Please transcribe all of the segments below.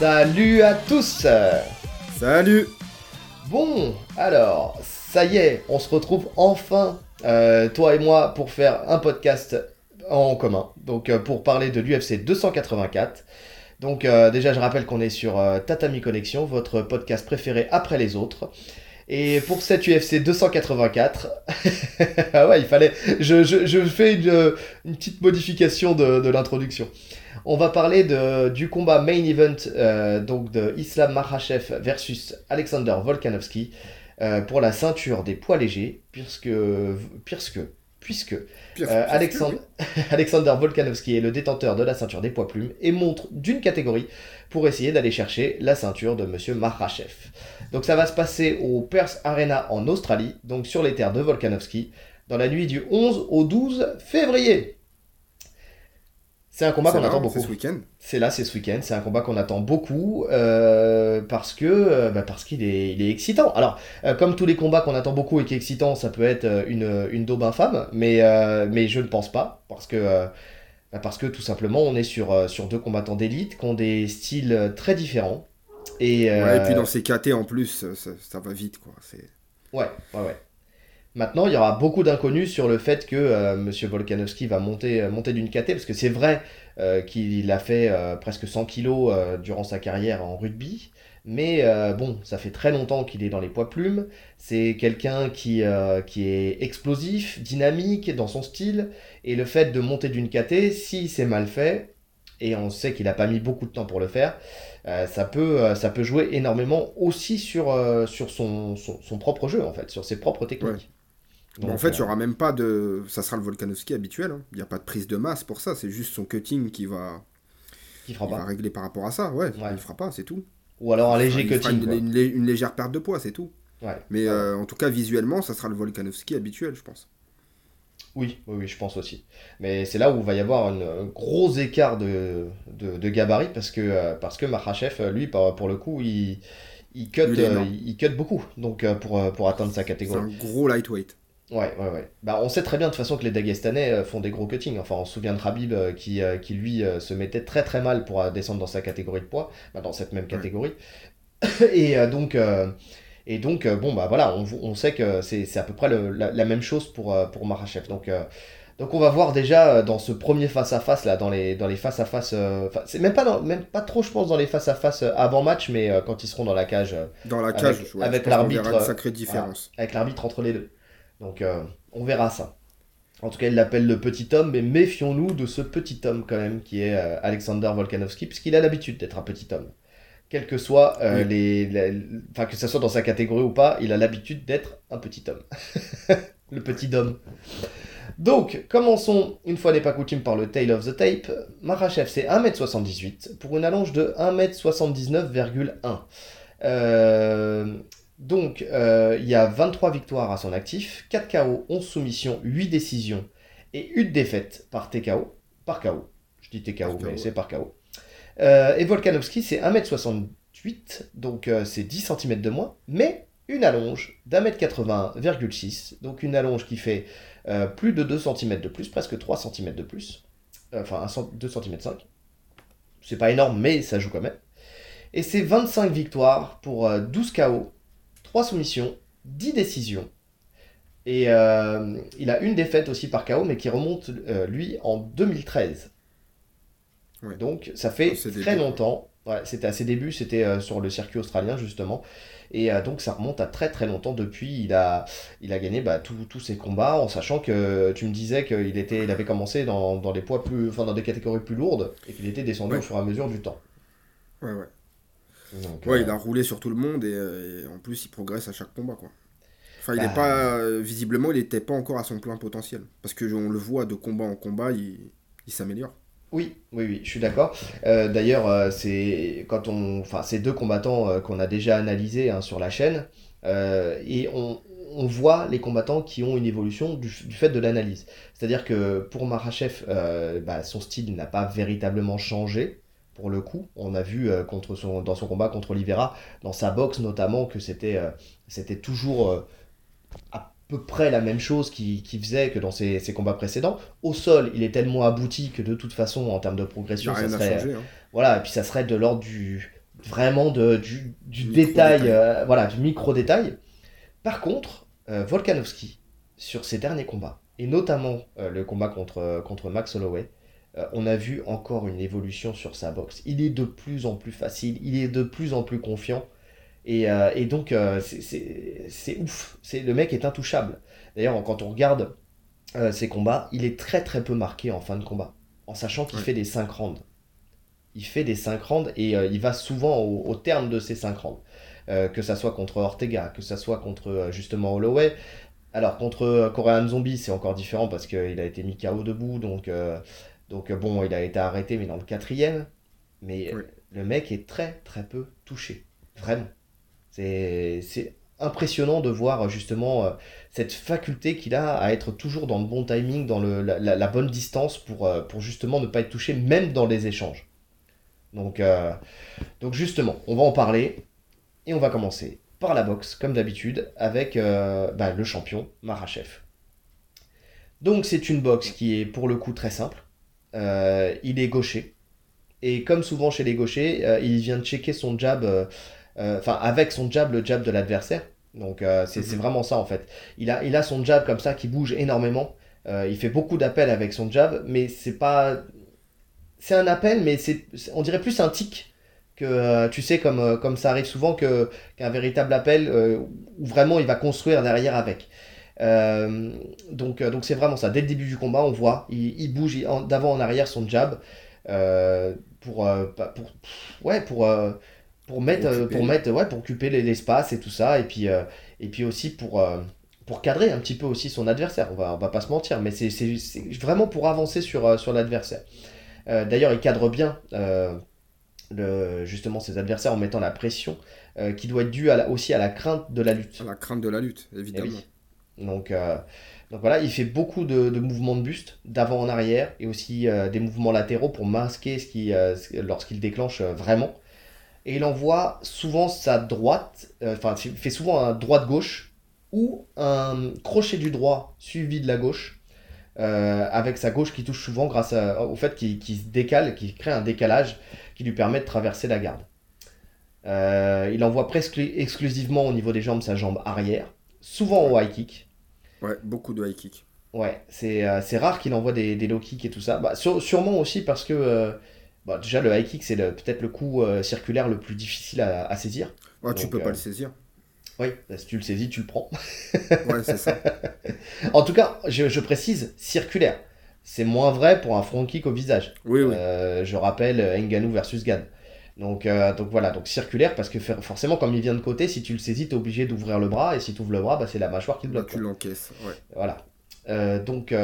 Salut à tous Salut Bon, alors, ça y est, on se retrouve enfin, euh, toi et moi, pour faire un podcast en commun. Donc, euh, pour parler de l'UFC 284. Donc, euh, déjà, je rappelle qu'on est sur Tatami Connexion, votre podcast préféré après les autres. Et pour cette UFC 284, ah ouais, il fallait. Je, je, je fais une, une petite modification de, de l'introduction. On va parler de, du combat main event euh, donc de Islam Makhachev versus Alexander Volkanovski euh, pour la ceinture des poids légers, puisque puisque puisque Pire, euh, Alexandre, Alexander Volkanovski est le détenteur de la ceinture des poids plumes et montre d'une catégorie pour essayer d'aller chercher la ceinture de Monsieur Makhachev. Donc ça va se passer au Perth Arena en Australie, donc sur les terres de Volkanovski, dans la nuit du 11 au 12 février. C'est un combat qu'on attend c'est beaucoup. ce week-end. C'est là, c'est ce week-end. C'est un combat qu'on attend beaucoup euh, parce que euh, bah, parce qu'il est, il est excitant. Alors, euh, comme tous les combats qu'on attend beaucoup et qui est excitant, ça peut être une, une daube infâme, mais, mais je ne pense pas parce que bah, parce que tout simplement, on est sur, sur deux combattants d'élite qui ont des styles très différents. Et, Ouais, et puis dans ces KT en plus, ça, ça va vite quoi. Ouais, ouais, ouais. Maintenant, il y aura beaucoup d'inconnus sur le fait que euh, Monsieur Volkanovski va monter, euh, monter d'une KT, parce que c'est vrai euh, qu'il a fait euh, presque 100 kilos euh, durant sa carrière en rugby, mais euh, bon, ça fait très longtemps qu'il est dans les poids plumes. C'est quelqu'un qui, qui est explosif, dynamique dans son style, et le fait de monter d'une KT, si c'est mal fait, et on sait qu'il n'a pas mis beaucoup de temps pour le faire, euh, ça, peut, euh, ça peut jouer énormément aussi sur, euh, sur son, son, propre jeu, en fait, sur ses propres techniques. Donc, en fait, il euh, n'y aura même pas de. Ça sera le Volkanovski habituel. hein. Il n'y a pas de prise de masse pour ça. C'est juste son cutting qui va, qui fera va pas. régler par rapport à ça. Ouais, Ouais. il fera pas, c'est tout. Ou alors un léger cutting. une, légère perte de poids, c'est tout. Ouais. Mais Ouais. euh, en tout cas, visuellement, ça sera le Volkanovski habituel, je pense. Oui, oui, oui, je pense aussi. Mais c'est là où il va y avoir une- un gros écart de, de, de gabarit parce que, euh, parce que euh, lui, par- pour le coup, il, il, cut, il euh, cut beaucoup donc, euh, pour, euh, pour atteindre sa C'est catégorie. un gros lightweight. Ouais, ouais, ouais. Bah, on sait très bien de toute façon que les Dagestanais euh, font des gros cuttings. Enfin, on se souvient de Rabib euh, qui, euh, qui lui euh, se mettait très très mal pour descendre dans sa catégorie de poids, bah, dans cette même catégorie. Et donc, et donc bon, bah voilà, on, on sait que c'est à peu près le- la, la même chose pour, pour Makhachev. Donc, donc, on va voir déjà dans ce premier face-à-face, là, dans les, dans les face-à-face. c'est même pas, dans- même pas trop, je pense, dans les face-à-face avant match, mais quand ils seront dans la cage. Dans la Avec- cage, ouais, avec pense qu'on l'arbitre, sacrée différence. avec l'arbitre entre les deux. Donc euh, on verra ça. En tout cas, il l'appelle le petit homme, mais méfions-nous de ce petit homme quand même qui est euh, Alexander Volkanovski, puisqu'il a l'habitude d'être un petit homme. Quel que soit euh, Oui. les, les- enfin que ça soit dans sa catégorie ou pas, il a l'habitude d'être un petit homme. le petit homme. Donc, commençons, une fois n'est pas coutume, par le tail of the tape. Marachev, c'est 1m78 pour une allonge de 1m79,1. Euh, donc, euh, il y a 23 victoires à son actif, 4 KO, 11 soumissions, 8 décisions et une défaite par TKO. Par KO. Je dis TKO, mais c'est par KO. Euh, et Volkanovski, c'est 1m68, donc euh, c'est 10 cm de moins, mais une allonge d'1m80,6, donc une allonge qui fait plus de 2 cm de plus, presque 3 cm de plus, enfin un cent- 2 cm 5. C'est pas énorme, mais ça joue quand même. Et c'est 25 victoires pour euh, 12 KO, 3 soumissions, 10 décisions. Et euh, il a une défaite aussi par KO, mais qui remonte, euh, lui, en 2013. Ouais. Donc ça fait ses très débuts, longtemps. Ouais, c'était à ses débuts, c'était euh, sur le circuit australien, justement. Et donc ça remonte à très très longtemps. Depuis, il a, il a gagné bah, tous tous ses combats, en sachant que tu me disais qu'il était, il avait commencé dans, dans des poids plus, enfin dans des catégories plus lourdes, et qu'il était descendu Ouais. au fur et à mesure du temps. Ouais, ouais. Donc, Ouais, euh, il a roulé sur tout le monde et, euh, et en plus il progresse à chaque combat quoi. Enfin, il Bah. est pas euh, visiblement, il n'était pas encore à son plein potentiel parce que on le voit de combat en combat, il, il s'améliore. Oui, oui, oui, je suis d'accord. Euh, D'ailleurs, euh, c'est quand on, enfin, ces deux combattants euh, qu'on a déjà analysés hein, sur la chaîne, et on, on voit les combattants qui ont une évolution du, du fait de l'analyse. C'est-à-dire que pour Marachev, bah, son style n'a pas véritablement changé. Pour le coup, on a vu euh, contre son, dans son combat contre Oliveira, dans sa boxe notamment, que c'était euh, c'était toujours euh, à peu près la même chose qu'il faisait que dans ses, ses combats précédents. Au sol, il est tellement abouti que de toute façon, en termes de progression, ça serait, changer. hein. voilà, et puis ça serait de l'ordre du, vraiment de, du, du détail, voilà, du micro-détail. Par contre, Volkanovski, sur ses derniers combats, et notamment le combat contre, contre Max Holloway, on a vu encore une évolution sur sa boxe. Il est de plus en plus facile, il est de plus en plus confiant. Et, et donc, c'est ouf. Le mec est intouchable. D'ailleurs, quand on regarde ses combats, il est très très peu marqué en fin de combat, en sachant qu'il fait des 5 rounds il fait des 5 rounds et euh, il va souvent au, terme de ces 5 rounds. Euh, que ça soit contre Ortega, que ça soit contre euh, justement Holloway. Alors contre Korean Zombie, c'est encore différent parce qu'il a été mis KO debout, donc, donc bon, il a été arrêté, mais dans le quatrième. Mais le mec est très très peu touché. Vraiment. C'est impressionnant de voir justement cette faculté qu'il a à être toujours dans le bon timing, dans le, la, la, bonne distance pour, pour justement ne pas être touché, même dans les échanges. Donc, euh, donc justement, on va en parler et on va commencer par la boxe, comme d'habitude, avec euh, bah, le champion Marachev. Donc c'est une boxe qui est pour le coup très simple. Euh, il est gaucher. Et comme souvent chez les gauchers, il vient de checker son jab, enfin avec son jab, le jab de l'adversaire. Donc c'est mhm. vraiment ça en fait. Il a, il a son jab comme ça qui bouge énormément. il fait beaucoup d'appels avec son jab, mais c'est pas c'est un appel, mais c'est, on dirait plus un tic que, euh, tu sais, comme, euh, comme ça arrive souvent, que, qu'un véritable appel euh, où vraiment il va construire derrière avec. Donc, donc c'est vraiment ça. Dès le début du combat, on voit, il, bouge d'avant en arrière son jab pour, pour, ouais, pour, pour mettre, pour mettre, ouais, pour occuper l'espace et tout ça, et puis, et puis aussi pour pour cadrer un petit peu aussi son adversaire. On va, on va pas se mentir, mais c'est, vraiment pour avancer sur, sur l'adversaire. Euh, d'ailleurs, il cadre bien euh, justement ses adversaires en mettant la pression euh, qui doit être due aussi à la crainte de la lutte. À la crainte de la lutte, évidemment. Eh donc, donc voilà, il fait beaucoup de, mouvements de buste, d'avant en arrière, et aussi des mouvements latéraux pour masquer ce qui, lorsqu'il déclenche vraiment. Et il envoie souvent sa droite, enfin, il fait souvent un droite-gauche, ou un crochet du droit suivi de la gauche, euh, avec sa gauche qui touche souvent grâce au fait qu'il se décale, qu'il crée un décalage qui lui permet de traverser la garde. Euh, il envoie presque exclusivement au niveau des jambes sa jambe arrière, souvent au high kick. Ouais, beaucoup de high kick. Ouais, c'est euh, rare qu'il envoie des, des, low kicks et tout ça. Bah, sûrement aussi parce que bah, déjà le high kick c'est peut-être le coup circulaire le plus difficile à, saisir. Ouais, tu peux pas le saisir. Oui, bah, si tu le saisis, tu le prends. ouais, c'est ça. en tout cas, je, précise, circulaire. C'est moins vrai pour un front kick au visage. Oui, oui. Euh, je rappelle Nganou versus Gan. Donc, euh, donc voilà, donc circulaire, parce que forcément, comme il vient de côté, si tu le saisis, tu es obligé d'ouvrir le bras, et si tu ouvres le bras, bah, c'est la mâchoire qui te bloque. tu l'encaisses, ouais. Voilà. Euh, donc,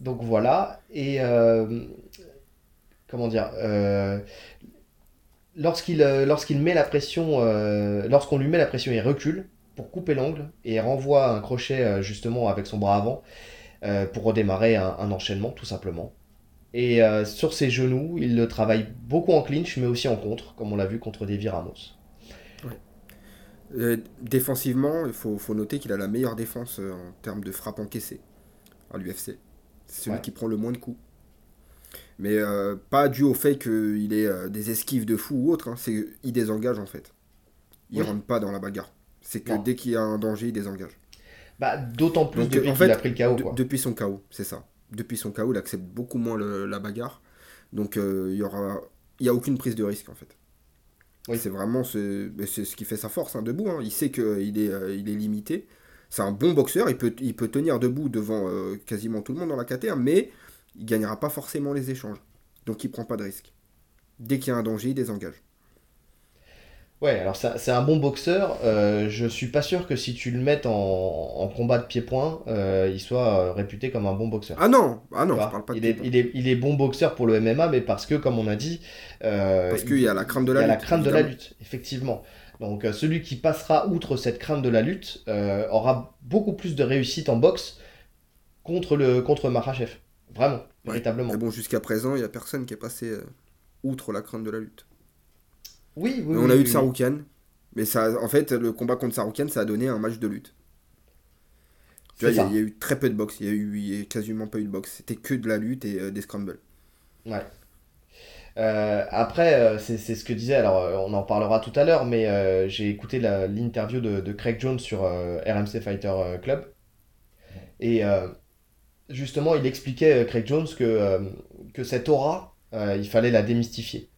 donc voilà. Et comment dire lorsqu'il euh, lorsqu'il met la pression, euh, lorsqu'on lui met la pression, il recule pour couper l'angle et renvoie un crochet euh, justement avec son bras avant pour redémarrer un, enchaînement tout simplement. Et sur ses genoux, il le travaille beaucoup en clinch mais aussi en contre, comme on l'a vu contre Davy Ramos. défensivement, il faut, faut noter qu'il a la meilleure défense en termes de frappe encaissée à l'UFC. C'est celui qui prend le moins de coups. Mais euh, pas dû au fait qu'il ait euh, des esquives de fou ou autre, hein. c'est qu'il désengage en fait. Il rentre pas dans la bagarre. C'est que dès qu'il y a un danger, il désengage. Bah, D'autant plus depuis qu'il a pris le KO. depuis son KO, c'est ça. Depuis son KO, il accepte beaucoup moins la bagarre. Donc euh, il y aura, il y a aucune prise de risque en fait. Oui. C'est vraiment ce qui fait sa force hein, debout. Hein. Il sait qu'il est, il est limité. C'est un bon boxeur. Il peut, il peut tenir debout devant quasiment tout le monde dans la KT, mais il gagnera pas forcément les échanges. Donc il prend pas de risque. Dès qu'il y a un danger, il désengage. Ouais, alors c'est un bon boxeur. Euh, je suis pas sûr que si tu le mets en, combat de pied-point, euh, il soit euh, réputé comme un bon boxeur. Ah non, ah non, je parle pas de il, est, il, est, il est bon boxeur pour le MMA, mais parce que, comme on a dit. parce qu'il y a la crainte de la lutte. Il y a la crainte de la lutte, effectivement. Donc celui qui passera outre cette crainte de la lutte aura beaucoup plus de réussite en boxe contre, le, contre Marachev. Vraiment, véritablement. Mais bon, jusqu'à présent, il n'y a personne qui est passé euh, outre la crainte de la lutte. Oui, oui. on a eu de Saroukian, mais ça, en fait, le combat contre Saroukian, ça a donné un match de lutte. Tu vois, il y, a eu très peu de boxe, il y a eu quasiment pas eu de boxe. C'était que de la lutte et euh, des scrambles. Ouais. après, c'est ce que disait, alors on en parlera tout à l'heure, mais j'ai écouté l'interview de, de, Craig Jones sur RMC Fighter Club. Et justement, il expliquait, Craig Jones, que, que cette aura, il fallait la démystifier.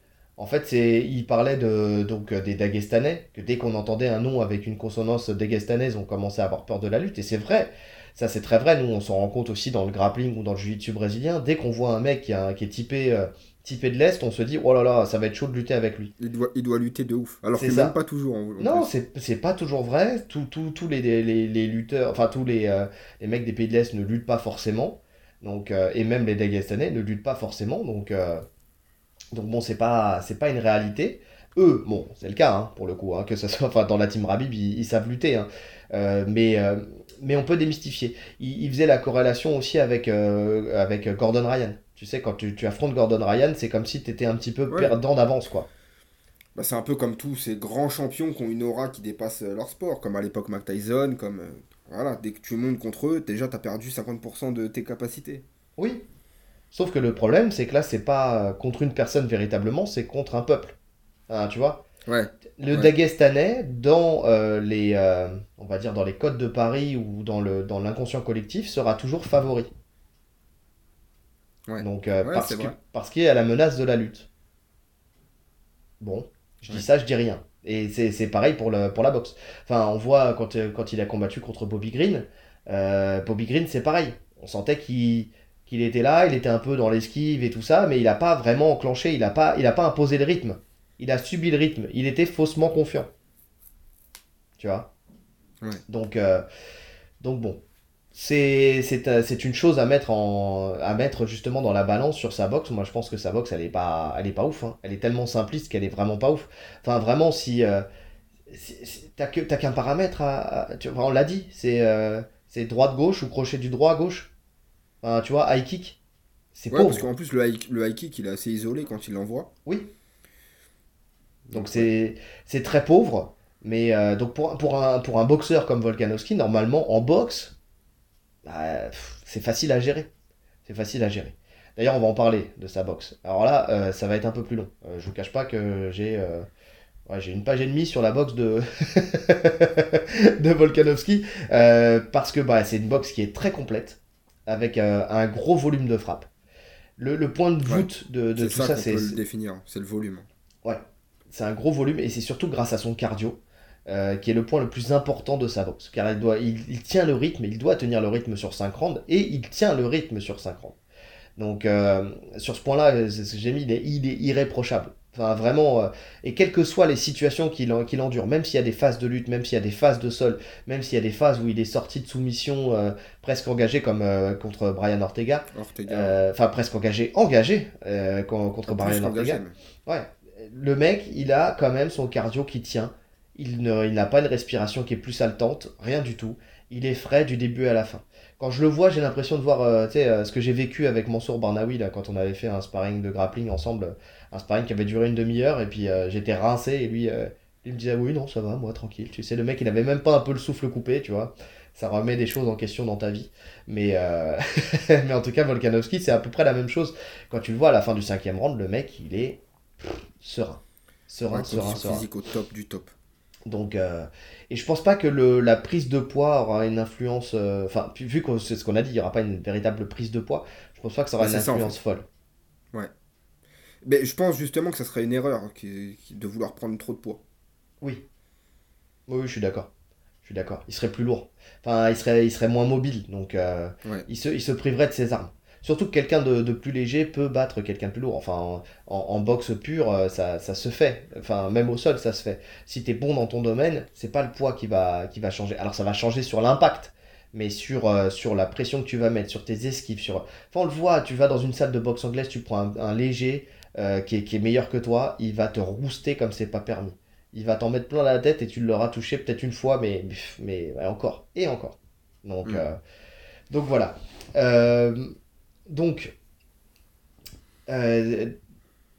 En fait, c'est, il parlait de, donc, des Dagestanais, que dès qu'on entendait un nom avec une consonance dagestanaise, on commençait à avoir peur de la lutte. Et c'est vrai, ça c'est très vrai. Nous, on s'en rend compte aussi dans le grappling ou dans le jiu-jitsu brésilien. Dès qu'on voit un mec qui, qui est typé, euh, typé de l'Est, on se dit, oh là là, ça va être chaud de lutter avec lui. Il doit, il doit lutter de ouf. Alors que ça. même pas toujours. non, c'est, pas toujours vrai. Tous les, les, les, lutteurs, enfin tous les, euh, les mecs des pays de l'Est ne luttent pas forcément. Donc, euh, et même les Dagestanais ne luttent pas forcément. Donc, donc bon, c'est pas, c'est pas une réalité. Eux, bon, c'est le cas, hein, pour le coup, hein, que ce soit enfin, dans la team Rabib, ils, savent lutter. Hein. Euh, mais, euh, mais on peut démystifier. Il, faisait la corrélation aussi avec, euh, avec Gordon Ryan. Tu sais, quand tu, affrontes Gordon Ryan, c'est comme si tu étais un petit peu perdant d'avance, quoi. Bah, c'est un peu comme tous ces grands champions qui ont une aura qui dépasse leur sport, comme à l'époque Mac Tyson, comme... voilà, dès que tu montes contre eux, déjà, tu as perdu 50% de tes capacités. Oui, Sauf que le problème, c'est que là, c'est pas contre une personne véritablement, c'est contre un peuple. Hein, tu vois? Ouais. Le Dagestanais, dans euh, les, euh, on va dire dans les codes de Paris ou dans le dans l'inconscient collectif, sera toujours favori. Ouais. Donc euh, parce que, parce qu'il y a la menace de la lutte. Bon, je dis ça, je dis rien. Et c'est pareil pour, le, pour la boxe. Enfin, on voit quand, quand il a combattu contre Bobby Green, Bobby Green, c'est pareil. On sentait qu'il il était là, il était un peu dans l'esquive et tout ça, mais il n'a pas vraiment enclenché, il n'a pas, il a pas imposé le rythme. Il a subi le rythme, il était faussement confiant. Tu vois? Donc, euh, donc bon, c'est, euh, c'est, une chose à mettre, en, à mettre justement dans la balance sur sa boxe. Moi je pense que sa boxe, elle est pas, elle est pas ouf. Hein. Elle est tellement simpliste qu'elle est vraiment pas ouf. Enfin vraiment, si... Euh, t'as, qu'un paramètre à... on l'a dit, c'est, c'est droite-gauche ou crochet du tu vois, high kick, c'est ouais, parce qu'en plus, le high, le high kick, il est assez isolé quand il l'envoie. Oui. Donc, c'est très pauvre. Mais euh, donc pour, pour, un, pour un boxeur comme Volkanovski, normalement, en boxe, bah, c'est facile à gérer. C'est facile à gérer. D'ailleurs, on va en parler de sa boxe. Alors là, euh, ça va être un peu plus long. Euh, je vous cache pas que j'ai j'ai une page et demie sur la boxe de, de Volkanovski. parce que bah, c'est une boxe qui est très complète avec euh, un gros volume de frappe. Le, point de voûte de, tout ça, c'est. le définir, c'est le volume. Ouais, c'est un gros volume et c'est surtout grâce à son cardio. Euh, qui est le point le plus important de sa boxe. Car il, doit, il, tient le rythme, il doit tenir le rythme sur 5 rounds, et il tient le rythme sur 5 rounds. Donc euh, sur ce point-là, j'ai mis, il est, il est irréprochable. Enfin, vraiment, euh, et quelles que soient les situations qu'il endure, même s'il y a des phases de lutte, même s'il y a des phases de sol, même s'il y a des phases où il est sorti de soumission euh, presque engagé comme euh, contre Brian Ortega, enfin presque engagé, engagé contre Brian Ortega. ouais, le mec, il a quand même son cardio qui tient. Il n'a pas une respiration qui est plus haletante, rien du tout. Il est frais du début à la fin quand je le vois, j'ai l'impression de voir ce que j'ai vécu avec Mansour Barnaoui là, quand on avait fait un sparring de grappling ensemble un sparring qui avait duré une demi-heure et puis euh, j'étais rincé et lui, euh, il me disait oui non ça va moi tranquille. Tu sais le mec il avait même pas un peu le souffle coupé tu vois. Ça remet des choses en question dans ta vie. Mais euh, mais en tout cas Volkanovski c'est à peu près la même chose. Quand tu le vois à la fin du cinquième round le mec il est serein. Serein serein serein. physique au top du top. Donc et je pense pas que le, la prise de poids aura une influence enfin vu que c'est ce qu'on a dit il y aura pas une véritable prise de poids je pense pas que ça aura une influence folle. ouais mais je pense justement que ça serait une erreur de vouloir prendre trop de poids. Oui. Oui, je suis d'accord. Je suis d'accord. Il serait plus lourd. Enfin, il serait, il serait moins mobile. Donc, euh, il, se, il se priverait de ses armes. Surtout que quelqu'un de, plus léger peut battre quelqu'un de plus lourd. Enfin, en, boxe pure, euh, ça, ça, se fait. Enfin, même au sol, ça se fait. Si tu es bon dans ton domaine, c'est pas le poids qui va, qui va changer. Alors, ça va changer sur l'impact mais sur, euh, sur la pression que tu vas mettre, sur tes esquives. Sur... Enfin, on le voit, tu vas dans une salle de boxe anglaise, tu prends un léger, euh, qui, est, meilleur que toi, il va te rouster comme c'est pas permis. Il va t'en mettre plein la tête et tu l'auras touché peut-être une fois, mais, mais encore et encore. Donc, mm. euh, donc voilà. Euh, donc,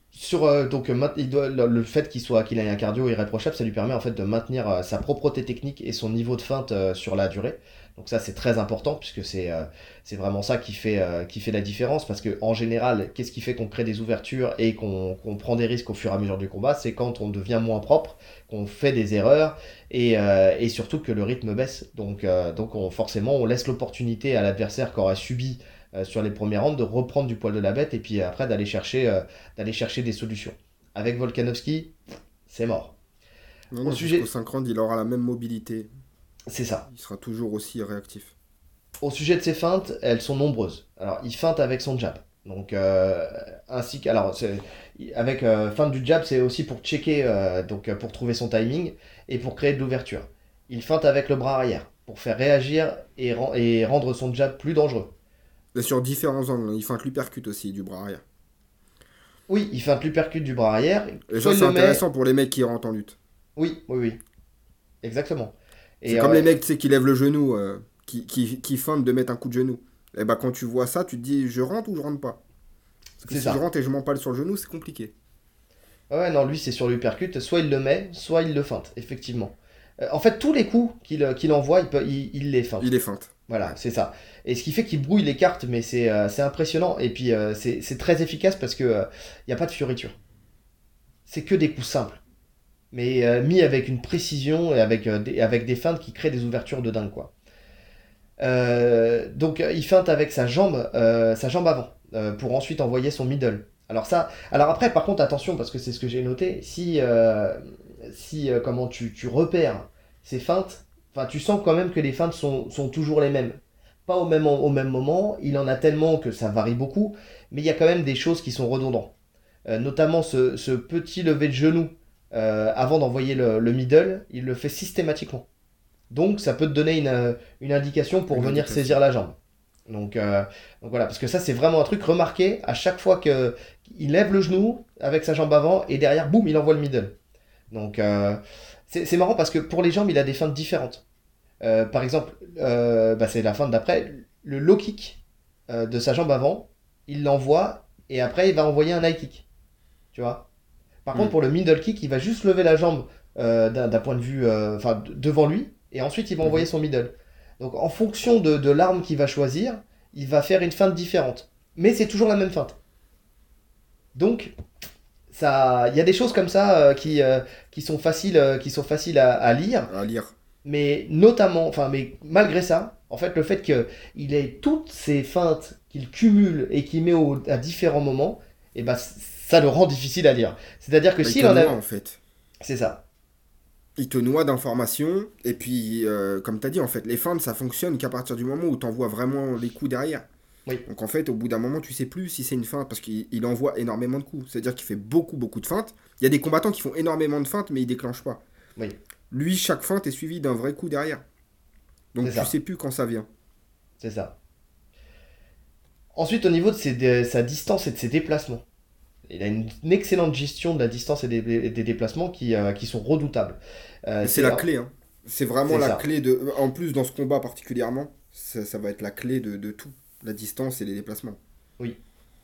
sur donc il doit, le fait qu'il soit qu'il ait un cardio irréprochable, ça lui permet en fait de maintenir sa propreté technique et son niveau de feinte sur la durée. Donc ça c'est très important puisque c'est euh, c'est vraiment ça qui fait, euh, qui fait la différence parce que en général, qu'est-ce qui fait qu'on crée des ouvertures et qu'on prend des risques au fur et à mesure du combat? C'est quand on devient moins propre, qu'on fait des erreurs et, euh, et surtout que le rythme baisse. Donc, donc on, forcément on laisse l'opportunité à l'adversaire qui aura subi sur les premiers rounds de reprendre du poil de la bête et puis après d'aller chercher, d'aller chercher des solutions. Avec Volkanovski, c'est mort. Non, non, Au sujet... 5 rounds, il aura la même mobilité. C'est ça. Il sera toujours aussi réactif. Au sujet de ses feintes, elles sont nombreuses. Alors, il feinte avec son jab. Donc, euh, ainsi que, alors, avec euh, feinte du jab, c'est aussi pour checker, euh, donc pour trouver son timing et pour créer de l'ouverture. Il feinte avec le bras arrière pour faire réagir et, et rendre son jab plus dangereux. Sur différents angles, il feinte l'uppercut aussi du bras arrière. Oui, il feinte l'uppercut du bras arrière. Et ça, c'est intéressant pour les mecs qui rentrent en lutte. Oui, oui, oui. Exactement. C'est comme les mecs tu sais, qui lèvent le genou, euh, qui, qui, qui feintent de mettre un coup de genou. Et eh bah quand tu vois ça, tu te dis je rentre ou je rentre pas? Parce que si je rentre et je m'empale sur le genou, c'est compliqué. Ouais, non, lui c'est sur l'uppercut, soit il le met, soit il le feinte, effectivement. Euh, en fait, tous les coups qu'il euh, envoie, il, peut, il, les feinte. Il les feinte. Voilà, c'est ça. Et ce qui fait qu'il brouille les cartes, mais c'est impressionnant. Et puis c'est très efficace parce que il n'y a pas de fioriture. C'est que des coups simples mais euh, mis avec une précision et avec, euh, des, avec des feintes qui créent des ouvertures de dingue quoi. Euh, donc il feinte avec sa jambe, sa jambe avant pour ensuite envoyer son middle. Alors ça, alors après par contre attention parce que c'est ce que j'ai noté, si comment tu, repères ces feintes, enfin tu sens quand même que les feintes sont, toujours les mêmes. Pas au même, au même moment, il en a tellement que ça varie beaucoup, mais il y a quand même des choses qui sont redondantes. notamment ce, ce, petit lever de genou euh, avant d'envoyer le, middle, il le fait systématiquement. Donc ça peut te donner une, euh, indication pour venir saisir la jambe. Euh, donc, voilà, parce que ça c'est vraiment un truc remarqué à chaque fois qu'il lève le genou avec sa jambe avant et derrière, boum, il envoie le middle. Donc c'est marrant parce que pour les jambes, il a des feintes différentes. par exemple, bah, c'est la feinte d'après, le low kick de sa jambe avant, il l'envoie et après il va envoyer un high kick. Tu vois? Par contre, mm. pour le middle kick, il va juste lever la jambe euh, d'un point de vue, euh, enfin, devant lui, et ensuite il va envoyer mm-hmm. son middle. Donc, en fonction de, l'arme qu'il va choisir, il va faire une feinte différente. Mais c'est toujours la même feinte. Donc, ça, il y a des choses comme ça euh, qui, qui sont faciles, qui sont faciles à, lire. À lire. Mais notamment, enfin, mais malgré ça, en fait, le fait qu'il ait toutes ces feintes qu'il cumule et qu'il met à différents moments, et eh ben, ça le rend difficile à lire. C'est-à-dire que bah, s'il en a. en fait. C'est ça. Il te noie d'informations, et puis, euh, comme tu as dit, en fait, les feintes, ça fonctionne qu'à partir du moment où tu envoies vraiment les coups derrière. Oui. Donc en fait, au bout d'un moment, tu sais plus si c'est une feinte, parce qu'il envoie énormément de coups. C'est-à-dire qu'il fait beaucoup, beaucoup de feintes. Il y a des combattants qui font énormément de feintes, mais ils déclenchent pas. Oui. Lui, chaque feinte est suivie d'un vrai coup derrière. Donc tu sais plus quand ça vient. C'est ça. Ensuite, au niveau de sa distance et de ses déplacements il a une, excellente gestion de la distance et des, déplacements qui, euh, qui, sont redoutables. Euh, c'est la clé. Hein. C'est vraiment la clé de. En plus, dans ce combat particulièrement, ça, va être la clé de, tout. La distance et les déplacements. Oui.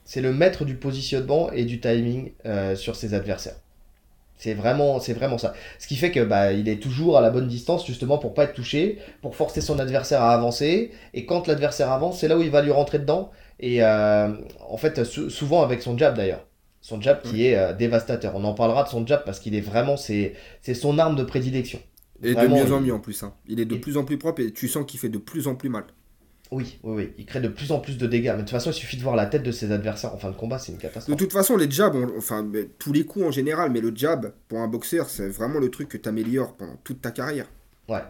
C'est le maître du positionnement et du timing euh, sur ses adversaires. C'est vraiment, c'est vraiment ça. Ce qui fait que bah, il est toujours à la bonne distance justement pour pas être touché, pour forcer son adversaire à avancer. Et quand l'adversaire avance, c'est là où il va lui rentrer dedans. Et en fait, souvent avec son jab d'ailleurs. Son jab qui est euh, dévastateur. On en parlera de son jab parce qu'il est vraiment, c'est son arme de prédilection. Et de mieux en mieux en plus. Hein. Il est de plus en plus propre et tu sens qu'il fait de plus en plus mal. Oui, oui, oui. Il crée de plus en plus de dégâts. Mais de toute façon, il suffit de voir la tête de ses adversaires en fin de combat, c'est une catastrophe. De toute façon, les jabs, enfin, tous les coups en général, mais le jab, pour un boxeur, c'est vraiment le truc que tu améliores pendant toute ta carrière.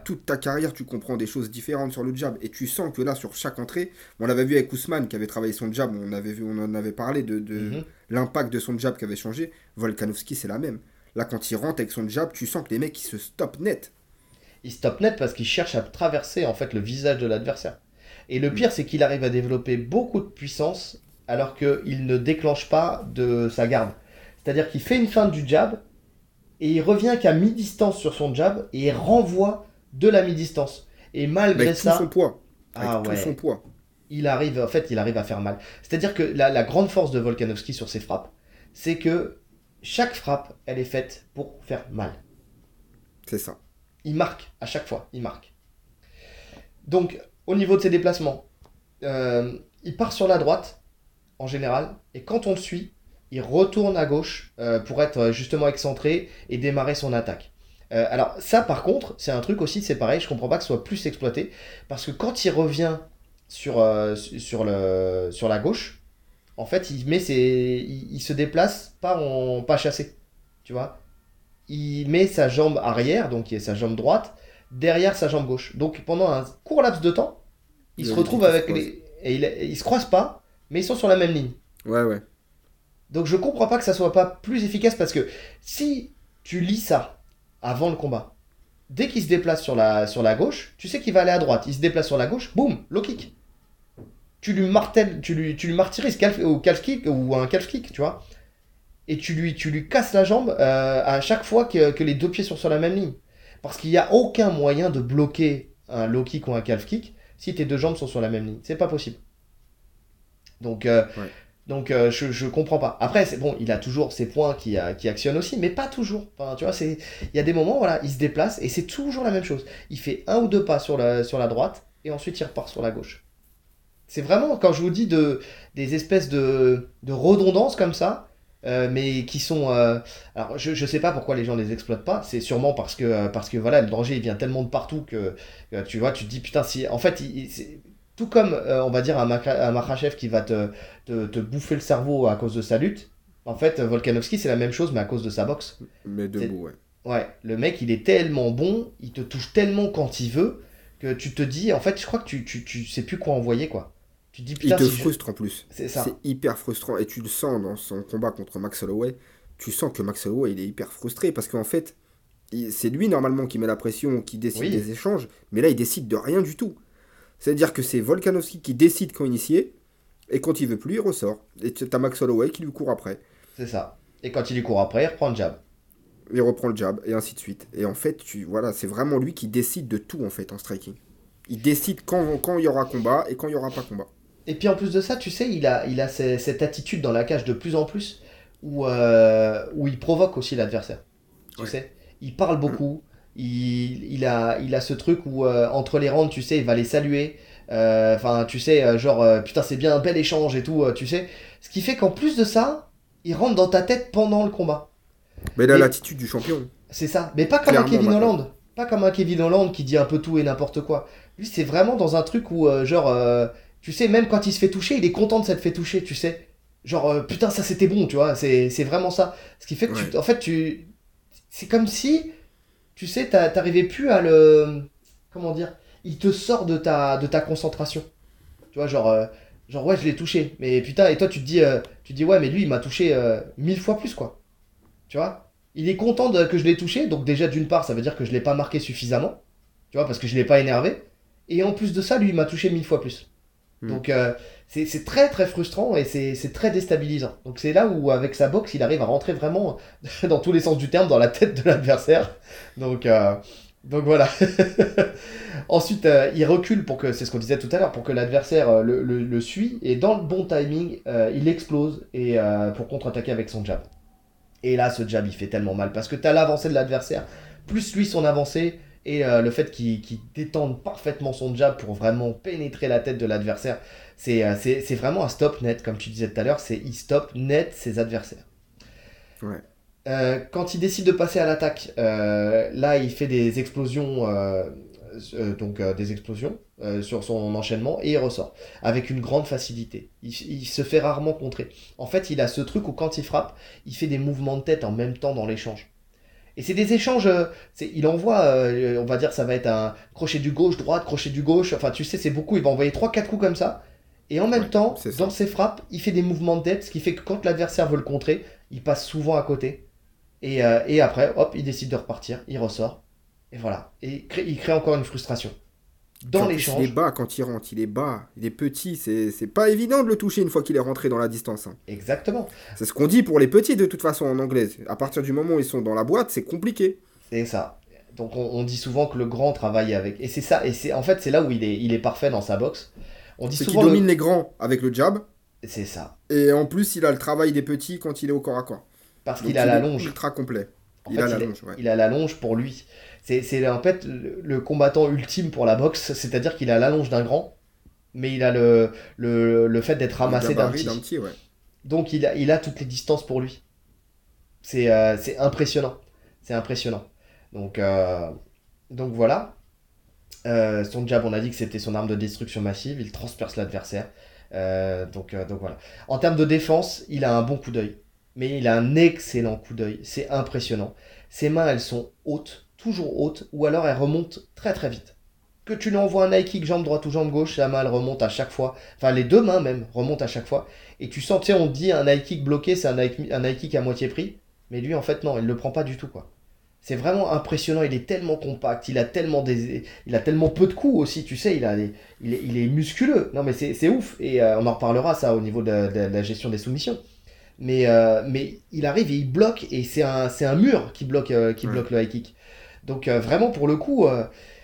Toute ta carrière, tu comprends des choses différentes sur le jab. Et tu sens que là, sur chaque entrée, on l'avait vu avec Ousmane qui avait travaillé son jab, on, avait vu, on en avait parlé de, mhm. l'impact de son jab qui avait changé. Volkanovski, c'est la même. Là, quand il rentre avec son jab, tu sens que les mecs, ils se stoppent net. Ils stoppent net parce qu'ils cherchent à traverser en fait le visage de l'adversaire. Et le mm. pire, c'est qu'il arrive à développer beaucoup de puissance alors qu'il ne déclenche pas de sa garde. C'est-à-dire qu'il fait une feinte du jab et il revient qu'à mi-distance sur son jab et il renvoie de la mi-distance. Et malgré Avec ça. Tout son poids. ah tout son poids. Il arrive, en fait, il arrive à faire mal. C'est-à-dire que la, grande force de Volkanovski sur ses frappes, c'est que chaque frappe, elle est faite pour faire mal. C'est ça. Il marque à chaque fois, il marque. Donc, au niveau de ses déplacements, euh, il part sur la droite, en général, et quand on le suit, il retourne à gauche euh, pour être justement excentré et démarrer son attaque. Euh, alors ça par contre, c'est un truc aussi, c'est pareil, je comprends pas que ce soit plus exploité, parce que quand il revient sur, sur, le, sur la gauche, en fait, il, met ses, il, se déplace pas en pas chassé, tu vois. Il met sa jambe arrière, donc qui est sa jambe droite, derrière sa jambe gauche. Donc pendant un court laps de temps, il, se retrouve avec les... Et il, ils se croisent pas, mais ils sont sur la même ligne. Ouais, ouais. Donc je comprends pas que ça soit pas plus efficace parce que si tu lis ça avant le combat, dès qu'il se déplace sur la, sur la gauche, tu sais qu'il va aller à droite. Il se déplace sur la gauche, boum, low kick. Tu lui martèles, tu lui, tu lui martyrises au calf kick ou un calf kick, tu vois. Et tu lui, tu lui casses la jambe euh, à chaque fois que, que les deux pieds sont sur la même ligne. Parce qu'il n'y a aucun moyen de bloquer un low kick ou un calf kick si tes deux jambes sont sur la même ligne. C'est pas possible. Donc, euh, donc euh, je, je comprends pas. Après, c'est bon, il a toujours ses points qui, euh, qui actionnent aussi, mais pas toujours. Enfin, tu vois, c'est il y a des moments, voilà, il se déplace et c'est toujours la même chose. Il fait un ou deux pas sur la, sur la droite et ensuite il repart sur la gauche. C'est vraiment, quand je vous dis de, des espèces de, de redondances comme ça, euh, mais qui sont. Alors, je, je sais pas pourquoi les gens les exploitent pas. C'est sûrement parce que, parce que voilà, le danger il vient tellement de partout que, tu vois, tu te dis putain, si. En fait, tout comme on va dire un, un qui va te, te, te, bouffer le cerveau à cause de sa lutte, en fait, Volkanovski c'est la même chose, mais à cause de sa boxe. Mais debout, ouais. Ouais, le mec il est tellement bon, il te touche tellement quand il veut, que tu te dis, en fait, je crois que tu, tu, tu sais plus quoi envoyer, quoi. Tu dis, il te frustre en plus. C'est ça. C'est hyper frustrant. Et tu le sens dans son combat contre Max Holloway. Tu sens que Max Holloway, il est hyper frustré parce qu'en fait, c'est lui normalement qui met la pression, qui décide des échanges. Mais là, il décide de rien du tout. C'est-à-dire que c'est Volkanovski qui décide quand initier. Et quand il veut plus, il ressort. Et tu as Max Holloway qui lui court après. C'est ça. Et quand il lui court après, il reprend le jab. Il reprend le jab, et ainsi de suite. Et en fait, tu, voilà, c'est vraiment lui qui décide de tout en fait en striking. Il décide quand, quand il y aura combat et quand il y aura pas combat. Et puis en plus de ça, tu sais, il a, il a cette attitude dans la cage de plus en plus où, euh, où il provoque aussi l'adversaire. Tu sais, il parle beaucoup. Il, il, a, il a ce truc où euh, entre les rounds, tu sais, il va les saluer. Euh, enfin, tu sais, genre, putain, c'est bien un bel échange et tout, tu sais. Ce qui fait qu'en plus de ça, il rentre dans ta tête pendant le combat. Mais a l'attitude du champion. C'est ça. Mais pas comme un Kevin Holland. Pas comme un Kevin Holland qui dit un peu tout et n'importe quoi. Lui, c'est vraiment dans un truc où, genre tu sais, même quand il se fait toucher, il est content de s'être fait toucher, tu sais. Genre, euh, putain, ça c'était bon, tu vois, c'est vraiment ça. Ce qui fait que, tu, en fait, tu. C'est comme si, tu sais, t'arrivais plus à le. Comment dire Il te sort de ta, de ta concentration. Tu vois, genre, euh, genre ouais, je l'ai touché. Mais putain, et toi, tu te dis, euh, tu dis ouais, mais lui, il m'a touché mille fois plus, quoi. Tu vois? Il est content de, que je l'ai touché, donc déjà, d'une part, ça veut dire que je l'ai pas marqué suffisamment. Tu vois, parce que je l'ai pas énervé. Et en plus de ça, lui, il m'a touché mille fois plus. Hmm. Donc euh, c'est très très frustrant et c'est très déstabilisant. Donc c'est là où avec sa boxe il arrive à rentrer vraiment dans tous les sens du terme dans la tête de l'adversaire. Donc euh, donc voilà. Ensuite euh, il recule pour que c'est ce qu'on disait tout à l'heure pour que l'adversaire le, le, le, suit et dans le bon timing il explose et pour contre-attaquer avec son jab. Et là ce jab il fait tellement mal parce que tu as l'avancée de l'adversaire plus lui son avancée et euh, le fait qu'il détende parfaitement son jab pour vraiment pénétrer la tête de l'adversaire, euh, c'est vraiment un stop net, comme tu disais tout à l'heure, c'est il stop net ses adversaires. Euh, quand il décide de passer à l'attaque, là il fait des explosions, donc des explosions sur son enchaînement et il ressort avec une grande facilité. Il, il, se fait rarement contrer. En fait, il a ce truc où quand il frappe, il fait des mouvements de tête en même temps dans l'échange. Et c'est des échanges, euh, il envoie, euh, on va dire, ça va être un crochet du gauche, droite, crochet du gauche, enfin tu sais, c'est beaucoup, il va envoyer 3-4 coups comme ça. Et en même temps, dans ses frappes, il fait des mouvements de tête, ce qui fait que quand l'adversaire veut le contrer, il passe souvent à côté. Et, euh, et après, hop, il décide de repartir, il ressort. Et voilà. Et il crée encore une frustration dans l'échange. Il est bas quand il rentre, il est bas, il est petit, c'est pas évident de le toucher une fois qu'il est rentré dans la distance. Hein. Exactement. C'est ce qu'on dit pour les petits de toute façon en anglais. À partir du moment où ils sont dans la boîte, c'est compliqué. C'est ça. Donc on, dit souvent que le grand travaille avec. Et c'est ça, et c'est en fait c'est là où il est, il est parfait dans sa boxe. On dit souvent. qu'il domine les grands avec le jab. C'est ça. Et en plus, il a le travail des petits quand il est au corps à corps. Parce qu'il a la longe. Ultra complet. il, a la longe, il a la longe pour lui. C'est en fait le, combattant ultime pour la boxe, c'est-à-dire qu'il a l'allonge d'un grand, mais il a le, le, fait d'être ramassé d'un petit. Donc il a, il a toutes les distances pour lui. C'est euh, impressionnant. C'est impressionnant. Donc, euh, donc voilà. Euh, son jab, on a dit que c'était son arme de destruction massive. Il transperce l'adversaire. donc, donc voilà. En termes de défense, il a un bon coup d'œil. Mais il a un excellent coup d'œil. C'est impressionnant. Ses mains, elles sont hautes, toujours hautes, ou alors elles remontent très très vite. Que tu lui envoies un high kick jambe droite ou jambe gauche, la main elle remonte à chaque fois. Enfin, les deux mains même remontent à chaque fois. Et tu sens, tu sais, on dit un high kick bloqué, c'est un, high kick à moitié prix. Mais lui, en fait, non, il ne le prend pas du tout, quoi. C'est vraiment impressionnant, il est tellement compact, il a tellement, des... il a tellement peu de coups aussi, tu sais, il, a il, est, il est musculeux. Non mais c'est ouf, et euh, on en reparlera ça au niveau de, la gestion des soumissions. Mais, euh, mais il arrive et il bloque, et c'est un, un mur qui bloque, euh, qui bloque le high kick. Donc vraiment pour le coup,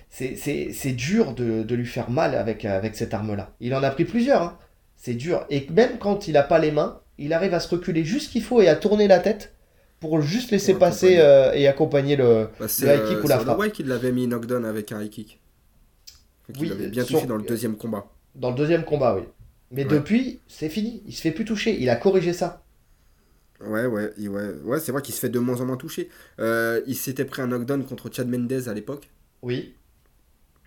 c'est dur de, de, lui faire mal avec, avec cette arme-là. Il en a pris plusieurs, hein. c'est dur. Et même quand il n'a pas les mains, il arrive à se reculer juste qu'il faut et à tourner la tête pour juste laisser passer euh, et accompagner le, bah, high kick ou la frappe. C'est qu'il l'avait mis knockdown avec un high kick. Il avait bien touché dans le deuxième combat. Dans le deuxième combat, oui. Mais depuis, c'est fini. Il se fait plus toucher. Il a corrigé ça. Ouais, ouais, ouais, ouais c'est vrai qu'il se fait de moins en moins toucher. Euh, il s'était pris un knockdown contre Chad Mendez à l'époque. Oui.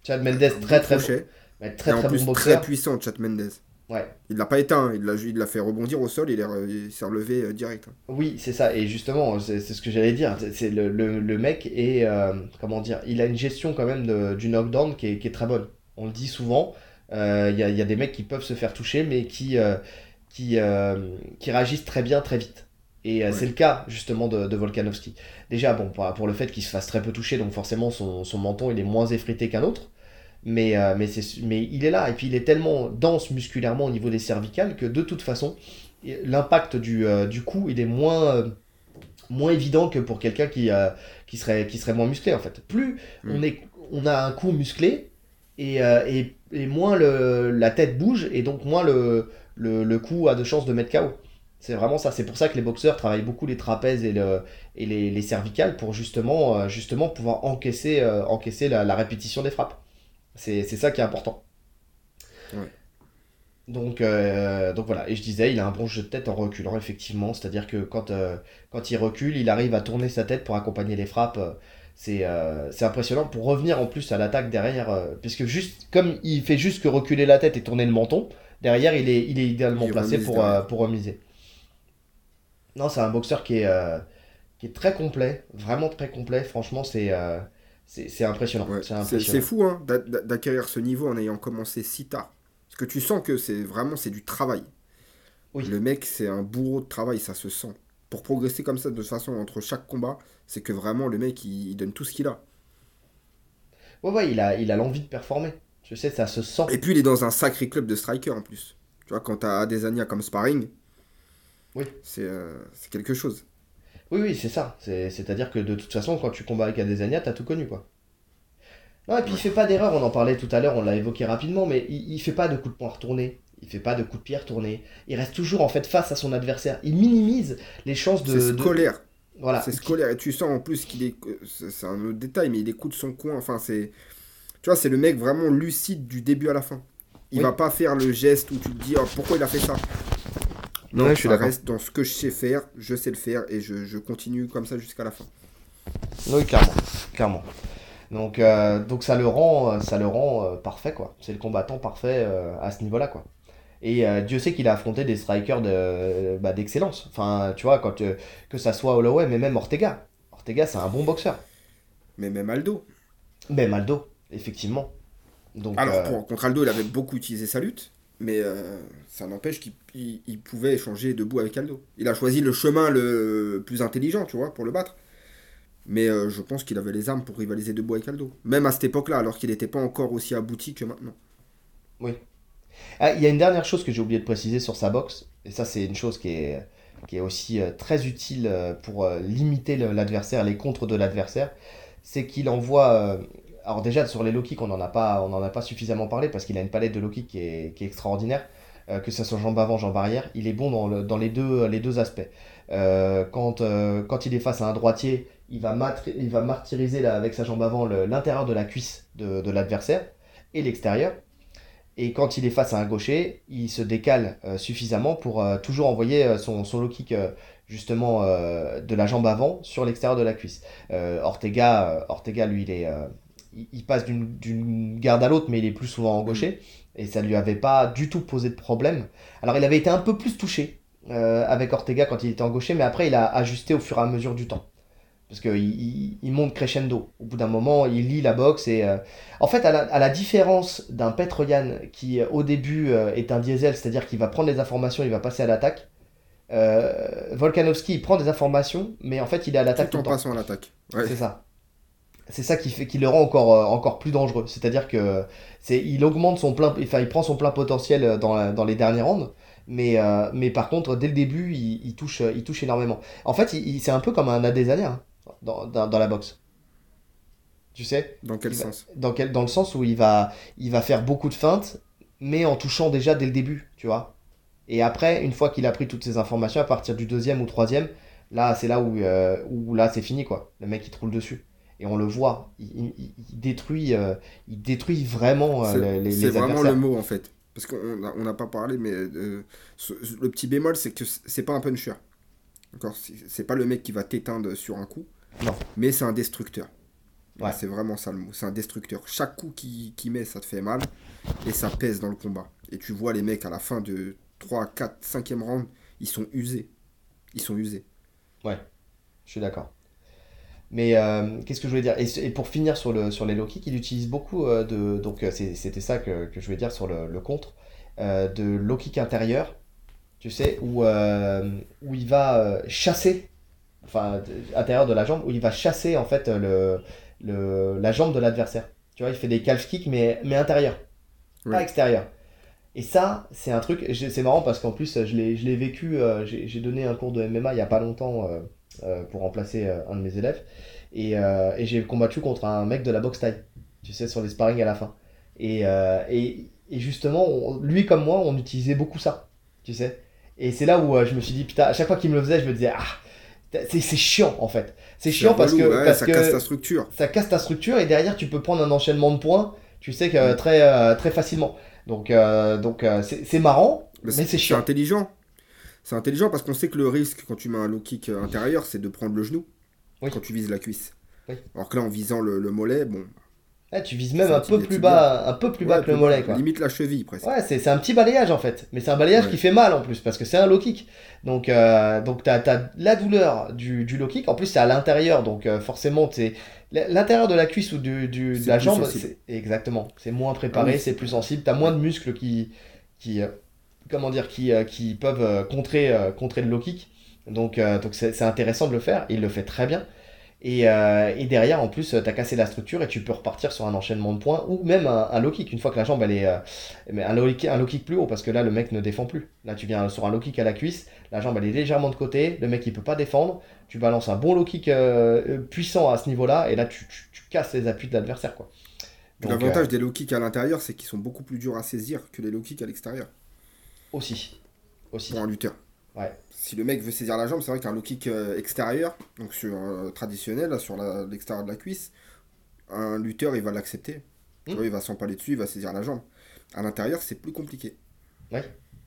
Chad Mendez, très très, très, très, très, bon très puissant, Chad Mendez. Ouais. Il l'a pas éteint, il l'a, il l'a fait rebondir au sol, il, il s'est relevé euh, direct. Oui, c'est ça, et justement, c'est, ce que j'allais dire. C'est le, le, mec est, euh, comment dire, il a une gestion quand même du knockdown qui est, qui est, très bonne. On le dit souvent, euh, il y, a, y, a, des mecs qui peuvent se faire toucher, mais qui, qui, qui réagissent très bien, très vite. Et c'est le cas justement de, de Volkanovski. Déjà, bon, pour, pour, le fait qu'il se fasse très peu toucher, donc forcément son, son menton il est moins effrité qu'un autre. Mais, euh, mais, mais il est là, et puis il est tellement dense musculairement au niveau des cervicales que de toute façon, l'impact du, euh, du coup, il est moins, euh, moins évident que pour quelqu'un qui, qui, serait, qui serait moins musclé en fait. Plus mm. on, est, on a un coup musclé, et, et, et, moins le, la tête bouge, et donc moins le, le, le coup a de chances de mettre KO. C'est vraiment ça. C'est pour ça que les boxeurs travaillent beaucoup les trapèzes et, le, et les, les cervicales pour justement, justement pouvoir encaisser, encaisser la, répétition des frappes. C'est ça qui est important. Donc, euh, donc voilà, et je disais, il a un bon jeu de tête en reculant, effectivement. C'est-à-dire que quand, euh, quand il recule, il arrive à tourner sa tête pour accompagner les frappes. C'est euh, impressionnant pour revenir en plus à l'attaque derrière. puisque juste, comme il fait juste que reculer la tête et tourner le menton, derrière, il est, il est idéalement placé pour, pour remiser. Non, c'est un boxeur qui est, qui est très complet, vraiment très complet. Franchement, c'est c'est impressionnant. c'est fou hein, d'acquérir ce niveau en ayant commencé si tard. Parce que tu sens que c'est vraiment c'est du travail. Oui. Le mec, c'est un bourreau de travail, ça se sent. Pour progresser comme ça, de façon, entre chaque combat, c'est que vraiment le mec, il, donne tout ce qu'il a. Ouais, ouais, il a il a l'envie de performer. Je sais, ça se sent. Et puis, il est dans un sacré club de strikers en plus. Tu vois, quand t'as Adesanya comme sparring, oui. c'est quelque chose. Oui, oui, c'est ça. C'est-à-dire que de toute façon, quand tu combats avec Adesanya, t'as tout connu, quoi. Non, et puis il fait pas d'erreur, on en parlait tout à l'heure, on l'a évoqué rapidement, mais il, il fait pas de coups de poing retournés, il fait pas de coups de pied retournés, il reste toujours en fait face à son adversaire, il minimise les chances de... C'est scolaire. Voilà. C'est scolaire, et tu sens en plus qu'il est... C'est un autre détail, mais il écoute son coin, enfin c'est... Tu vois, c'est le mec vraiment lucide du début à la fin. Il va pas faire le geste où tu te dis, oh, pourquoi il a fait ça? Non, je suis reste dans ce que je sais faire, je sais le faire et je, continue comme ça jusqu'à la fin. Oui, clairement, clairement. Donc, euh, donc ça le rend, ça le rend euh, parfait quoi. C'est le combattant parfait euh, à ce niveau-là quoi. Et Dieu sait qu'il a affronté des strikers de, bah, d'excellence. Enfin, tu vois, quand que ça soit Holloway, mais même Ortega. Ortega, c'est un bon boxeur. Mais même Aldo. Même Aldo, effectivement. Donc, Alors, pour, contre Aldo, il avait beaucoup utilisé sa lutte. Mais euh, ça n'empêche qu'il pouvait échanger debout avec Aldo. Il a choisi le chemin le plus intelligent, tu vois, pour le battre. Mais euh, je pense qu'il avait les armes pour rivaliser debout avec Aldo. Même à cette époque-là, alors qu'il n'était pas encore aussi abouti que maintenant. Oui. Ah, il y a une dernière chose que j'ai oublié de préciser sur sa boxe. Et ça, c'est une chose qui est, qui est aussi euh, très utile pour limiter l'adversaire, les contres de l'adversaire. C'est qu'il envoie alors déjà sur les low kicks, on n'en a pas, on en a pas suffisamment parlé parce qu'il a une palette de low kicks qui est, extraordinaire. Euh, que ce soit jambe avant, jambe arrière, il est bon dans, les, deux, les deux aspects. Euh, quand, euh, quand il est face à un droitier, il va, martyriser avec sa jambe avant l'intérieur de la cuisse de, l'adversaire et l'extérieur. Et quand il est face à un gaucher, il se décale suffisamment pour toujours envoyer son, son, low kick justement de la jambe avant sur l'extérieur de la cuisse. Ortega, Ortega, lui, il, est, il, passe d'une garde à l'autre, mais il est plus souvent en gaucher. Et ça ne lui avait pas du tout posé de problème. Alors il avait été un peu plus touché avec Ortega quand il était en gaucher, mais après il a ajusté au fur et à mesure du temps. Parce qu'il il, monte crescendo. Au bout d'un moment, il lit la boxe. Et, euh, En fait, à la, différence d'un Petroyan qui, euh, au début, euh, est un diesel, c'est-à-dire qu'il va prendre les informations, il va passer à l'attaque. Volkanovski, il prend des informations, mais en fait, il est à l'attaque tout, en passant à l'attaque. C'est ça. C'est ça qui, fait, qui le rend encore, encore plus dangereux. C'est-à-dire que c'est, il augmente son plein, enfin, il prend son plein potentiel dans, dans les derniers rounds. Mais, mais par contre, dès le début, il, touche, il touche énormément. En fait, c'est un peu comme un Adesanya dans, dans, la boxe. Tu sais? Dans quel sens? dans, quel, dans le sens où il va, il va faire beaucoup de feintes, mais en touchant déjà dès le début, tu vois? Et après, une fois qu'il a pris toutes ces informations, à partir du deuxième ou troisième, là, c'est là où, euh, où là, c'est fini, quoi. Le mec, il te roule dessus. Et on le voit, il, il, détruit, euh, il détruit vraiment euh, les, C'est vraiment le mot, en fait. Parce qu'on n'a pas parlé, mais le petit bémol, c'est que c'est pas un puncher. D'accord? C'est pas le mec qui va t'éteindre sur un coup. Non. Mais c'est un destructeur. C'est vraiment ça le mot. C'est un destructeur. Chaque coup qu'il met, ça te fait mal. Et ça pèse dans le combat. Et tu vois les mecs à la fin de 3, 4, 5e round, ils sont usés. Ils sont usés. Ouais, je suis d'accord. Mais euh, qu'est-ce que je voulais dire? Et, pour finir sur, le, sur les low kicks, il utilise beaucoup euh, de. Donc euh, c'était ça que, je voulais dire sur le, contre. de low kick intérieur, tu sais, où, où il va chasser enfin, intérieur de la jambe, où il va chasser en fait le, le la jambe de l'adversaire. Tu vois, il fait des calf kicks, mais, mais intérieur, pas extérieur. Et ça, c'est un truc, c'est marrant parce qu'en plus, je l'ai vécu, j'ai donné un cours de MMA il y a pas longtemps pour remplacer un de mes élèves. Et, et j'ai combattu contre un mec de la boxe taille, tu sais, sur les sparring à la fin. Et, et, et justement, lui comme moi, on utilisait beaucoup ça, tu sais. Et c'est là où je me suis dit, putain, à chaque fois qu'il me le faisait, je me disais, ah, c'est chiant en fait. C'est chiant parce que, ça casse ta structure. Ça casse ta structure et derrière tu peux prendre un enchaînement de points, tu sais que mm. très euh, très facilement. Donc euh, donc euh, c'est marrant, mais, c'est chiant. C'est intelligent. C'est intelligent parce qu'on sait que le risque quand tu mets un low kick intérieur, c'est de prendre le genou quand tu vises la cuisse. Alors que là en visant le, le mollet, bon, eh, tu vises même un peu plus bas, un peu plus bas que le mollet. Quoi. Limite la cheville presque. Ouais, c'est un petit balayage en fait. Mais c'est un balayage qui fait mal en plus parce que c'est un low kick. Donc, euh, donc tu as, la douleur du, du low kick. En plus, c'est à l'intérieur. Donc euh, forcément, l'intérieur de la cuisse ou du, du de la jambe. Exactement. C'est moins préparé, ah c'est plus sensible. Tu as moins de muscles qui, qui, euh, comment dire, qui, euh, qui peuvent contrer, contrer le low kick. Donc donc c'est intéressant de le faire. il le fait très bien. Euh, et, derrière, en plus, tu as cassé la structure et tu peux repartir sur un enchaînement de points ou même un, low kick. Une fois que la jambe, elle est. Euh, un, low kick, un low kick plus haut parce que là, le mec ne défend plus. Là, tu viens sur un low kick à la cuisse, la jambe, elle est légèrement de côté, le mec, il peut pas défendre. Tu balances un bon low kick euh, puissant à ce niveau-là et là, tu, casses les appuis de l'adversaire. quoi. L'avantage des low kicks à l'intérieur, c'est qu'ils sont beaucoup plus durs à saisir que les low kicks à l'extérieur. Aussi. Aussi. Pour un lutteur. Ouais si le mec veut saisir la jambe, c'est vrai qu'un low kick euh, extérieur, donc sur euh, traditionnel, sur l'extérieur de la cuisse, un lutteur il va l'accepter. Hmm. Il va s'empaler dessus, il va saisir la jambe. À l'intérieur, c'est plus compliqué. Oui,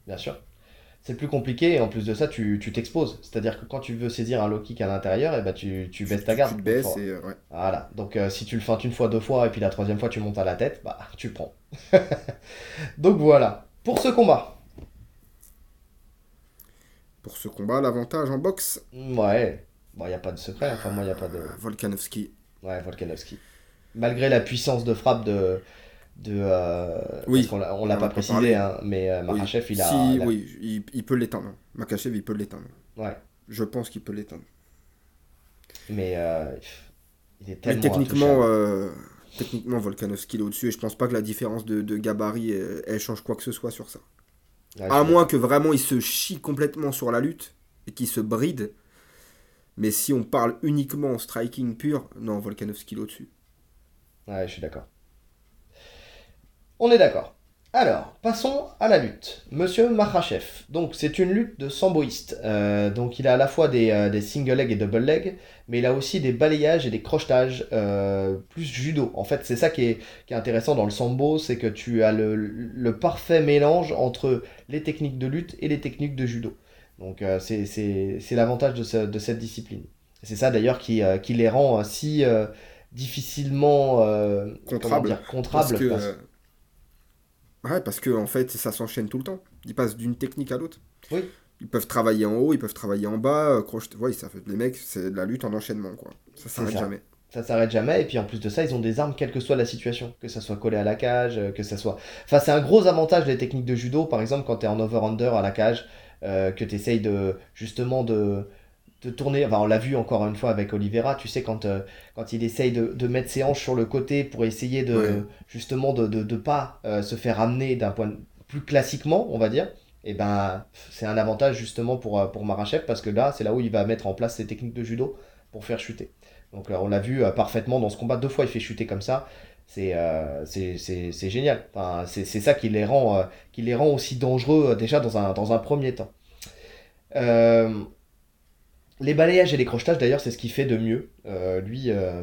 bien sûr. C'est plus compliqué et en plus de ça, tu t'exposes. C'est-à-dire que quand tu veux saisir un low kick à l'intérieur, et eh ben tu, tu baisses ta garde. Tu te baisses et. Euh, ouais. Voilà. Donc si tu le feintes une fois, deux fois et puis la troisième fois tu montes à la tête, bah tu le prends. Donc voilà. Pour ce combat, pour ce combat, l'avantage en boxe Ouais, il n'y a pas de secret, enfin moi il n'y a pas de... Euh, Volkanovski. Ouais, Volkanovski. Malgré la puissance de frappe de... de euh, oui, on l'a, l'a pas précisé, hein, mais euh, Makachev, il a... Si, oui, il, peut l'éteindre. Makachev, il peut l'éteindre. Ouais. Je pense qu'il peut l'éteindre. Mais il est tellement... Mais techniquement, techniquement, Volkanovski est au-dessus et je pense pas que la différence de, de gabarit, elle change quoi que ce soit sur ça à moins que vraiment il se chie complètement sur la lutte et qu'il se bride. Mais si on parle uniquement en striking pur, non, Volkanovski au-dessus. Ouais, je suis d'accord. On est d'accord. Alors, passons à la lutte. Monsieur Makhachev. Donc, c'est une lutte de samboïste. Euh, donc, il a à la fois des, des, single leg et double leg, mais il a aussi des balayages et des crochetages plus judo. En fait, c'est ça qui est, qui est, intéressant dans le sambo, c'est que tu as le, le, parfait mélange entre les techniques de lutte et les techniques de judo. Donc, c'est l'avantage de, de, cette discipline. C'est ça d'ailleurs qui, qui, les rend si difficilement euh, contrable. contrable parce que, Ouais, parce que en fait, ça s'enchaîne tout le temps. Ils passent d'une technique à l'autre. Oui. Ils peuvent travailler en haut, ils peuvent travailler en bas. Ouais, ça fait... Les mecs, c'est de la lutte en enchaînement, quoi. Ça s'arrête jamais. Ça s'arrête jamais, et puis en plus de ça, ils ont des armes quelle que soit la situation. Que ça soit collé à la cage, euh, que ça soit. Enfin, c'est un gros avantage des techniques de judo, par exemple, quand tu es en over-under à la cage, euh, que tu essayes de, justement de de tourner, enfin on l'a vu encore une fois avec Oliveira, tu sais, quand, euh, quand il essaye de, mettre ses hanches sur le côté pour essayer de justement de ne pas euh, se faire amener d'un point plus classiquement, on va dire, et eh ben c'est un avantage justement pour, euh, pour Marachev parce que là, c'est là où il va mettre en place ses techniques de judo pour faire chuter. Donc on l'a vu parfaitement dans ce combat, deux fois il fait chuter comme ça, c'est c'est génial. Enfin, c'est ça qui les, rend, qui les rend aussi dangereux déjà dans un, dans un premier temps. Les balayages et les crochetages, d'ailleurs, c'est ce qu'il fait de mieux, euh, lui, euh,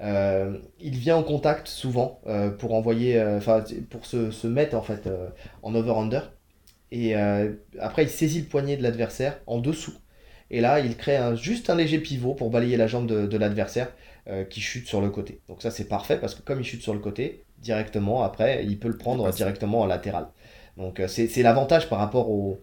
euh, il vient en contact souvent euh, pour envoyer, enfin, pour se, mettre en fait en over-under. Et après, il saisit le poignet de l'adversaire en dessous. Et là, il crée un, juste un léger pivot pour balayer la jambe de, l'adversaire qui chute sur le côté. Donc ça, c'est parfait parce que comme il chute sur le côté, directement, après, il peut le prendre directement en latéral. Donc c'est l'avantage par rapport au,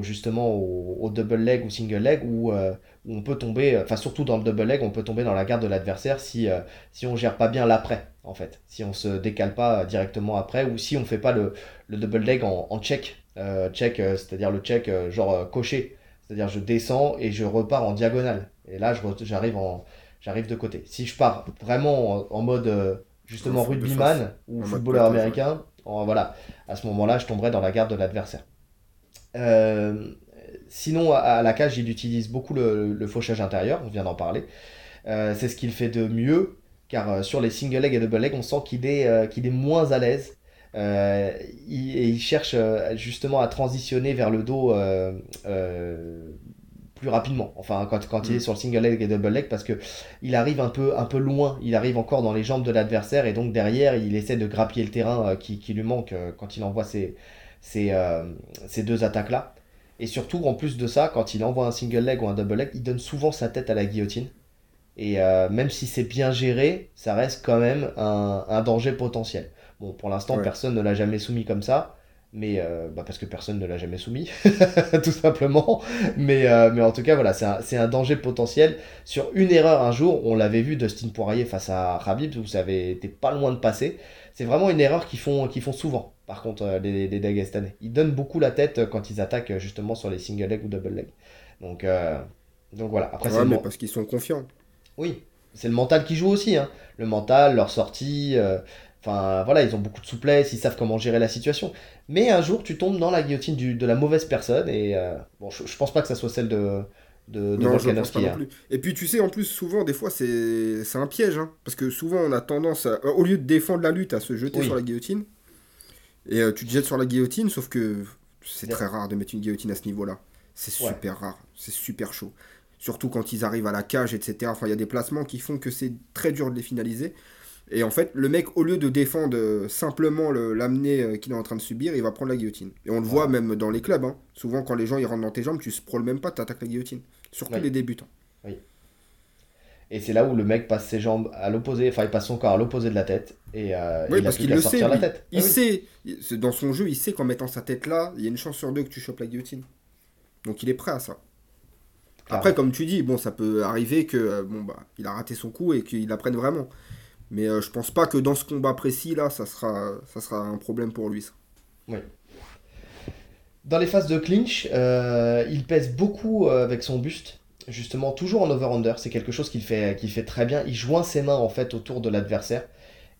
justement au, double leg ou single leg euh, où, on peut tomber, enfin surtout dans le double leg, on peut tomber dans la garde de l'adversaire si, euh, si on gère pas bien l'après en fait, si on se décale pas directement après ou si on fait pas le, le double leg en, check, euh, check c'est-à-dire le check genre coché, c'est-à-dire je descends et je repars en diagonale. Et là j'arrive en j'arrive de côté. Si je pars vraiment en, mode justement rugbyman ou footballeur américain, voilà, à ce moment-là je tomberai dans la garde de l'adversaire. Euh, sinon, à, la cage, il utilise beaucoup le, fauchage intérieur, on vient d'en parler. Euh, c'est ce qu'il fait de mieux, car euh, sur les single leg et double leg, on sent qu'il est, qu'il est moins à l'aise. Il, et il cherche justement à transitionner vers le dos plus rapidement. Enfin, quand, quand il est mm. sur le single leg et double leg, parce que il arrive un peu, un peu loin, il arrive encore dans les jambes de l'adversaire, et donc derrière, il essaie de grappiller le terrain qui, qui, lui manque quand il envoie ses, euh, ces, deux attaques-là. Et surtout, en plus de ça, quand il envoie un single leg ou un double leg, il donne souvent sa tête à la guillotine. Et euh, même si c'est bien géré, ça reste quand même un, danger potentiel. Bon, pour l'instant, personne ne l'a jamais soumis comme ça. Mais euh, bah, parce que personne ne l'a jamais soumis, tout simplement. Mais, mais en tout cas, voilà, c'est un, un, danger potentiel. Sur une erreur un jour, on l'avait vu, Dustin Poirier face à Rabib, vous savez, était pas loin de passer. C'est vraiment une erreur qu'ils font, qu'ils font souvent par contre, euh, les, les Dagestanais. Ils donnent beaucoup la tête euh, quand ils attaquent euh, justement sur les single leg ou double leg. Donc, donc voilà. Après, ouais, mais parce qu'ils sont confiants. Oui, c'est le mental qui joue aussi. Hein. Le mental, leur sortie. Enfin, voilà, ils ont beaucoup de souplesse, ils savent comment gérer la situation. Mais un jour, tu tombes dans la guillotine du, de la mauvaise personne. Et bon, je, pense pas que ça soit celle de, de, de non, je pense pas non hein. plus. Et puis tu sais, en plus, souvent, des fois, c'est un piège. Hein, parce que souvent, on a tendance, au lieu de défendre la lutte, à se jeter sur la guillotine. Et euh, tu te jettes sur la guillotine, sauf que c'est très rare de mettre une guillotine à ce niveau-là. C'est super rare, c'est super chaud. Surtout quand ils arrivent à la cage, etc. Enfin, il y a des placements qui font que c'est très dur de les finaliser. Et en fait, le mec, au lieu de défendre euh, simplement l'amener euh, qu'il est en train de subir, il va prendre la guillotine. Et on le voit même dans les clubs. Hein. Souvent, quand les gens ils rentrent dans tes jambes, tu ne même pas, tu attaques la guillotine. Surtout les débutants. Oui. Et c'est là où le mec passe ses jambes à l'opposé, enfin il passe son corps à l'opposé de la tête. Et euh, oui, parce qu'il le sait. La tête. Il, ah sait, dans son jeu, il sait qu'en mettant sa tête là, il y a une chance sur deux que tu chopes la guillotine. Donc il est prêt à ça. Après, comme tu dis, bon, ça peut arriver que euh, bon bah, il a raté son coup et qu'il apprenne vraiment. Mais euh, je pense pas que dans ce combat précis là, ça sera, ça sera un problème pour lui. Ça. Oui. Dans les phases de clinch, il pèse beaucoup avec son buste justement toujours en over-under. C'est quelque chose qu'il fait, qu'il fait très bien. Il joint ses mains en fait autour de l'adversaire.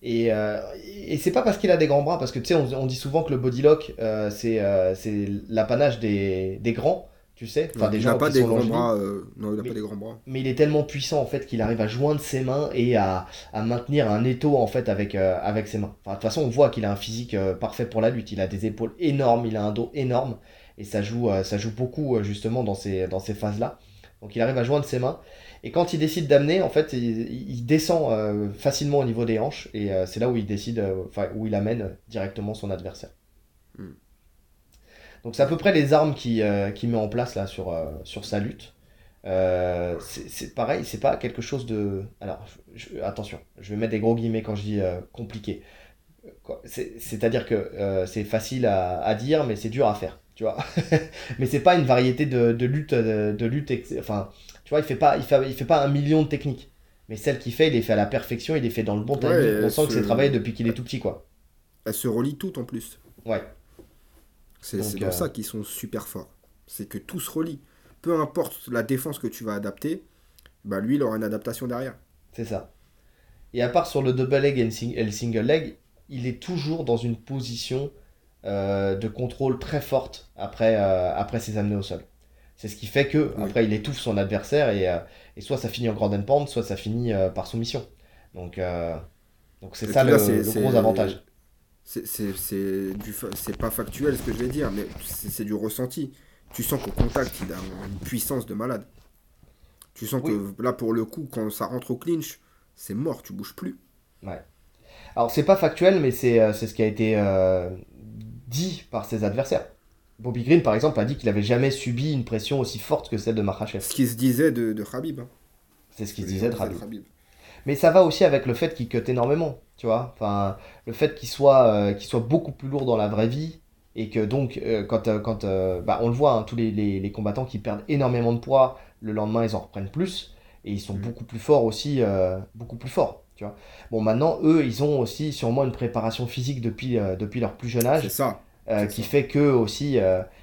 Et, euh, et c'est pas parce qu'il a des grands bras, parce que tu sais, on, dit souvent que le body lock, euh, c'est, euh, c'est l'apanage des, des, grands. tu sais. Enfin, des gens pas des grands bras. Non, il n'a pas des grands bras. Mais il est tellement puissant en fait qu'il arrive à joindre ses mains et à, maintenir un étau en fait avec, avec ses mains. Enfin, de toute façon, on voit qu'il a un physique parfait pour la lutte. Il a des épaules énormes, il a un dos énorme et ça joue, ça joue beaucoup justement dans ces, dans ces phases-là. Donc il arrive à joindre ses mains. Et quand il décide d'amener, en fait, il, descend facilement au niveau des hanches et c'est là où il décide, enfin, où il amène directement son adversaire. Hmm. Donc c'est à peu près les armes qu'il euh, met en place là sur, euh, sur sa lutte. Euh, c'est pareil, c'est pas quelque chose de. Alors, attention, je vais mettre des gros guillemets quand je dis compliqué. C'est-à-dire que c'est facile à, dire, mais c'est dur à faire, tu vois. mais c'est pas une variété de, de lutte, de, lutte, enfin, tu vois, il fait pas, il fait, il fait pas un million de techniques. Mais celle qu'il fait, il est fait à la perfection, il est fait dans le bon timing. On sent que c'est travaillé depuis qu'il est tout petit, quoi. Elle se relie toutes en plus. Ouais. C'est dans euh, ça qu'ils sont super forts. C'est que tout se relie. Peu importe la défense que tu vas adapter, bah lui, il aura une adaptation derrière. C'est ça. Et à part sur le double leg et le single leg, il est toujours dans une position euh, de contrôle très forte après, euh, après ses amenés au sol. C'est ce qui fait que après il étouffe son adversaire et, et soit ça finit en grand pound, soit ça finit par soumission. Donc donc c'est ça le, gros avantage c'est pas factuel ce que je vais dire, mais c'est du ressenti. Tu sens qu'au contact, il a une puissance de malade. Tu sens que là, pour le coup, quand ça rentre au clinch, c'est mort, tu bouges plus. Ouais. Alors, c'est pas factuel, mais c'est euh, ce qui a été euh, dit par ses adversaires. Bobby Green, par exemple, a dit qu'il avait jamais subi une pression aussi forte que celle de Makhachev. Ce qui se disait de, de Khabib. Hein. C'est ce qui se disait de Khabib. Mais ça va aussi avec le fait qu'il cut énormément, tu vois. Enfin, le fait qu'il soit, euh, qu'il soit beaucoup plus lourd dans la vraie vie et que donc, euh, quand, euh, quand bah, on le voit, hein, tous les, les, combattants qui perdent énormément de poids, le lendemain, ils en reprennent plus et ils sont mm. beaucoup plus forts aussi, beaucoup plus forts. Tu vois. Bon, maintenant, eux, ils ont aussi sûrement une préparation physique depuis, depuis leur plus jeune âge. ça. qui fait que aussi,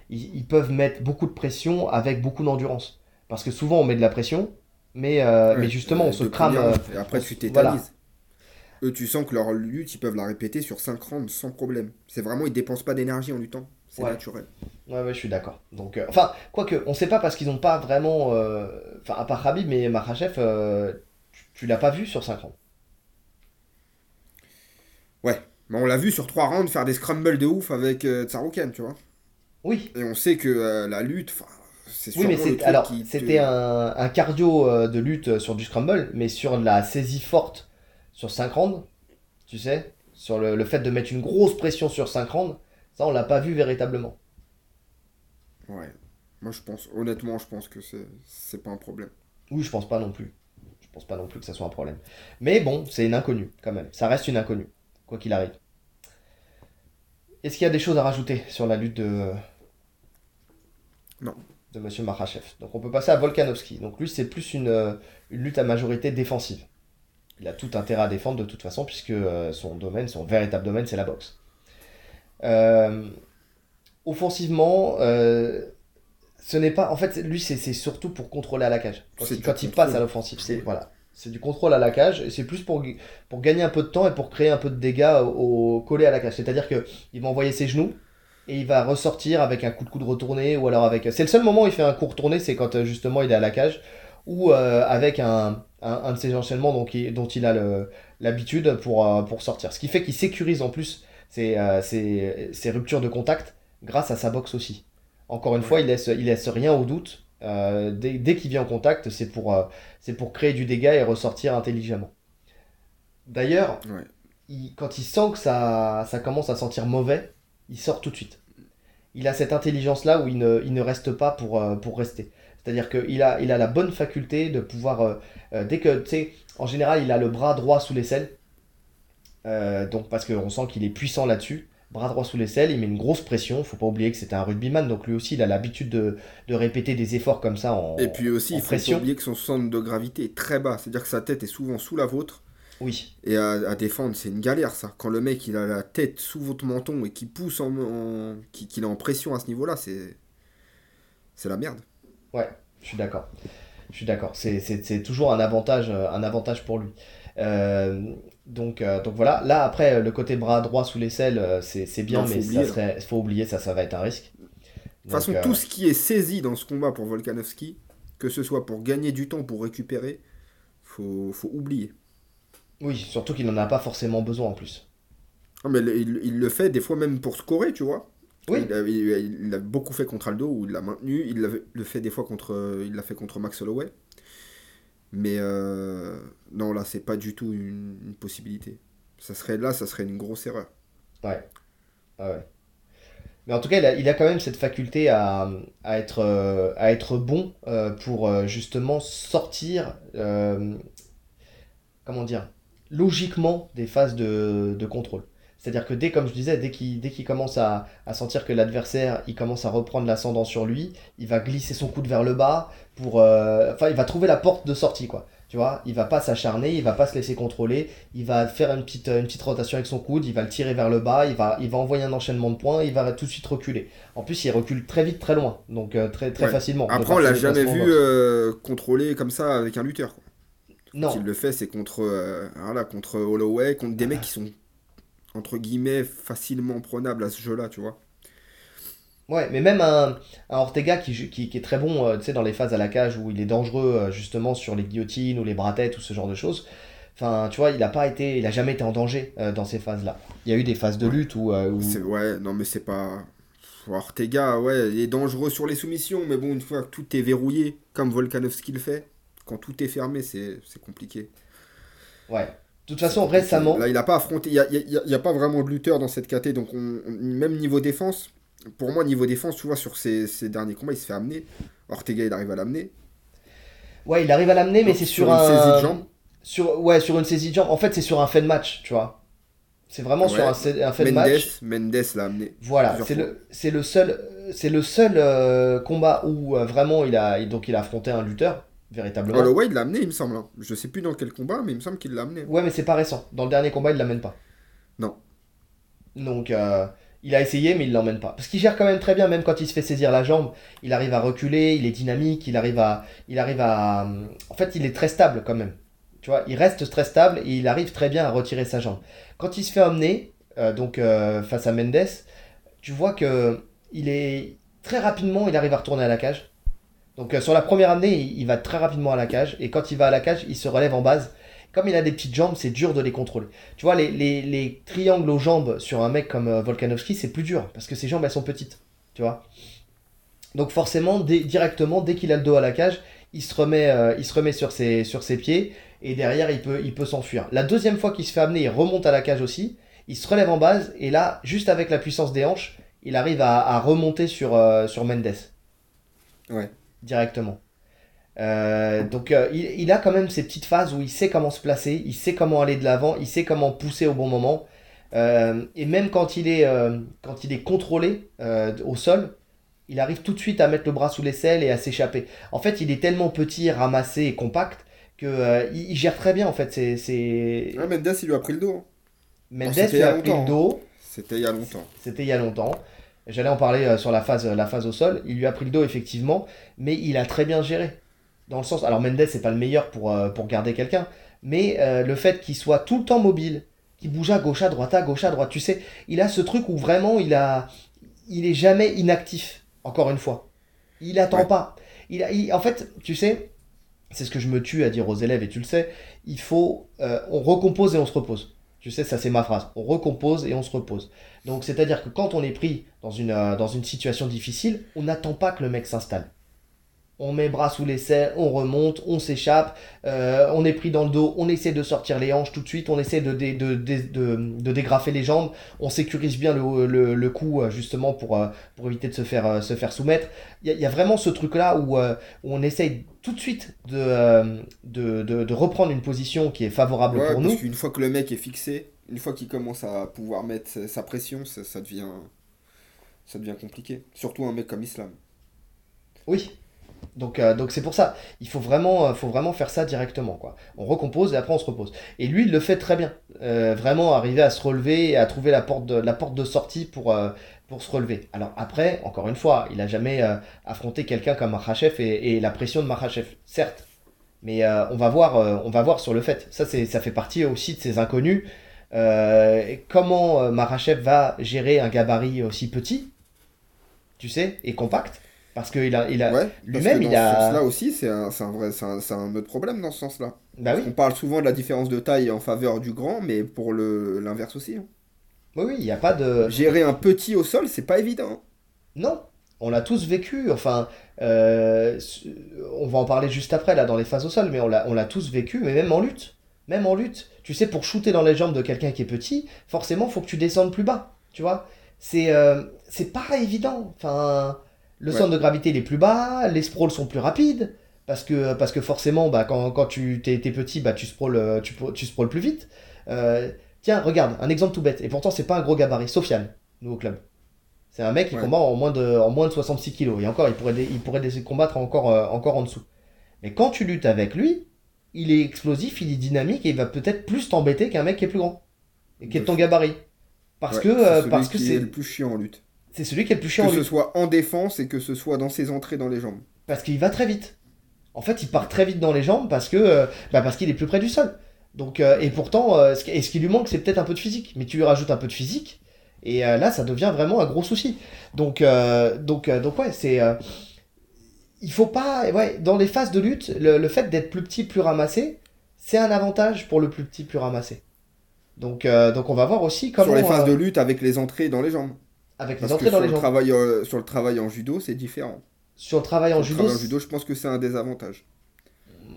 ils, ils peuvent mettre beaucoup de pression avec beaucoup d'endurance. Parce que souvent, on met de la pression, mais, euh, mais justement, on se crame. Euh, et après, tu tétanises. Eux, tu sens que leur lutte, ils peuvent la répéter sur 5 rounds sans problème. C'est vraiment, ils dépensent pas d'énergie en luttant. C'est naturel. Ouais, ouais, je suis d'accord. Donc, euh, enfin, quoique, on sait pas parce qu'ils n'ont pas vraiment. Enfin, à part Habib mais Makhachev, tu, tu l'as pas vu sur 5 rounds. Ouais, mais on l'a vu sur 3 rounds faire des scrambles de ouf avec Tsarouken, tu vois. Oui. Et on sait que la lutte, oui, mais alors c'était un, cardio euh, de lutte sur du scramble, mais sur la saisie forte sur 5 rounds, tu sais, sur le, fait de mettre une grosse pression sur 5 rounds, ça on l'a pas vu véritablement. Ouais, moi je pense, honnêtement, je pense que c'est pas un problème. Oui, je pense pas non plus. Je pense pas non plus que ça soit un problème. Mais bon, c'est une inconnue quand même. Ça reste une inconnue, quoi qu'il arrive. Est-ce qu'il y a des choses à rajouter sur la lutte de. Non de M. Makhachev? Donc on peut passer à Volkanovski. Donc lui, c'est plus euh, une, lutte à majorité défensive. Il a tout intérêt à défendre de toute façon, puisque euh, son domaine, son véritable domaine, c'est la boxe. Euh, offensivement, ce n'est pas. En fait, lui, c'est surtout pour contrôler à la cage. Quand, il, passe à l'offensive, c'est voilà, c'est du contrôle à la cage, et c'est plus pour, pour gagner un peu de temps et pour créer un peu de dégâts au, collé à la cage. C'est-à-dire qu'il va envoyer ses genoux, et il va ressortir avec un coup de coude retourné ou alors avec. C'est le seul moment où il fait un coup retourné, c'est quand euh, justement il est à la cage ou euh, avec un, un, de ses enchaînements donc, dont il a l'habitude pour, euh, pour sortir. Ce qui fait qu'il sécurise en plus ses, ses, ruptures de contact grâce à sa boxe aussi. Encore une fois, il laisse, il laisse rien au doute. Dès, dès qu'il vient en contact, c'est pour, c'est pour créer du dégât et ressortir intelligemment. D'ailleurs, quand il sent que ça, ça commence à sentir mauvais, il sort tout de suite. Il a cette intelligence-là où il ne, il ne, reste pas pour, euh, pour rester. C'est-à-dire qu'il a, il a la bonne faculté de pouvoir, euh, euh, dès que, tu sais, en général, il a le bras droit sous l'aisselle, donc parce qu'on sent qu'il est puissant là-dessus, bras droit sous l'aisselle, il met une grosse pression, faut pas oublier que c'était un rugbyman, donc lui aussi, il a l'habitude de, de, répéter des efforts comme ça en Et puis aussi, il faut pas oublier que son centre de gravité est très bas, c'est-à-dire que sa tête est souvent sous la vôtre, oui. Et à, défendre, c'est une galère ça. Quand le mec il a la tête sous votre menton et qui pousse en, qu'il est en pression à ce niveau-là, c'est c'est la merde. Ouais, je suis d'accord. Je suis d'accord. C'est toujours un avantage, euh, un avantage pour lui. Euh, donc, euh, donc voilà. Là après, le côté bras droit sous l'aisselle, c'est bien, mais il faut oublier ça, ça va être un risque. toute façon, tout ce qui est saisi dans ce combat pour Volkanovski, que ce soit pour gagner du temps, pour récupérer, faut, faut oublier. Oui, surtout qu'il n'en a pas forcément besoin en plus. Ah, mais il, le fait des fois même pour scorer, tu vois. Oui. Il a, beaucoup fait contre Aldo, où il l'a maintenu. Il le fait des fois contre, il l'a fait contre Max Holloway. Mais euh, non, là, c'est pas du tout une, possibilité. Ça serait là, ça serait une grosse erreur. Ouais. Ah. Mais en tout cas, il a, quand même cette faculté à, être, euh, être bon euh, pour justement sortir, comment dire, logiquement des phases de, contrôle. C'est-à-dire que dès, comme je disais, dès qu'il commence à, sentir que l'adversaire il commence à reprendre l'ascendant sur lui, il va glisser son coude vers le bas pour, euh, enfin, il va trouver la porte de sortie quoi. Tu vois, il va pas s'acharner, il va pas se laisser contrôler, il va faire une petite, une petite rotation avec son coude, il va le tirer vers le bas, il va, il va envoyer un enchaînement de points, il va tout de suite reculer. En plus, il recule très vite, très loin, donc euh, très, très facilement. Après, on l'a jamais vu euh, contrôler comme ça avec un lutteur. Quoi. Non. S'il le fait, c'est contre, voilà, contre Holloway, contre des mecs qui sont entre guillemets, facilement prenable à ce jeu-là, tu vois. Ouais, mais même un, Ortega qui, qui, est très bon euh, tu sais, dans les phases à la cage où il est dangereux euh, justement sur les guillotines ou les bras têtes ou ce genre de choses. Enfin, tu vois, il a pas été, il a jamais été en danger euh, dans ces phases-là. Il y a eu des phases de lutte où. Ouais, non, mais c'est pas. Ortega, ouais, il est dangereux sur les soumissions, mais bon, une fois que tout est verrouillé, comme Volkanovski le fait, quand tout est fermé, c'est compliqué. Ouais. De toute façon, récemment. Là, il n'a pas affronté. Il n'y a, pas vraiment de lutteur dans cette KT. Donc, même niveau défense, pour moi, niveau défense, tu vois, sur ces, derniers combats, il se fait amener. Ortega, il arrive à l'amener. Ouais, il arrive à l'amener, mais c'est sur, un. Une saisie de jambe. Sur, ouais, sur une saisie de jambe. En fait, c'est sur un fait de match, tu vois. C'est vraiment sur un, un, fait de match. Mendes l'a amené. Voilà, c'est le, le seul, c'est le seul euh, combat où euh, vraiment il a, donc il a affronté un lutteur véritablement. Holloway, il l'a amené, il me semble. Hein. Je sais plus dans quel combat, mais il me semble qu'il l'a amené. Ouais, mais c'est pas récent. Dans le dernier combat, il l'amène pas. Non. Donc, euh, il a essayé, mais il l'emmène pas. Parce qu'il gère quand même très bien, même quand il se fait saisir la jambe, il arrive à reculer, il est dynamique, il arrive à. Il arrive à en fait, il est très stable quand même. Tu vois, il reste très stable et il arrive très bien à retirer sa jambe. Quand il se fait emmener, euh, donc euh, face à Mendes, tu vois que il est très rapidement, il arrive à retourner à la cage. Donc euh, sur la première année, il, va très rapidement à la cage. Et quand il va à la cage, il se relève en base. Comme il a des petites jambes, c'est dur de les contrôler. Tu vois, les, triangles aux jambes sur un mec comme euh, Volkanovski, c'est plus dur. Parce que ses jambes, elles sont petites. Tu vois? Donc forcément, directement, dès qu'il a le dos à la cage, il se remet, euh, sur, ses, pieds. Et derrière, il peut, il peut s'enfuir. La deuxième fois qu'il se fait amener, il remonte à la cage aussi. Il se relève en base. Et là, juste avec la puissance des hanches, il arrive à, remonter sur, sur Mendes. Ouais directement. Euh, donc euh, il, a quand même ces petites phases où il sait comment se placer, il sait comment aller de l'avant, il sait comment pousser au bon moment. Euh, et même quand il est, quand il est contrôlé au sol, il arrive tout de suite à mettre le bras sous l'aisselle et à s'échapper. En fait, il est tellement petit, ramassé et compact que il, gère très bien en fait. C'est, Mendes, il lui a pris le dos. Hein. Mendes lui a pris le dos. C'était il y a longtemps. C'était il y a longtemps. J'allais en parler euh, sur la phase, la phase au sol. Il lui a pris le dos, effectivement, mais il a très bien géré. Dans le sens. Alors, Mendes, c'est pas le meilleur pour, euh, pour garder quelqu'un, mais euh, le fait qu'il soit tout le temps mobile, qu'il bouge à gauche, à droite, à gauche, à droite, tu sais, il a ce truc où vraiment il a. Il est jamais inactif, encore une fois. Il attend pas. Il, a, en fait, tu sais, c'est ce que je me tue à dire aux élèves, et tu le sais, il faut. on recompose et on se repose. Tu sais, ça c'est ma phrase. On recompose et on se repose. Donc c'est-à-dire que quand on est pris dans une, euh, dans une situation difficile, on n'attend pas que le mec s'installe. On met bras sous les selles, on remonte, on s'échappe, euh, on est pris dans le dos, on essaie de sortir les hanches tout de suite, on essaie de, de, de, dégrafer les jambes, on sécurise bien le, le, le cou euh, justement pour, pour éviter de se faire, se faire soumettre. Il y, a vraiment ce truc-là où, on essaye tout de suite de, de, reprendre une position qui est favorable pour nous. Qu'une fois que le mec est fixé, une fois qu'il commence à pouvoir mettre sa pression, ça, devient, ça devient compliqué. Surtout un mec comme Islam. Oui. Donc euh, donc c'est pour ça, il faut vraiment, euh, faut vraiment faire ça directement. Quoi. On recompose et après on se repose. Et lui, il le fait très bien. Euh, vraiment arriver à se relever et à trouver la porte de, la porte de sortie pour, pour se relever. Alors après, encore une fois, il n'a jamais affronté quelqu'un comme Makhachev et, et, la pression de Makhachev, certes. Mais on, va voir, on va voir sur le fait. Ça, ça fait partie aussi de ces inconnus. Euh, comment euh, Marachev va gérer un gabarit aussi petit tu sais, et compact. Parce qu'il a, il a Ouais, lui-même, que il a. ce sens-là aussi, c'est un, un vrai, c'est un, un autre problème dans ce sens-là. Bah oui, On parle souvent de la différence de taille en faveur du grand, mais pour le l'inverse aussi. hein. oui, oui, il n'y a pas de. Gérer un petit au sol, c'est pas évident. hein. Non, on l'a tous vécu. Enfin, euh, on va en parler juste après, là, dans les phases au sol, mais on l'a, on l'a tous vécu, mais même en lutte. Même en lutte. Tu sais, pour shooter dans les jambes de quelqu'un qui est petit, forcément, faut que tu descendes plus bas. Tu vois C'est euh, c'est pas évident. Enfin, le Ouais. centre de gravité, il est plus bas, les sprawls sont plus rapides. Parce que, parce que forcément, bah, quand, quand tu t'es, petit, bah, tu sprawls, euh, tu, tu sprawls plus vite. Euh, tiens, regarde, un exemple tout bête. Et pourtant, c'est pas un gros gabarit. Sofiane, nous au club. C'est un mec qui Ouais. combat en moins, de, en moins de 66 kilos. Et encore, il pourrait, il pourrait combattre encore, euh, encore en dessous. Mais quand tu luttes avec lui, il est explosif, il est dynamique et il va peut-être plus t'embêter qu'un mec qui est plus grand. Et qui est de ton gabarit. Parce Ouais, que c'est euh, parce que c'est le plus chiant en lutte. C'est celui qui est le plus chiant Que ce soit en défense et que ce soit dans ses entrées dans les jambes. Parce qu'il va très vite. En fait, il part très vite dans les jambes parce que euh, bah, parce qu'il est plus près du sol. Donc, euh, et pourtant, euh, ce, qui, et ce qui lui manque, c'est peut-être un peu de physique. Mais tu lui rajoutes un peu de physique, et euh, là, ça devient vraiment un gros souci. Donc, donc, donc ouais, c'est. il faut pas. Ouais, dans les phases de lutte, le, le fait d'être plus petit, plus ramassé, c'est un avantage pour le plus petit, plus ramassé. Donc, donc on va voir aussi comment. sur les phases de lutte avec les entrées dans les jambes. Avec les Parce entrées que dans sur les le, jambes. travail, euh, sur le travail en judo, c'est différent. Sur le travail en Sur le judo. travail en judo, je pense que c'est un désavantage.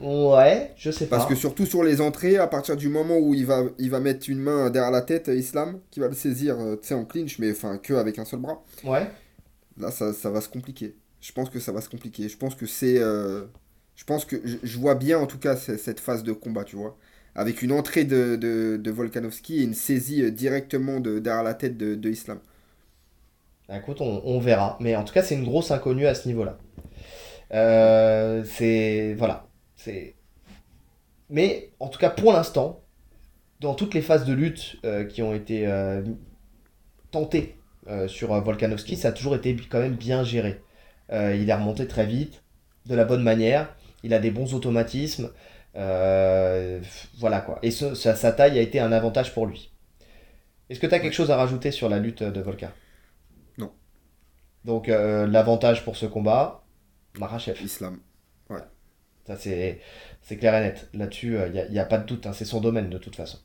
Ouais, je sais pas. Parce que surtout sur les entrées, à partir du moment où il va, il va mettre une main derrière la tête, euh, Islam, qui va le saisir, euh, tu sais, en clinch, mais enfin que avec un seul bras, Ouais. là, ça, ça va se compliquer. Je pense que ça va se compliquer. Je pense que c'est... euh, je pense que... Je, je vois bien, en tout cas, cette phase de combat, tu vois. Avec une entrée de, de, de Volkanovski et une saisie directement de, derrière la tête de, de Islam. Écoute, on, on verra. Mais en tout cas, c'est une grosse inconnue à ce niveau-là. Euh, c'est. Voilà. C'est. Mais en tout cas, pour l'instant, dans toutes les phases de lutte euh, qui ont été euh, tentées sur Volkanovski, ça a toujours été quand même bien géré. Il est remonté très vite, de la bonne manière. Il a des bons automatismes. Voilà quoi. Et ce- sa, sa taille a été un avantage pour lui. Est-ce que tu as quelque chose à rajouter sur la lutte de Volka? Donc euh, l'avantage pour ce combat, Marachev. Islam. Ça c'est c'est clair et net. Là-dessus, il n'y a, pas de doute, hein, c'est son domaine de toute façon.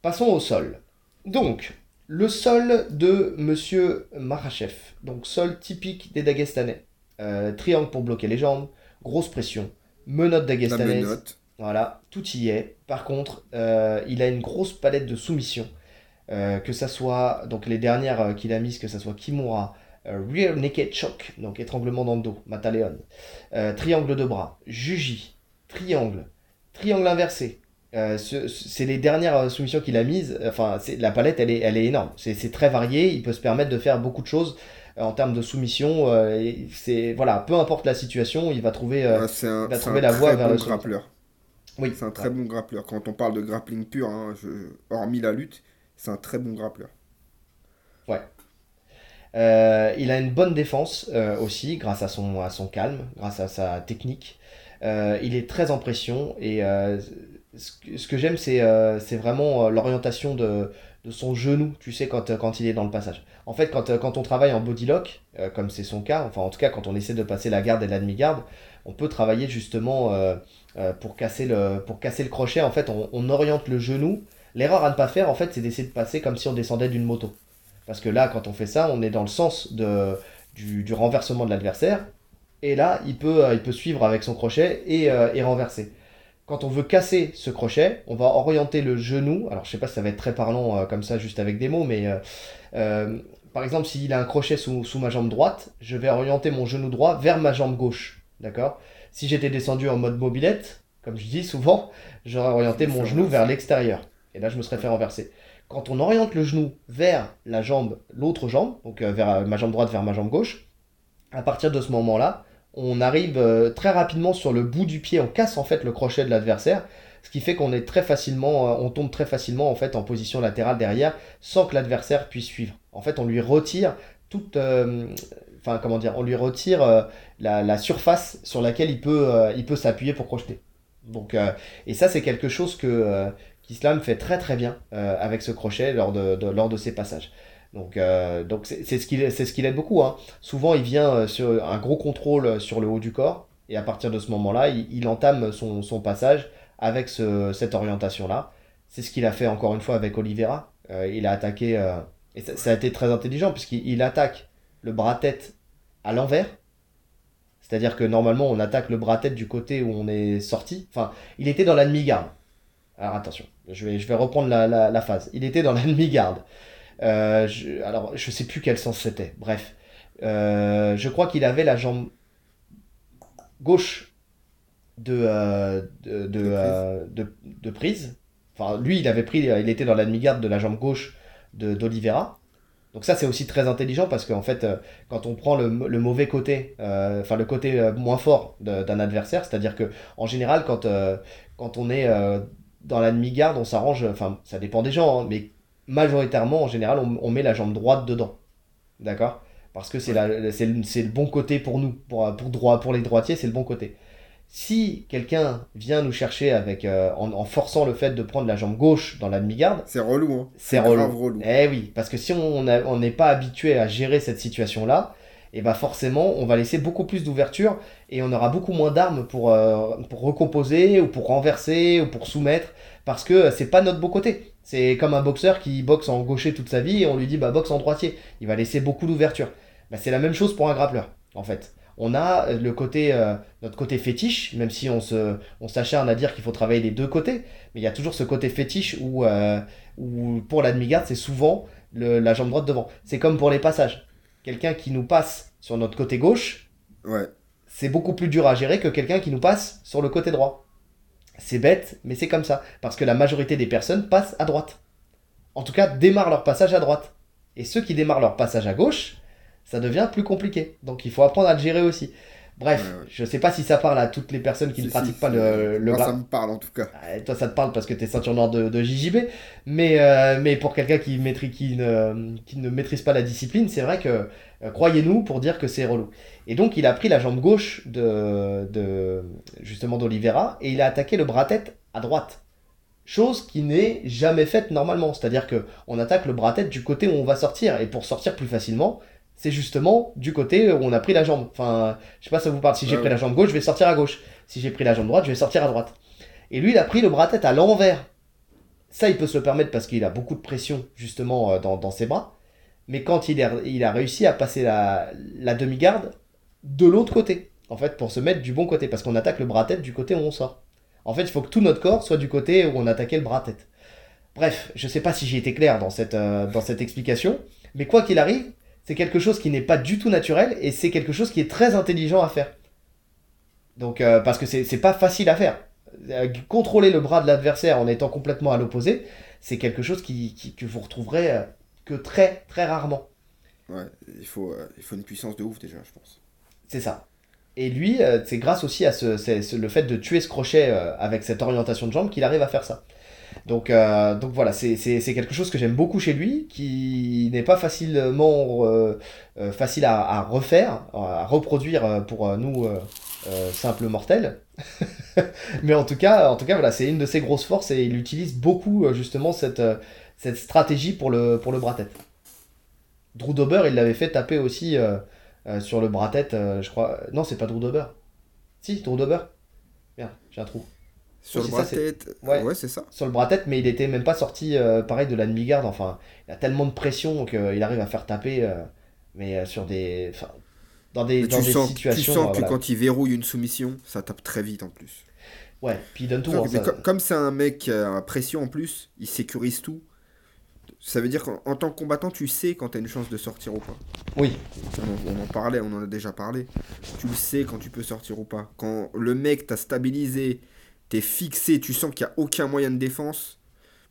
Passons au sol. Donc, le sol de Monsieur Marachev. Donc, sol typique des Dagestanais. Euh, triangle pour bloquer les jambes, grosse pression, menotte La dagestanaise. menotte. Voilà, tout y est. Par contre, euh, il a une grosse palette de soumissions. Euh, que ça soit, donc les dernières euh, qu'il a mises, que ça soit Kimura, euh, Rear Naked Choke, donc étranglement dans le dos, Mataleon, euh, triangle de bras, Juji, triangle, triangle inversé. Ce- ce- c'est les dernières soumissions qu'il a mises. Enfin, la palette, elle est, elle est énorme. C'est très varié. Il peut se permettre de faire beaucoup de choses en termes de soumission. c'est voilà, peu importe la situation, il va trouver. un, il va trouver la voie très vers bon le grappleur. oui, C'est un très bon grappleur. Quand on parle de grappling pur, hein, je- hormis la lutte, c'est un très bon grappleur. Euh, il a une bonne défense euh, aussi, grâce à son, à son calme, grâce à sa technique. Euh, il est très en pression et ce que, j'aime, c'est vraiment l'orientation de, de son genou, tu sais, quand, quand il est dans le passage. En fait, quand, quand on travaille en body lock, comme c'est son cas, enfin en tout cas quand on essaie de passer la garde et la demi-garde, on peut travailler justement pour, casser le, pour casser le crochet. En fait, on oriente le genou. L'erreur à ne pas faire, en fait, c'est d'essayer de passer comme si on descendait d'une moto. Parce que là, quand on fait ça, on est dans le sens de, du, du renversement de l'adversaire. Et là, il peut, euh, il peut suivre avec son crochet et, euh, et renverser. Quand on veut casser ce crochet, on va orienter le genou. Alors, je sais pas si ça va être très parlant euh, comme ça, juste avec des mots, mais euh, par exemple, s'il a un crochet sous, sous ma jambe droite, je vais orienter mon genou droit vers ma jambe gauche. D'accord? Si j'étais descendu en mode mobilette, comme je dis souvent, j'aurais orienté mon genou vers l'extérieur. Et là, je me serais fait renverser. Quand on oriente le genou vers la jambe, l'autre jambe, donc euh, vers euh, ma jambe droite vers ma jambe gauche, à partir de ce moment-là, on arrive euh, très rapidement sur le bout du pied, on casse en fait le crochet de l'adversaire, ce qui fait qu'on est très facilement, on tombe très facilement en fait en position latérale derrière, sans que l'adversaire puisse suivre. En fait, on lui retire toute, enfin comment dire, on lui retire la, surface sur laquelle il peut, il peut s'appuyer pour crocheter. Donc, et ça c'est quelque chose que qu'Islam fait très très bien euh, avec ce crochet lors de, de- lors de ses passages. Donc, euh, donc c'est c'est ce qui c'est ce qui l'aide beaucoup. hein. Souvent, il vient euh, sur un gros contrôle sur le haut du corps, et à partir de ce moment-là, il, il entame son, son passage avec ce- cette orientation-là. C'est ce qu'il a fait encore une fois avec Oliveira. Euh, il a attaqué, euh, et ça, ça a été très intelligent, puisqu'il il attaque le bras-tête à l'envers. C'est-à-dire que normalement, on attaque le bras-tête du côté où on est sorti. Enfin, il était dans la demi-garde. Alors attention, je vais, je vais reprendre la, la, la phase. Il était dans la demi-garde. Euh, je, alors, je sais plus quel sens c'était. Bref. Euh, je crois qu'il avait la jambe gauche de, euh, de, de, De prise. euh, de- de prise. Enfin, lui, il avait pris, il était dans la demi-garde de la jambe gauche de d'Olivera. Donc ça, c'est aussi très intelligent parce qu'en fait, quand on prend le, le mauvais côté, euh, enfin le côté moins fort d'un adversaire, c'est-à-dire que en général, quand, euh, quand on est euh, dans la demi-garde, on s'arrange, enfin ça dépend des gens, hein, mais majoritairement, en général, on, on met la jambe droite dedans. D'accord? Parce que c'est la- c'est le, le bon côté pour nous, pour, pour, droit, pour les droitiers, c'est le bon côté. Si quelqu'un vient nous chercher avec, euh, en, en forçant le fait de prendre la jambe gauche dans la demi-garde, C'est relou, hein. c'est grave relou. relou. Eh oui, parce que si on n'est pas habitué à gérer cette situation-là, et bah forcément, on va laisser beaucoup plus d'ouverture et on aura beaucoup moins d'armes pour, euh, recomposer ou pour renverser ou pour soumettre, parce que c'est pas notre beau côté. C'est comme un boxeur qui boxe en gaucher toute sa vie et on lui dit bah boxe en droitier. Il va laisser beaucoup d'ouverture. Bah, c'est la même chose pour un grappleur, en fait. On a le côté, euh, notre côté fétiche, même si on se, s'acharne à dire qu'il faut travailler les deux côtés, mais il y a toujours ce côté fétiche où, euh, où pour la demi-garde, c'est souvent la jambe droite devant. C'est comme pour les passages. Quelqu'un qui nous passe sur notre côté gauche, Ouais. c'est beaucoup plus dur à gérer que quelqu'un qui nous passe sur le côté droit. C'est bête, mais c'est comme ça. Parce que la majorité des personnes passent à droite. En tout cas, démarrent leur passage à droite. Et ceux qui démarrent leur passage à gauche, ça devient plus compliqué. Donc il faut apprendre à le gérer aussi. Bref, Ouais, ouais. je sais pas si ça parle à toutes les personnes qui Si, ne si, pratiquent pas si. le, le Moi, ça me parle en tout cas. ah, toi, ça te parle parce que t'es ceinture noire de, de JJB, mais, euh, mais pour quelqu'un qui, maîtrise, qui, ne, qui ne maîtrise pas la discipline, c'est vrai que, euh, croyez-nous, pour dire que c'est relou. Et donc, il a pris la jambe gauche de, de justement d'Olivera et il a attaqué le bras-tête à droite. Chose qui n'est jamais faite normalement, c'est-à-dire que on attaque le bras-tête du côté où on va sortir, et pour sortir plus facilement, c'est justement du côté où on a pris la jambe. Enfin, je sais pas si ça vous parle, si j'ai pris la jambe gauche, je vais sortir à gauche. Si j'ai pris la jambe droite, je vais sortir à droite. Et lui, il a pris le bras-tête à l'envers. Ça, il peut se le permettre parce qu'il a beaucoup de pression, justement, euh, dans, dans ses bras. Mais quand il, est- il a réussi à passer la, la demi-garde de l'autre côté, en fait, pour se mettre du bon côté, parce qu'on attaque le bras-tête du côté où on sort. En fait, il faut que tout notre corps soit du côté où on attaquait le bras-tête. Bref, je sais pas si j'ai été clair dans cette, euh, dans cette explication, mais quoi qu'il arrive, c'est quelque chose qui n'est pas du tout naturel et c'est quelque chose qui est très intelligent à faire. Donc, euh, parce que c'est pas facile à faire. Euh, contrôler le bras de l'adversaire en étant complètement à l'opposé, c'est quelque chose qui, qui- que vous retrouverez euh, que très très rarement. Ouais, il faut, il faut une puissance de ouf déjà, je pense. C'est ça. Et lui, c'est grâce aussi à ce, le fait de tuer ce crochet avec cette orientation de jambe qu'il arrive à faire ça. Donc, euh, donc voilà, c'est quelque chose que j'aime beaucoup chez lui, qui n'est pas facilement euh, euh, facile à, à refaire, à reproduire euh, pour euh, nous euh, simples mortels. Mais en tout cas, en tout cas, voilà, c'est une de ses grosses forces et il utilise beaucoup justement cette, cette stratégie pour le, pour le bras-tête. Drew Dober, il l'avait fait taper aussi sur le bras-tête, je crois. Non, c'est pas Drew Dober. Si, Drew Dober. Merde, j'ai un trou. Sur Oui, le bras-tête, Ouais. ouais, c'est ça. Sur le bras-tête, mais il était même pas sorti euh, pareil de la demi-garde. Enfin, il a tellement de pression qu'il arrive à faire taper, euh, mais euh, sur des. enfin, dans des, dans tu des sens, situations. tu sens euh, que voilà. quand il verrouille une soumission, ça tape très vite en plus. Ouais, puis il donne tout. Mais hein, ça- com- comme c'est un mec à pression en plus, il sécurise tout. Ça veut dire qu'en en tant que combattant, tu sais quand t'as une chance de sortir ou pas. Oui, On, en- on en parlait, on en a déjà parlé. Tu le sais quand tu peux sortir ou pas. Quand le mec t'a stabilisé, t'es fixé, tu sens qu'il n'y a aucun moyen de défense.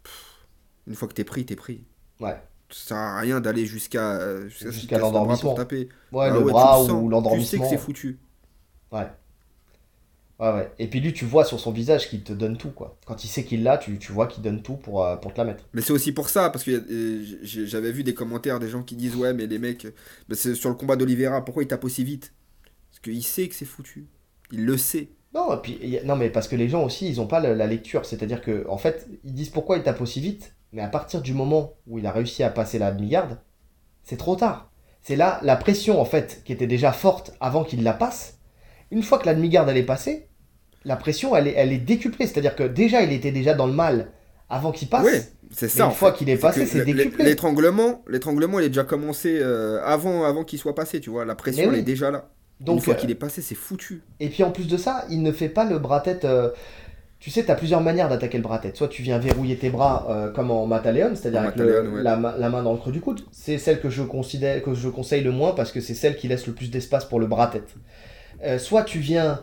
pff, une fois que t'es pris, t'es pris. ouais. Ça sert à rien d'aller jusqu'à euh, jusqu'à bras l'endormissement. pour taper. Ouais, Ah le ouais, tu bras le sens. ou Tu sais l'endormissement. que c'est foutu. Ouais. Ouais, ouais. Et puis lui, tu vois sur son visage qu'il te donne tout, quoi. Quand il sait qu'il l'a, tu, tu vois qu'il donne tout pour, euh, pour te la mettre. Mais c'est aussi pour ça, parce que euh, j'avais vu des commentaires des gens qui disent Ouais, mais les mecs, c'est sur le combat d'Olivera, pourquoi il tape aussi vite? Parce qu'il sait que c'est foutu. Il le sait. Non, et puis, non, mais parce que les gens aussi, ils ont pas la, la lecture. C'est-à-dire que, en fait, ils disent pourquoi il tape aussi vite, mais à partir du moment où il a réussi à passer la demi-garde, c'est trop tard. C'est là la pression en fait qui était déjà forte avant qu'il la passe. Une fois que la demi-garde elle est passée, la pression elle est, elle est décuplée. C'est-à-dire que déjà il était déjà dans le mal avant qu'il passe. Oui, c'est ça. une fois qu'il est passé, c'est décuplé. L'étranglement, l'étranglement, il est déjà commencé euh, avant, avant qu'il soit passé, tu vois. La pression, elle est déjà là. Donc, une fois euh, qu'il est passé, c'est foutu. Et puis en plus de ça, il ne fait pas le bras-tête. Euh, tu sais, tu as plusieurs manières d'attaquer le bras-tête. Soit tu viens verrouiller tes bras comme en Mataleon, c'est-à-dire avec la, main dans le creux du coude. C'est celle que je, considère, que je conseille le moins parce que c'est celle qui laisse le plus d'espace pour le bras-tête. soit tu viens,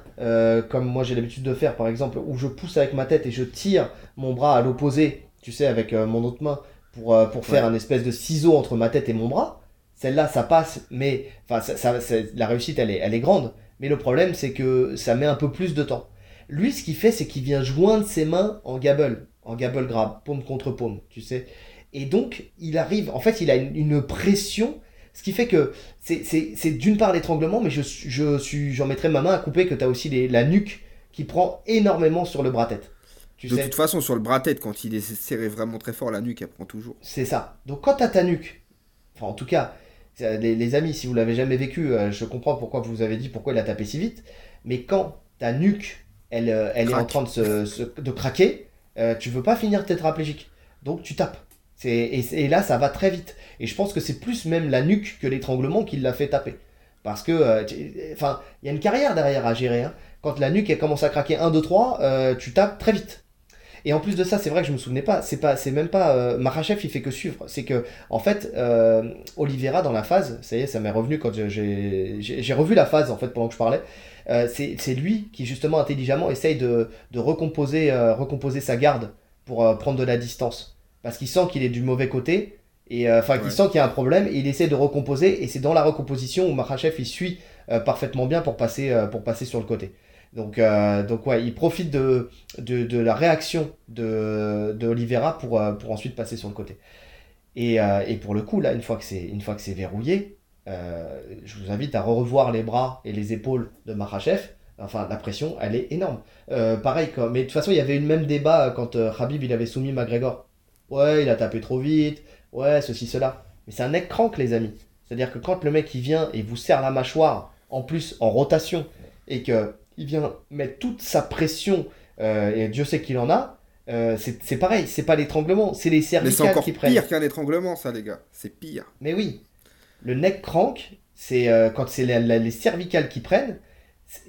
comme moi j'ai l'habitude de faire par exemple, où je pousse avec ma tête et je tire mon bras à l'opposé tu sais, avec euh, mon autre main, pour, euh, pour faire un espèce de ciseau entre ma tête et mon bras. Celle-là, ça passe, mais enfin, ça, la réussite, elle est, elle est grande. Mais le problème, c'est que ça met un peu plus de temps. Lui, ce qu'il fait, c'est qu'il vient joindre ses mains en gable, en gable grab, paume contre paume, tu sais. Et donc, il arrive, en fait, il a une, pression, ce qui fait que c'est d'une part l'étranglement, mais je, je suis, j'en mettrai ma main à couper que tu as aussi les, la nuque qui prend énormément sur le bras-tête de toute façon, sur le bras-tête, quand il est serré vraiment très fort, la nuque, elle prend toujours. C'est ça. Donc quand tu as ta nuque, enfin en tout cas, les, amis, si vous l'avez jamais vécu, euh, je comprends pourquoi vous avez dit pourquoi il a tapé si vite. Mais quand ta nuque, elle, euh, est en train de, se, de craquer, euh, tu veux pas finir tétraplégique. Donc tu tapes. Et, et, là, ça va très vite. Et je pense que c'est plus même la nuque que l'étranglement qui l'a fait taper. Parce que, enfin, il y a une carrière derrière à gérer. Hein. Quand la nuque elle commence à craquer 1, 2, 3, tu tapes très vite. Et en plus de ça, c'est vrai que je me souvenais pas, c'est pas, c'est même pas euh, Marachev, il fait que suivre. C'est que en fait, euh, Oliveira dans la phase, ça y est, ça m'est revenu quand j'ai, revu la phase en fait pendant que je parlais. Euh, c'est lui qui justement intelligemment essaye de, de recomposer, euh, recomposer sa garde pour euh, prendre de la distance, parce qu'il sent qu'il est du mauvais côté et enfin qu'il sent qu'il y a un problème et il essaie de recomposer et c'est dans la recomposition où Marachev il suit parfaitement bien pour passer pour passer sur le côté. Donc, euh, donc ouais, il profite de, de, la réaction de, de Oliveira pour, euh, pour ensuite passer sur le côté. Et, euh, et pour le coup, là, une fois que c'est, une fois que c'est verrouillé, je vous invite à revoir les bras et les épaules de Makhachev. Enfin, la pression, elle est énorme. Pareil, mais de toute façon, il y avait eu le même débat quand Habib il avait soumis McGregor. Ouais, il a tapé trop vite. Ouais, ceci, cela. Mais c'est un neck crank, les amis. C'est-à-dire que quand le mec il vient et vous serre la mâchoire, en plus en rotation, et que il vient mettre toute sa pression, euh, et Dieu sait qu'il en a, euh, c'est pareil, c'est pas l'étranglement, c'est les cervicales qui prennent. C'est pire qu'un étranglement, ça, les gars. C'est pire. Mais oui. Le neck crank, c'est euh, quand c'est les cervicales qui prennent,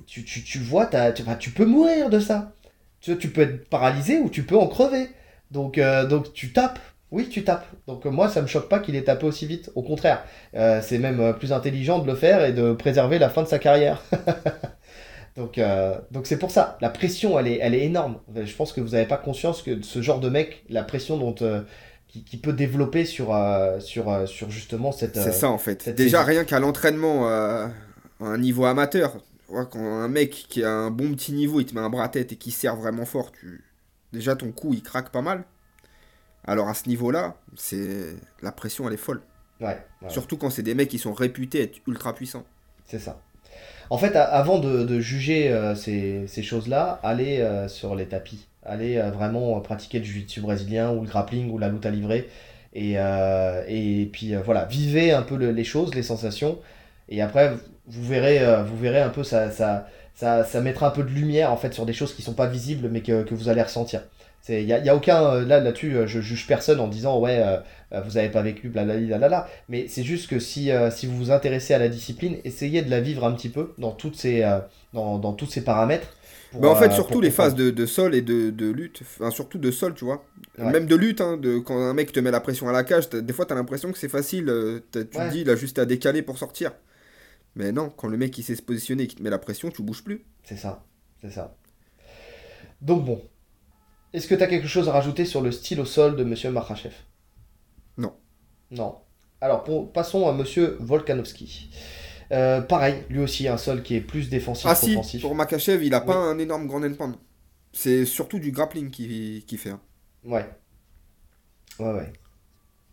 tu, tu, tu, vois, tu, tu, peux mourir de ça. Tu, tu, peux être paralysé ou tu peux en crever. Donc, donc tu tapes. Oui, tu tapes. Donc moi, ça me choque pas qu'il ait tapé aussi vite. Au contraire, c'est même plus intelligent de le faire et de préserver la fin de sa carrière. Donc, euh, donc c'est pour ça. La pression, elle est, elle est énorme. Je pense que vous n'avez pas conscience que ce genre de mec, la pression dont euh, qui, peut développer sur euh, sur sur justement cette. c'est ça en fait. Déjà rien qu'à l'entraînement à un niveau amateur, quand un mec qui a un bon petit niveau, il te met un bras à tête et qui sert vraiment fort, tu déjà ton cou il craque pas mal. Alors à ce niveau-là, c'est la pression elle est folle. ouais. Surtout quand c'est des mecs qui sont réputés être ultra puissants. C'est ça. En fait, avant de, juger euh, ces, choses-là, allez euh, sur les tapis. Allez euh, vraiment pratiquer le jiu-jitsu brésilien ou le grappling ou la lutte à livrer. Et, puis voilà, vivez un peu les choses, les sensations. Et après, vous verrez, un peu, ça, ça, ça, ça mettra un peu de lumière en fait sur des choses qui sont pas visibles mais que vous allez ressentir. Il n'y a, y a, aucun. Euh, là, là-dessus, euh, je juge personne en disant, ouais, euh, vous n'avez pas vécu, blablabla. Mais c'est juste que si, si vous vous intéressez à la discipline, essayez de la vivre un petit peu dans, toutes ces, dans, dans tous ces paramètres. Pour, bah en fait, surtout les phases de, de, sol et de, de lutte, enfin, surtout de sol, tu vois. Même de lutte, hein, de, quand un mec te met la pression à la cage, des fois, tu as l'impression que c'est facile. tu te dis, il a juste à décaler pour sortir. Mais non, quand le mec il sait se positionner et qui te met la pression, tu bouges plus. C'est ça, c'est ça. Donc bon, est-ce que tu as quelque chose à rajouter sur le style au sol de Monsieur Makhachev? Non. Non. Alors, passons à Monsieur Volkanovski. Euh, pareil, lui aussi, un sol qui est plus défensif ah, Si, pour Makachev, il a pas un énorme grand end C'est surtout du grappling qui, qui fait. Hein. Ouais. Ouais, ouais.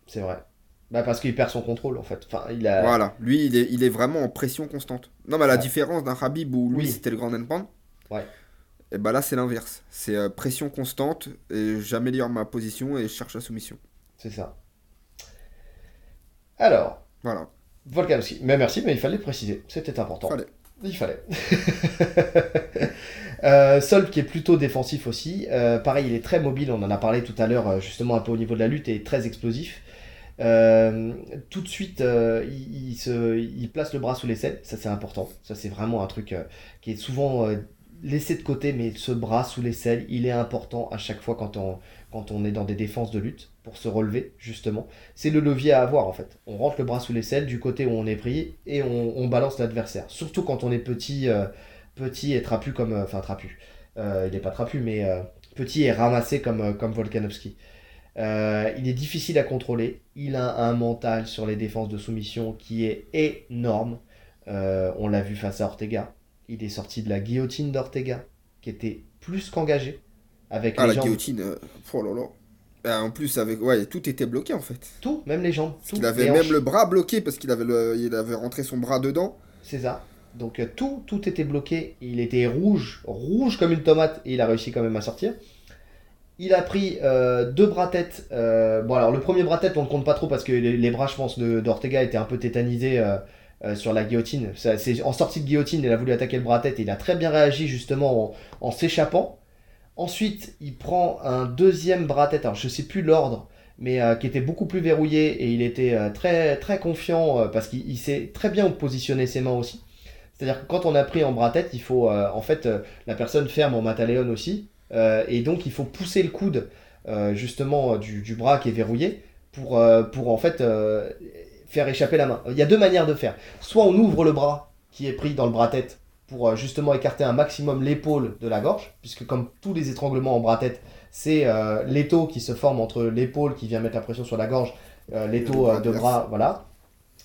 C'est vrai. Bah parce qu'il perd son contrôle en fait. Enfin, il a... Voilà, lui il est, il est vraiment en pression constante. Non mais la différence d'un Habib où lui c'était le grand end Ouais. Et bah là, c'est l'inverse. C'est euh, pression constante et j'améliore ma position et je cherche la soumission. C'est ça. Alors, Voilà. Volkanovski. Mais merci, mais il fallait le préciser. C'était important. Fallait. Il fallait. euh, Solp qui est plutôt défensif aussi. Euh, pareil, il est très mobile. On en a parlé tout à l'heure, euh, justement un peu au niveau de la lutte, et très explosif. Euh, tout de suite, euh, il, il se, il place le bras sous l'aisselle. Ça, c'est important. Ça, c'est vraiment un truc euh, qui est souvent laissé de côté, mais ce bras sous l'aisselle, il est important à chaque fois quand on, quand on est dans des défenses de lutte pour se relever, justement. C'est le levier à avoir en fait. On rentre le bras sous l'aisselle du côté où on est pris et on, balance l'adversaire. Surtout quand on est petit, euh, petit et trapu comme. euh, Enfin, trapu. Euh, il n'est pas trapu, mais petit et ramassé comme, comme Volkanovski. Il est difficile à contrôler. Il a un mental sur les défenses de soumission qui est énorme. On l'a vu face à Ortega. Il est sorti de la guillotine d'Ortega, qui était plus qu'engagé. Avec Ah, les la jambes. guillotine. euh, Oh là là. Ah, en plus, avec... ouais, tout était bloqué en fait. Tout, même les jambes. Tout. Il avait Les même hanches. le bras bloqué parce qu'il avait, le... il avait rentré son bras dedans. C'est ça. Donc euh, tout, tout était bloqué. Il était rouge, rouge comme une tomate, et il a réussi quand même à sortir. Il a pris euh, deux bras tête. euh, bon alors le premier bras tête on ne compte pas trop parce que les, les bras je pense d'Ortega étaient un peu tétanisés euh, sur la guillotine. C'est en sortie de guillotine il a voulu attaquer le bras tête et il a très bien réagi justement en, s'échappant. Ensuite il prend un deuxième bras tête. Alors je sais plus l'ordre mais euh, qui était beaucoup plus verrouillé et il était euh, très très confiant parce qu'il il sait très bien où positionner ses mains aussi. C'est-à-dire que quand on a pris en bras tête, il faut en fait la personne ferme en Mataleon aussi et donc il faut pousser le coude justement du, du bras qui est verrouillé pour, pour en fait faire échapper la main. Il y a deux manières de faire. Soit on ouvre le bras qui est pris dans le bras tête pour euh, justement écarter un maximum l'épaule de la gorge, puisque comme tous les étranglements en bras tête, c'est euh, l'étau qui se forme entre l'épaule qui vient mettre la pression sur la gorge, euh, l'étau euh, de bras, voilà.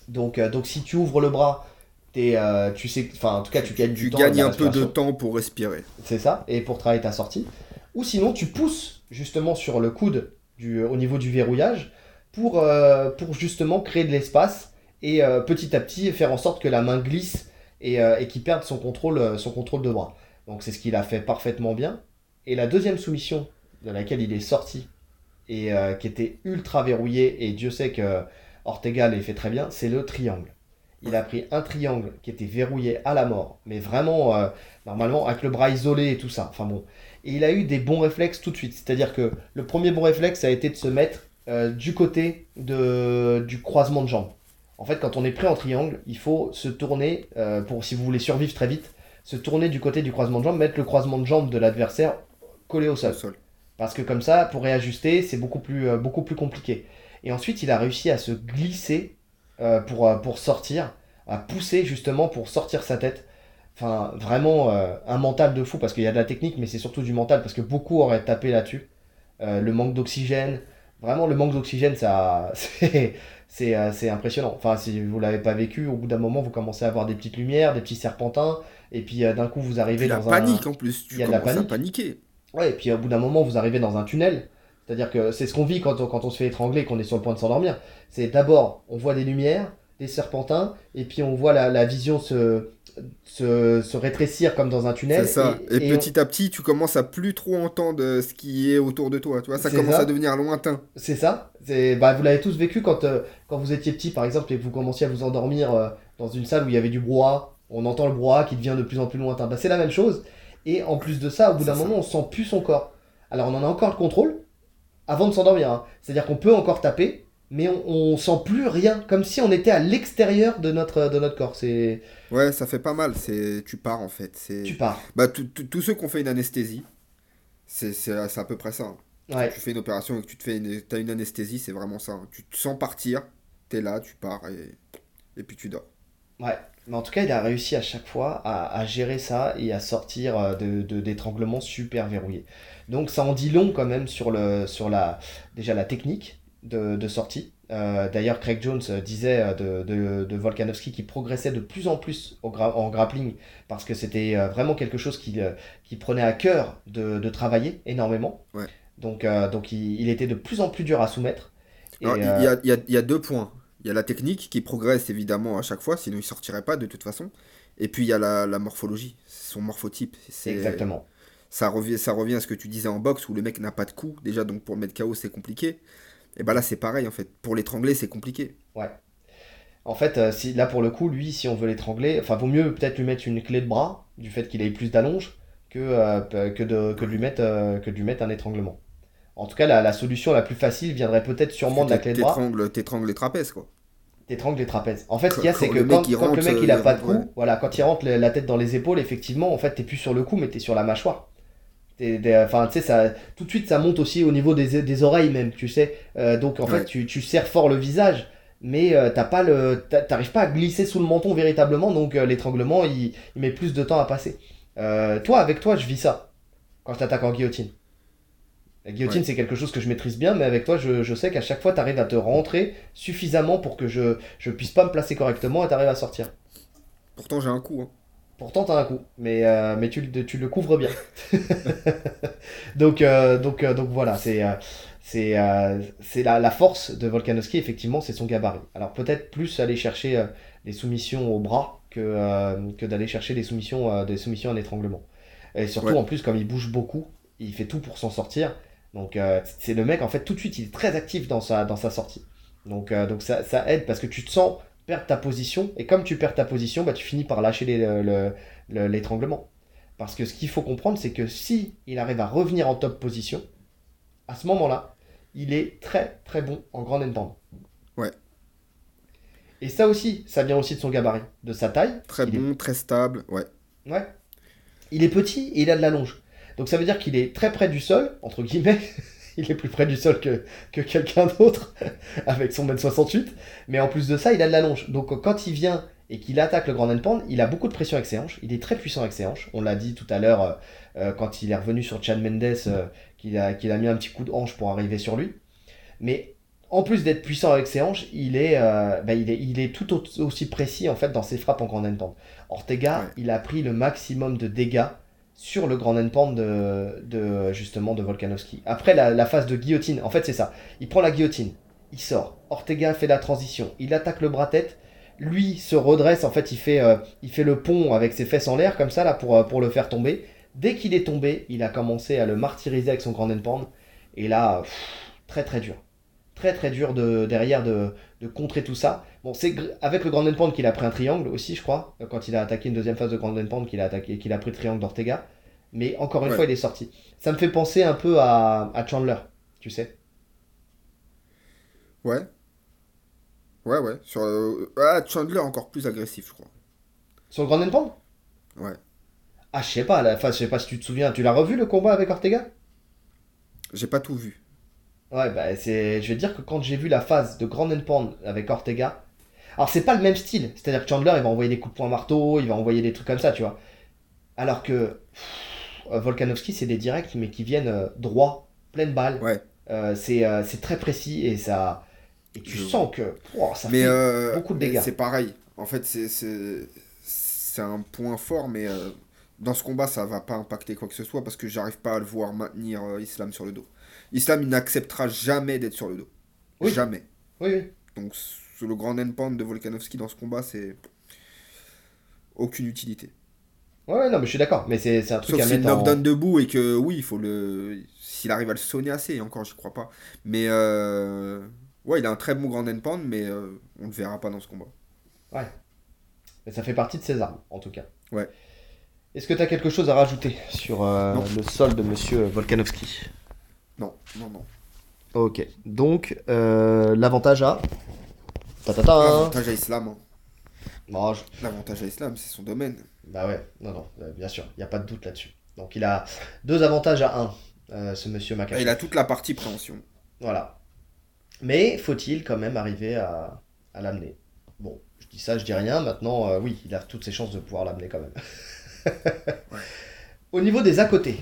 Donc, donc si tu ouvres le bras, t'es, euh, tu sais, enfin en tout cas tu gagnes du Tu temps. gagnes de la un peu de temps pour respirer. C'est ça, et pour travailler ta sortie. Ou sinon, tu pousses justement sur le coude du, au niveau du verrouillage pour, euh, pour justement créer de l'espace et euh, petit à petit faire en sorte que la main glisse et, euh, et qu'il perde son contrôle, son contrôle de bras. Donc c'est ce qu'il a fait parfaitement bien. Et la deuxième soumission de laquelle il est sorti et qui était ultra verrouillée, et Dieu sait que Ortega l'a fait très bien, c'est le triangle. Il a pris un triangle qui était verrouillé à la mort, mais vraiment, normalement, avec le bras isolé et tout ça. Enfin bon. Et il a eu des bons réflexes tout de suite. C'est-à-dire que le premier bon réflexe, a été de se mettre euh, du côté de, du croisement de jambes. En fait, quand on est pris en triangle, il faut se tourner, euh, pour si vous voulez survivre très vite, se tourner du côté du croisement de jambes, mettre le croisement de jambes de l'adversaire collé au sol. Au sol. Parce que comme ça, pour réajuster, c'est beaucoup plus, euh, beaucoup plus compliqué. Et ensuite, il a réussi à se glisser pour, pour sortir, à pousser justement pour sortir sa tête. Enfin, vraiment un mental de fou, parce qu'il y a de la technique, mais c'est surtout du mental, parce que beaucoup auraient tapé là-dessus. Le manque d'oxygène, vraiment le manque d'oxygène, ça, c'est, euh, c'est impressionnant. Enfin, si vous l'avez pas vécu, au bout d'un moment, vous commencez à avoir des petites lumières, des petits serpentins, et puis euh, d'un coup, vous arrivez la dans un... panique en plus. Tu Il y a de la commences à panique. paniquer. Ouais, et puis au bout d'un moment, vous arrivez dans un tunnel. C'est-à-dire que c'est ce qu'on vit quand on, quand on se fait étrangler qu'on est sur le point de s'endormir. C'est d'abord, on voit des lumières, des serpentins, et puis on voit la, la vision se, se, se rétrécir comme dans un tunnel. C'est ça. Et, petit à petit, tu commences à plus trop entendre ce qui est autour de toi. Tu vois, ça commence ça. à devenir lointain. C'est ça. Bah, vous l'avez tous vécu quand, euh, quand vous étiez petit, par exemple, et que vous commenciez à vous endormir euh, dans une salle où il y avait du brouhaha. On entend le brouhaha qui devient de plus en plus lointain. Bah, c'est la même chose. Et en plus de ça, au bout d'un moment, on sent plus son corps. Alors, on en a encore le contrôle avant de s'endormir. hein. C'est-à-dire qu'on peut encore taper, mais on, on sent plus rien, comme si on était à l'extérieur de notre, de notre corps. C'est, Ouais, ça fait pas mal. C'est, tu pars en fait. C'est, tu pars. bah, tous ceux qui ont fait une anesthésie, c'est, à peu près ça. hein. Tu fais une opération et que tu te fais une, t'as une anesthésie, c'est vraiment ça. hein. Tu te sens partir, t'es là, tu pars et, et puis tu dors. Ouais, mais en tout cas, il a réussi à chaque fois à, à gérer ça et à sortir euh, de, de- d'étranglements super verrouillés. Donc ça en dit long quand même sur, le, sur la, déjà la technique de, de sortie. Euh, d'ailleurs, Craig Jones euh, disait euh, de, de, de Volkanovski qu'il progressait de plus en plus au gra- en grappling parce que c'était vraiment quelque chose qu'il euh, qu'il prenait à cœur de, de travailler énormément. Ouais. Donc, euh, donc il, il était de plus en plus dur à soumettre. Il euh, y, a, y a- il y a deux points. Il y a la technique qui progresse évidemment à chaque fois, sinon il sortirait pas de toute façon. Et puis il y a la, la morphologie, son morphotype. Exactement. Ça revient, ça revient à ce que tu disais en boxe où le mec n'a pas de coup. Déjà, donc pour le mettre KO, c'est compliqué. Et bah là, c'est pareil en fait. Pour l'étrangler, c'est compliqué. En fait, si, là pour le coup, lui, si on veut l'étrangler, enfin, vaut mieux peut-être lui mettre une clé de bras, du fait qu'il ait plus d'allonge, que, que, de, que, de lui mettre, que de lui mettre un étranglement. En tout cas, la, solution la plus facile viendrait peut-être sûrement de la clé de bras. T'étrangles les trapèzes, quoi. T'étrangles les trapèzes. En fait, ce qu'il y a, c'est que quand, le mec il a pas de cou, voilà, quand il rentre la tête dans les épaules, effectivement, en fait, t'es plus sur le cou, mais t'es sur la mâchoire. Enfin, tu sais, ça, tout de suite, ça monte aussi au niveau des, des oreilles même, tu sais. Euh, donc, en fait, tu, tu serres fort le visage, mais euh, t'as pas le, t'arrives pas à glisser sous le menton véritablement, donc euh, l'étranglement, il, il, met plus de temps à passer. toi, avec toi, je vis ça quand je t'attaque en guillotine. La guillotine, c'est quelque chose que je maîtrise bien, mais avec toi, je, sais qu'à chaque fois, tu arrives à te rentrer suffisamment pour que je ne puisse pas me placer correctement et tu arrives à sortir. Pourtant, j'ai un coup. Hein. Pourtant, tu as un coup, mais, euh, mais tu, tu, le couvres bien. donc, euh, donc, euh, donc voilà, c'est la, la, force de Volkanovski, effectivement, c'est son gabarit. Alors peut-être plus aller chercher des soumissions au bras que, que d'aller chercher des soumissions, des soumissions à l'étranglement. Et surtout, en plus, comme il bouge beaucoup, il fait tout pour s'en sortir. Donc c'est le mec, en fait, tout de suite, il est très actif dans sa, dans sa sortie. Donc, donc ça, ça, aide parce que tu te sens perdre ta position. Et comme tu perds ta position, bah, tu finis par lâcher l'étranglement. Parce que ce qu'il faut comprendre, c'est que si il arrive à revenir en top position, à ce moment-là, il est très très bon en grande end Ouais. Et ça aussi, ça vient aussi de son gabarit, de sa taille. Très bon, très stable, ouais. Ouais. Il est petit et il a de la longe. Donc ça veut dire qu'il est très près du sol, entre guillemets. il est plus près du sol que, que quelqu'un d'autre, avec son mètre 68. Mais en plus de ça, il a de la longe. Donc quand il vient et qu'il attaque le grand endpoint, il a beaucoup de pression avec ses hanches. Il est très puissant avec ses hanches. On l'a dit tout à l'heure euh, euh, quand il est revenu sur Chad Mendes, euh, qu'il a, qu'il a mis un petit coup de hanche pour arriver sur lui. Mais en plus d'être puissant avec ses hanches, il est, bah, il est, il est tout aussi précis en fait dans ses frappes en grand endpoint. Ortega, il a pris le maximum de dégâts sur le grand endpoint de, de, justement de Volkanovski. Après la, phase de guillotine, en fait c'est ça. Il prend la guillotine, il sort. Ortega fait la transition, il attaque le bras tête. Lui se redresse, en fait il fait, euh, le pont avec ses fesses en l'air comme ça euh, pour le faire tomber. Dès qu'il est tombé, il a commencé à le martyriser avec son grand endpoint. Et là, très très dur. Très très dur de, derrière de, de contrer tout ça. Bon, c'est avec le Grand Endpoint qu'il a pris un triangle aussi, je crois, quand il a attaqué une deuxième phase de Grand Endpoint qu'il a attaqué, qu'il a pris le triangle d'Ortega. Mais encore une fois, il est sorti. Ça me fait penser un peu à, Chandler, tu sais. Ouais. Ouais, ouais. Sur, euh, ah, Chandler encore plus agressif, je crois. Sur le Grand Endpoint Ouais. Ah, je sais pas, la phase, je sais pas si tu te souviens. Tu l'as revu le combat avec Ortega? J'ai pas tout vu. Ouais, bah, c'est... je vais dire que quand j'ai vu la phase de Grand Endpoint avec Ortega, alors c'est pas le même style, c'est-à-dire que Chandler il va envoyer des coups de poing marteau, il va envoyer des trucs comme ça, tu vois. Alors que Volkanovski c'est des directs mais qui viennent euh, droit, pleine balle. Ouais. Euh, c'est, euh, c'est très précis et ça et tu sens que ça fait beaucoup de dégâts. C'est pareil. En fait, c'est, c'est, c'est un point fort mais dans ce combat ça va pas impacter quoi que ce soit parce que j'arrive pas à le voir maintenir Islam sur le dos. Islam, il n'acceptera jamais d'être sur le dos. Jamais. Oui, Donc, le grand endpoint de Volkanovski dans ce combat, c'est aucune utilité. Ouais, non, mais je suis d'accord. Mais c'est un truc Sauf à mettre en... debout et que, oui, il faut le... S'il arrive à le sonner assez, encore, je crois pas. Mais, euh... ouais, il a un très bon grand endpoint, mais euh, on le verra pas dans ce combat. Ouais. Mais ça fait partie de ses armes, en tout cas. Ouais. Est-ce que tu as quelque chose à rajouter sur euh, le sol de monsieur Volkanovski? Non, non, non. Ok, donc euh, l'avantage à. L'avantage à Islam. Hein. L'avantage à Islam, c'est son domaine. Bah ouais, non, non, euh, bien sûr, il n'y a pas de doute là-dessus. Donc il a deux avantages à un, euh, ce monsieur Makachev. Il a toute la partie préhension. Voilà. Mais faut-il quand même arriver à, à l'amener? Bon, je dis ça, je dis rien. Maintenant, oui, il a toutes ses chances de pouvoir l'amener quand même. Au niveau des à côté,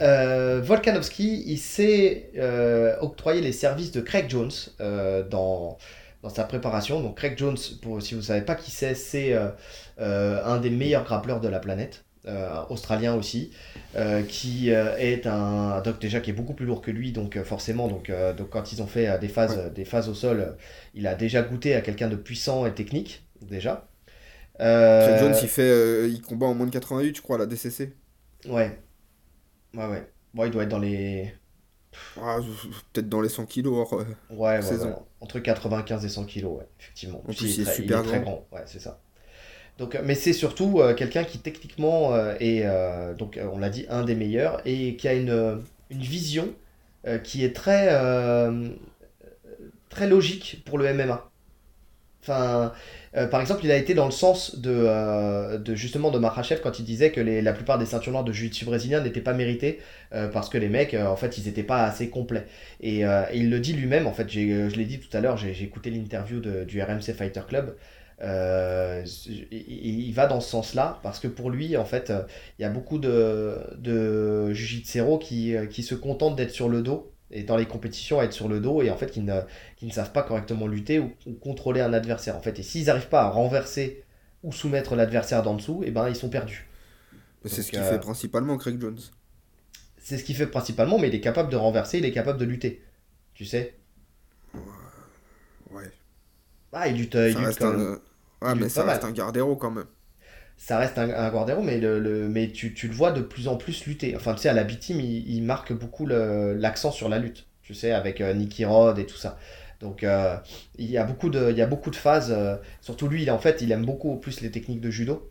euh, Volkanovski, il s'est euh, octroyé les services de Craig Jones euh, dans, dans sa préparation. Donc Craig Jones, pour, si vous ne savez pas qui c'est, c'est un des meilleurs grappleurs de la planète. australien aussi, qui est un doc déjà qui est beaucoup plus lourd que lui, donc forcément, donc, donc quand ils ont fait des phases, des phases au sol, il a déjà goûté à quelqu'un de puissant et technique déjà. Craig Jones, il fait, il combat en moins de 88, je crois, à la DCC. Ouais, Ouais, ouais. Bon, il doit être dans les. Ah, peut-être dans les 100 kilos hors, euh, Ouais, saison. Entre 95 et 100 kilos, ouais, effectivement. En plus, il est très- super très grand. Ouais, c'est ça. Donc, euh, mais c'est surtout euh, quelqu'un qui techniquement euh, est, euh, donc on l'a dit, un des meilleurs et qui a une, une vision qui est très, très logique pour le MMA. Enfin, euh, par exemple, il a été dans le sens de, euh, justement de Makhachev quand il disait que la plupart des ceintures noires de jiu-jitsu brésilien n'étaient pas méritées euh, parce que les mecs, euh, en fait, ils n'étaient pas assez complets. Et, il le dit lui-même, en fait, je l'ai dit tout à l'heure, j'ai, écouté l'interview du RMC Fighter Club. Il, va dans ce sens-là parce que pour lui, en fait, il y a beaucoup de, de qui se contentent d'être sur le dos et dans les compétitions à être sur le dos et en fait qui ne, qui ne savent pas correctement lutter ou, ou contrôler un adversaire. En fait, et s'ils n'arrivent pas à renverser ou soumettre l'adversaire d'en dessous, et ben ils sont perdus. C'est ce qu'il euh, fait principalement, Craig Jones. C'est ce qu'il fait principalement, mais il est capable de renverser, il est capable de lutter. Tu sais? Ouais. Ah, il lutte, il Ça lutte reste quand un... même. euh, Ouais, il mais lutte ça reste un Gardero quand même. Ça reste un, un Guardero, mais, le, le- mais tu, tu le vois de plus en plus lutter. Enfin, tu sais, à la B-Team, il, il marque beaucoup l'accent sur la lutte. Tu sais, avec euh, Nicky Rod et tout ça. Donc, euh, il y a beaucoup de, il y a beaucoup de phases. euh, surtout lui, il, en fait, il aime beaucoup plus les techniques de judo.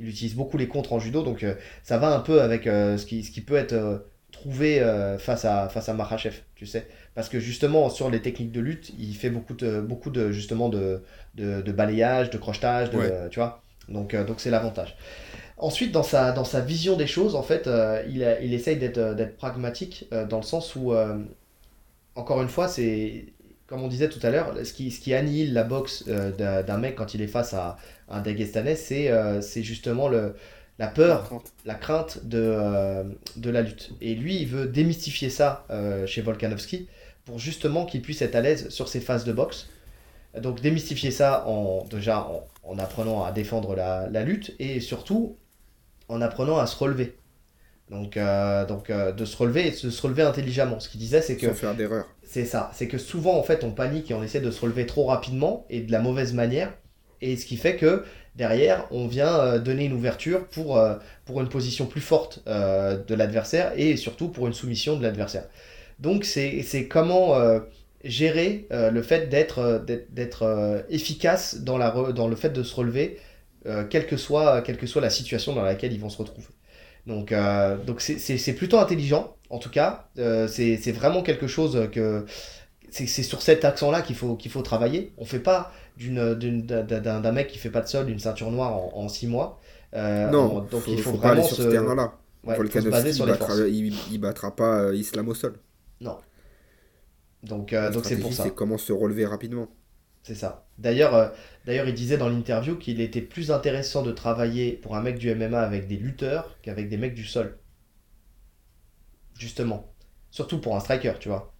Il utilise beaucoup les contres en judo, donc ça va un peu avec ce, qui, ce qui peut être trouvé face à, face à tu sais. Parce que justement, sur les techniques de lutte, il fait beaucoup de, beaucoup de, justement, de, de, de balayage, de crochetage, de, Ouais. tu vois. Donc, euh, donc c'est l'avantage. Ensuite, dans sa, dans sa vision des choses, en fait, euh, il, a- il essaye d'être euh, pragmatique euh, dans le sens où, encore une fois, c'est comme on disait tout à l'heure, ce qui, ce qui annihile la boxe d'un mec quand il est face à un Dagestanais, c'est c'est justement le, la peur, la crainte de, de la lutte. Et lui, il veut démystifier ça chez Volkanovski pour justement qu'il puisse être à l'aise sur ses phases de boxe. Donc démystifier ça en, déjà en, en apprenant à défendre la, la lutte et surtout en apprenant à se relever. Donc, euh, donc euh, de se relever et de se relever intelligemment. Ce qu'il disait, c'est que Sans faire d'erreur. c'est ça, c'est que souvent en fait on panique et on essaie de se relever trop rapidement et de la mauvaise manière. Et ce qui fait que derrière on vient euh, donner une ouverture pour, euh, pour une position plus forte de l'adversaire et surtout pour une soumission de l'adversaire. Donc c'est c'est comment gérer euh, le fait d'être euh, d'être euh, efficace dans, la re- dans le fait de se relever, quelle, que soit, quelle que soit la situation dans laquelle ils vont se retrouver. Donc euh, donc c'est- plutôt intelligent, en tout cas. Euh, c'est vraiment quelque chose que c'est sur cet accent-là qu'il faut, qu'il faut travailler. On fait pas d'un, mec qui fait pas de sol, d'une ceinture noire en, en six mois. Euh, non, en- donc faut, il faut, faut pas aller vraiment sur se, ce terrain-là. ouais, il, il, il battra pas Islam au sol. Non. Donc, euh, donc c'est pour ça. c'est comment se relever rapidement. C'est ça. D'ailleurs, euh, d'ailleurs, il disait dans l'interview qu'il était plus intéressant de travailler pour un mec du MMA avec des lutteurs qu'avec des mecs du sol. Justement. Surtout pour un striker, tu vois.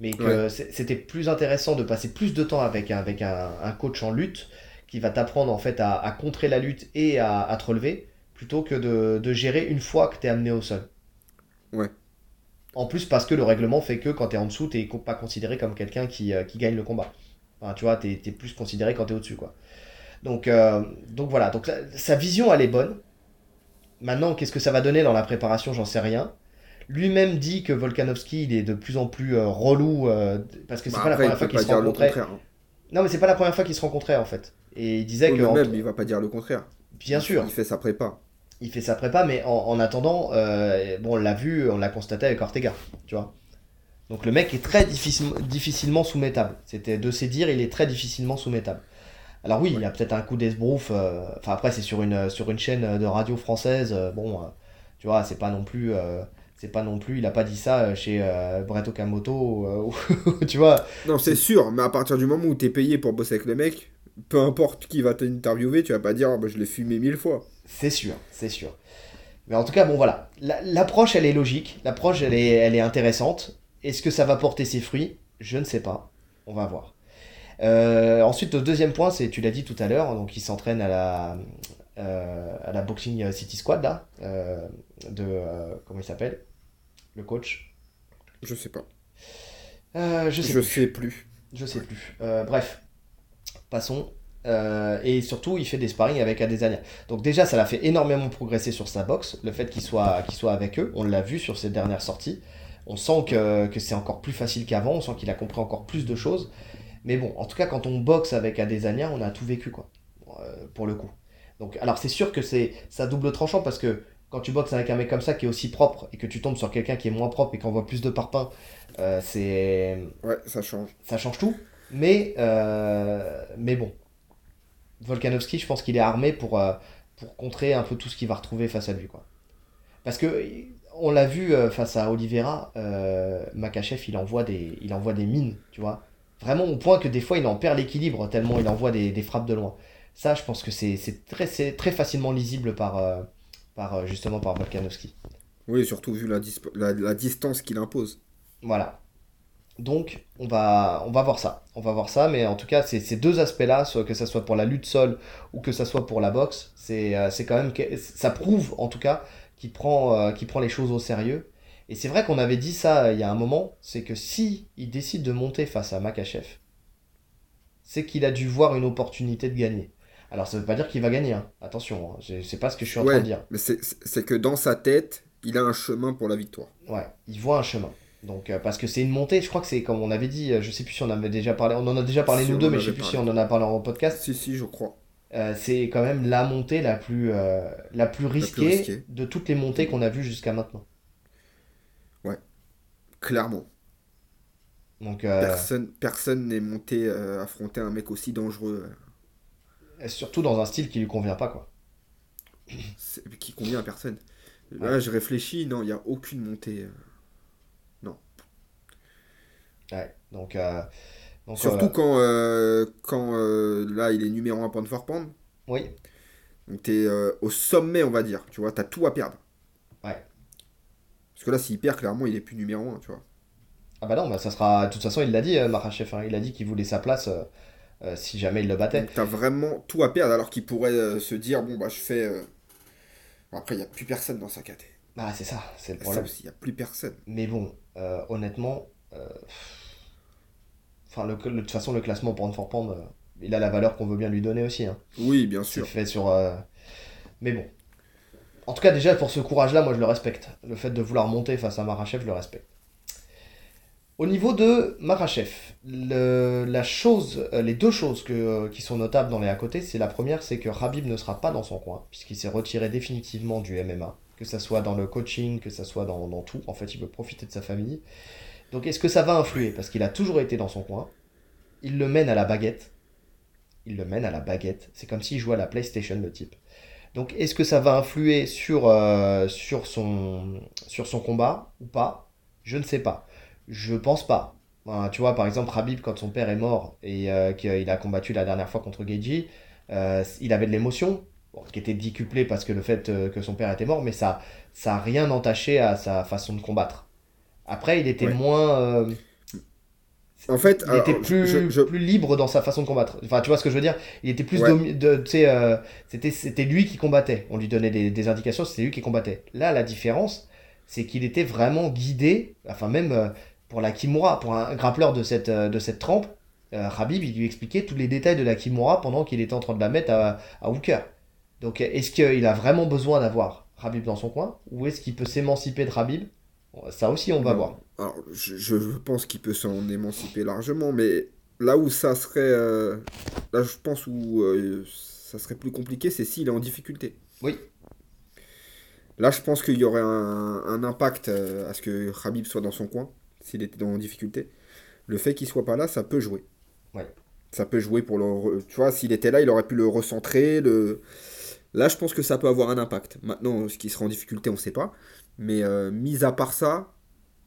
Mais que c'était plus intéressant de passer plus de temps avec, un- avec un, un coach en lutte qui va t'apprendre en fait à, à contrer la lutte et à, à te relever plutôt que de, de gérer une fois que tu es amené au sol. Ouais. En plus, parce que le règlement fait que quand tu es en dessous, tu n'es pas considéré comme quelqu'un qui, euh, qui gagne le combat. Enfin, tu vois, tu es, plus considéré quand tu es au-dessus, quoi. Donc, euh, donc voilà, donc la- sa vision, elle est bonne. Maintenant, qu'est-ce que ça va donner dans la préparation, j'en sais rien. Lui-même dit que Volkanovski, il est de plus en plus euh, relou, euh, parce que c'est Bah, pas la après, première fois pas se contraire. hein. Non, mais c'est pas la première fois qu'ils se rencontraient, en fait. Et il disait Oui, que... même, il va pas dire le contraire. Bien sûr, Il fait sa prépa. Il fait sa prépa, mais en, en attendant, euh, bon, on l'a vu, on l'a constaté avec Ortega, tu vois. Donc le mec est très difficile- difficilement soumettable. C'était de ses dires, il est très difficilement soumettable. Alors oui, il y a peut-être un coup d'esbrouf. euh, Enfin après, c'est sur une sur une chaîne de radio française. euh, bon, tu vois, c'est pas non plus. c'est pas non plus. Il a pas dit ça chez Brett Okamoto. tu vois. Non, c'est sûr, mais à partir du moment où t'es payé pour bosser avec le mec, peu importe qui va t'interviewer, tu vas pas dire Ah, bah, je l'ai fumé mille fois. C'est sûr, c'est sûr. Mais en tout cas, bon voilà. La- L'approche, elle est logique. L'approche, elle est, elle est intéressante. Est-ce que ça va porter ses fruits? Je ne sais pas. On va voir. Euh, ensuite, le deuxième point, c'est, tu l'as dit tout à l'heure, donc il s'entraîne à la, euh, à la Boxing City Squad, là, euh, de, comment il s'appelle? Le coach? Je sais pas. Je sais Je plus. sais plus. Je sais plus. Bref, passons. Euh, et surtout, il fait des sparring avec Adesanya. Donc déjà, ça l'a fait énormément progresser sur sa boxe, le fait qu'il soit, qu'il soit avec eux. On l'a vu sur ses dernières sorties. On sent que, que c'est encore plus facile qu'avant, on sent qu'il a compris encore plus de choses. Mais bon, en tout cas, quand on boxe avec Adesanya, on a tout vécu, quoi, euh, pour le coup. Donc, alors c'est sûr que c'est ça double tranchant parce que quand tu boxes avec un mec comme ça qui est aussi propre et que tu tombes sur quelqu'un qui est moins propre et qui envoie plus de parpaings, euh, c'est. Ouais, ça change. Ça change tout. Mais, mais bon. Volkanovski, je pense qu'il est armé pour, euh, pour contrer un peu tout ce qu'il va retrouver face à lui. Quoi. Parce que on l'a vu face à Oliveira, Makachev, il envoie, des, il envoie des mines, tu vois. Vraiment au point que des fois il en perd l'équilibre tellement il envoie des, des frappes de loin. Ça, je pense que c'est très, très facilement lisible par, par justement par Volkanovski. Oui, surtout vu la, la, la distance qu'il impose. Voilà. Donc, on va, on va voir ça. On va voir ça, mais en tout cas, ces deux aspects-là, que ce soit pour la lutte sol ou que ce soit pour la boxe, c'est euh, quand même. Ça prouve, en tout cas, qu'il prend, euh, prend les choses au sérieux. Et c'est vrai qu'on avait dit ça euh, il y a un moment, c'est que si il décide de monter face à Makachev, c'est qu'il a dû voir une opportunité de gagner. Alors ça veut pas dire qu'il va gagner, hein. attention, hein. c'est pas ce que je suis en train de dire. Mais c'est que dans sa tête, il a un chemin pour la victoire. Ouais, il voit un chemin. Donc, euh, parce que c'est une montée, je crois que c'est comme on avait dit, euh, je sais plus si on avait déjà parlé, on en a déjà parlé nous deux, mais je sais plus si on en a parlé en podcast. Si, si, je crois. Euh, c'est quand même la montée la plus, la plus, risquée de toutes les montées qu'on a vues jusqu'à maintenant. Ouais, clairement. Donc, personne personne n'est monté affronter un mec aussi dangereux. surtout dans un style qui lui convient pas, quoi. Qui convient à personne. Là, je réfléchis, non, il n'y a aucune montée. Ouais, donc. Euh, Surtout quand, euh, quand euh, là, il est numéro 1 pound for pound. Oui. Donc t'es au sommet, on va dire. Tu vois, t'as tout à perdre. Ouais. Parce que là, s'il perd, clairement, il est plus numéro 1, tu vois. Ah bah non, bah ça sera. De toute façon, il l'a dit, Marachev. Hein. il a dit qu'il voulait sa place si jamais il le battait. T'as vraiment tout à perdre alors qu'il pourrait se dire bon, bah je fais. après, il n'y a plus personne dans sa caté. Ah, c'est ça, c'est le problème. il n'y a plus personne. Mais bon, honnêtement, enfin, le, de toute façon, le classement pound for pound, euh, il a la valeur qu'on veut bien lui donner aussi. Hein. Oui, bien sûr. fait sur. Euh, mais bon. En tout cas, déjà, pour ce courage-là, moi, je le respecte. Le fait de vouloir monter face à Marachev, je le respecte. Au niveau de Marachev, la chose, les deux choses que, qui sont notables dans les à côté, c'est la première, c'est que Rabib ne sera pas dans son coin, puisqu'il s'est retiré définitivement du MMA, que ce soit dans le coaching, que ce soit dans, dans, tout. En fait, il veut profiter de sa famille. Donc est-ce que ça va influer? Parce qu'il a toujours été dans son coin. Il le mène à la baguette. Il le mène à la baguette. C'est comme s'il jouait à la PlayStation, le type. Donc est-ce que ça va influer sur, euh, son, combat ou pas? Je ne sais pas. Je pense pas. tu vois, par exemple, Rabib, quand son père est mort et euh, qu'il a combattu la dernière fois contre Geiji, euh, il avait de l'émotion, qui était décuplée parce que le fait que son père était mort, mais ça n'a rien entaché à sa façon de combattre. Après, il était moins. Euh, en fait, il était plus, plus libre dans sa façon de combattre. Enfin, tu vois ce que je veux dire? Il était plus de, tu sais, euh, c'était c'était lui qui combattait. On lui donnait des, indications, c'était lui qui combattait. Là, la différence, c'est qu'il était vraiment guidé. Enfin, même euh, pour la Kimura, pour un grappleur de cette de cette trempe, Rabib, il lui expliquait tous les détails de la Kimura pendant qu'il était en train de la mettre à, à Hooker. Donc, est-ce qu'il a vraiment besoin d'avoir Rabib dans son coin, ou est-ce qu'il peut s'émanciper de Rabib ça aussi, on va voir. Alors, je, pense qu'il peut s'en émanciper largement, mais là où ça serait. Euh, là, je pense où euh, ça serait plus compliqué, c'est s'il est en difficulté. Oui. Là, je pense qu'il y aurait un, impact euh, à ce que Khabib soit dans son coin, s'il était en difficulté. Le fait qu'il soit pas là, ça peut jouer. Ouais. Ça peut jouer pour le. Tu vois, s'il était là, il aurait pu le recentrer. Le... Là, je pense que ça peut avoir un impact. Maintenant, ce qui sera en difficulté, on ne sait pas. Mais euh, mis à part ça,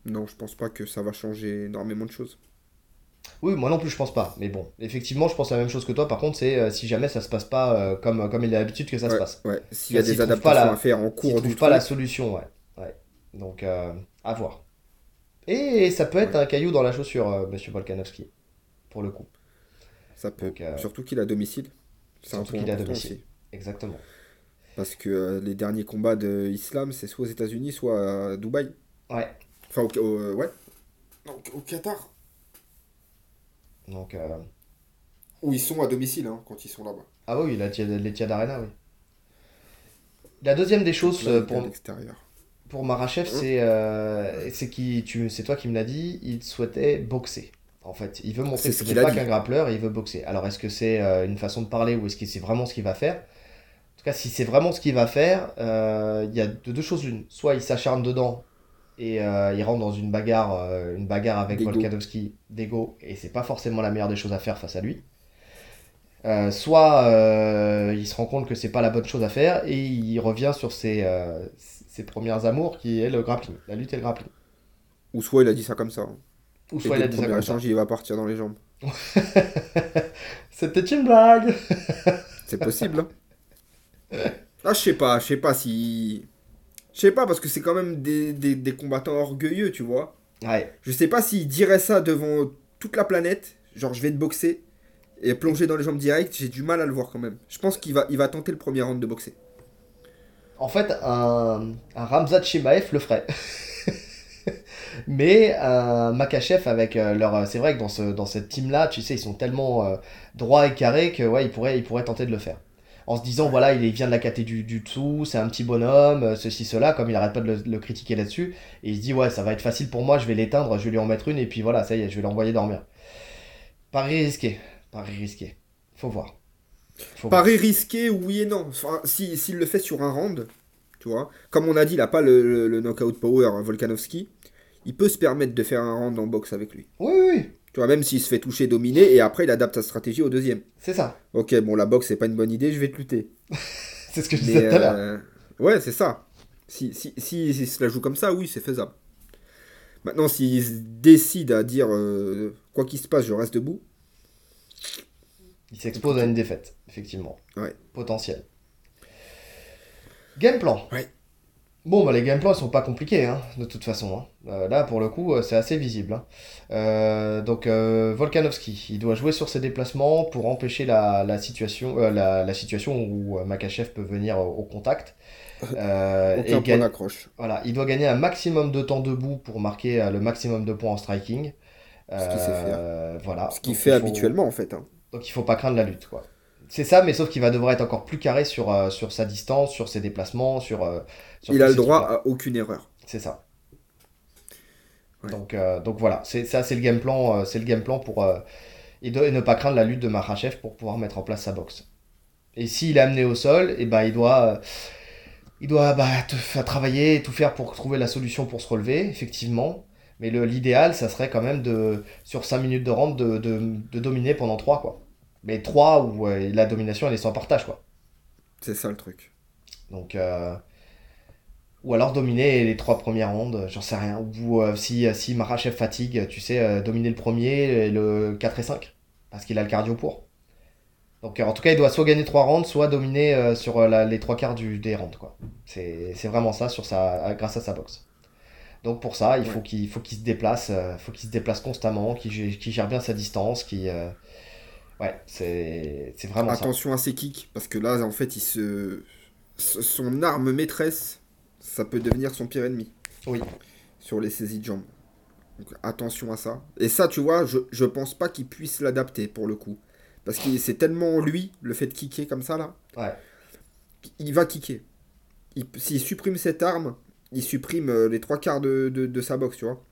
non, je pense pas que ça va changer énormément de choses. Oui, moi non plus, je pense pas. Mais bon, effectivement, je pense la même chose que toi. Par contre, c'est euh, si jamais ça se passe pas euh, comme, comme il a l'habitude que ça se passe. Ouais, s'il y a des adaptations à faire en cours du pas la solution, ouais. ouais. Donc, à voir. Et ça peut être un caillou dans la chaussure, monsieur Volkanovski, pour le coup. Ça peut. Surtout qu'il a domicile. C'est un point qu'il a domicile. Exactement. Parce que euh, les derniers combats de Islam, c'est soit aux États-Unis, soit à Dubaï. Ouais. Enfin, au, euh, ouais. Donc, au Qatar. Donc. Euh... Où ils sont à domicile hein, quand ils sont là-bas. Ah oui, l'Etihad Arena, oui. La deuxième des choses pour. l'extérieur. Pour Marachev, c'est euh, c'est qui tu c'est toi qui me l'as dit, il souhaitait boxer. En fait, il veut montrer qu'il n'est a pas qu'un grappleur, il veut boxer. Alors, est-ce que c'est euh, une façon de parler ou est-ce que c'est vraiment ce qu'il va faire? Cas, si c'est vraiment ce qu'il va faire, euh, il y a de deux choses l'une. Soit il s'acharne dedans et euh, il rentre dans une bagarre, euh, une bagarre avec. Volkanovski d'ego, et c'est pas forcément la meilleure des choses à faire face à lui. Euh, soit il se rend compte que c'est pas la bonne chose à faire et il revient sur ses, ses premières amours qui est le grappling, la lutte et le grappling. Ou soit il a dit ça comme ça. hein. Ou soit il a dit ça comme ça. il va partir dans les jambes. C'était une blague C'est possible. hein. Ah, je sais pas, je sais pas si. Je sais pas, parce que c'est quand même des, des, des combattants orgueilleux, tu vois. Ouais, Je sais pas s'il dirait ça devant toute la planète, genre je vais te boxer et plonger dans les jambes directes, j'ai du mal à le voir quand même. Je pense qu'il va, il va tenter le premier round de boxer. En fait, un, un Ramzat Chimaev le ferait. Mais un Makachev avec euh, leur. C'est vrai que dans, ce, dans cette team-là, tu sais, ils sont tellement euh, droits et carrés que ouais, ils pourraient, ils pourraient tenter de le faire. En se disant, voilà, il, vient de la caté du, du dessous, c'est un petit bonhomme, euh, ceci, cela, comme il arrête pas de le, le critiquer là-dessus. Et il se dit, ouais, ça va être facile pour moi, je vais l'éteindre, je vais lui en mettre une, et puis voilà, ça y est, je vais l'envoyer dormir. Pari risqué. Pari risqué. Faut voir. Faut voir. Pari risqué, oui et non. Enfin, si- s'il le fait sur un round, tu vois, comme on a dit, il a pas le, le- le knockout power hein, Volkanovski, il peut se permettre de faire un round en boxe avec lui. Oui, oui, oui, Tu vois, même s'il se fait toucher, dominer, et après il adapte sa stratégie au deuxième. c'est ça. Ok, bon, la boxe c'est pas une bonne idée, je vais te lutter. C'est ce que je disais tout à l'heure. euh, ouais, c'est ça. Si, si, si, s'il se la joue comme ça, oui, c'est faisable. Maintenant, s'il décide à dire euh, quoi qu'il se passe, je reste debout, Il s'expose à une défaite, effectivement. Ouais. Potentiel. Game plan. Ouais. Bon, bah, les game plans, ils sont pas compliqués, hein, de toute façon. hein. Euh, là, pour le coup, euh, c'est assez visible. hein. Euh, donc, Volkanovski, il doit jouer sur ses déplacements pour empêcher la, la situation, la, la situation où Makachev peut venir au, au contact. Aucun et point d'accroche. voilà, il doit gagner un maximum de temps debout pour marquer le maximum de points en striking. Ce qu'il sait Euh, Voilà. Ce qu'il fait faut- habituellement, en fait. hein. donc il faut pas craindre la lutte, quoi. C'est ça, mais sauf qu'il va devoir être encore plus carré sur, euh, sur sa distance, sur ses déplacements, sur. euh, sur Il a le droit à aucune erreur. C'est ça. Ouais. Donc, euh, donc voilà, c'est ça, c'est le game plan, c'est le game plan pour et, de- et ne pas craindre la lutte de Makhachev pour pouvoir mettre en place sa boxe. Et s'il est amené au sol, et ben il doit, il doit bah, te faire travailler, et tout faire pour trouver la solution pour se relever, effectivement. Mais l'idéal, ça serait quand même de, sur 5 minutes de rente, de, de, de dominer pendant 3, quoi. Mais 3 où euh, la domination elle est sans partage, quoi. C'est ça le truc. Donc, euh, ou alors dominer les trois premières rondes, j'en sais rien. Ou euh, si, si Marachev fatigue, tu sais, dominer le premier et le 4 et 5. Parce qu'il a le cardio pour. Donc, en tout cas, il doit soit gagner trois rounds, soit dominer sur la- les trois quarts du, des rounds, quoi. C'est c'est vraiment ça sur sa, grâce à sa boxe. Donc, pour ça, il faut qu'il faut qu'il se déplace, faut qu'il se déplace constamment, qu'il gère bien sa distance, qu'il. Ouais, c'est c'est vraiment ça. Attention à ses kicks, parce que là, en fait, il se... son arme maîtresse, ça peut devenir son pire ennemi. Oui. Sur les saisies de jambes. Donc, attention à ça. Et ça, tu vois, je, je pense pas qu'il puisse l'adapter pour le coup. Parce que c'est tellement lui, le fait de kicker comme ça, là. Ouais. Il va kicker. Il- S'il supprime cette arme, il supprime euh, les trois quarts de, de, de sa boxe, tu vois.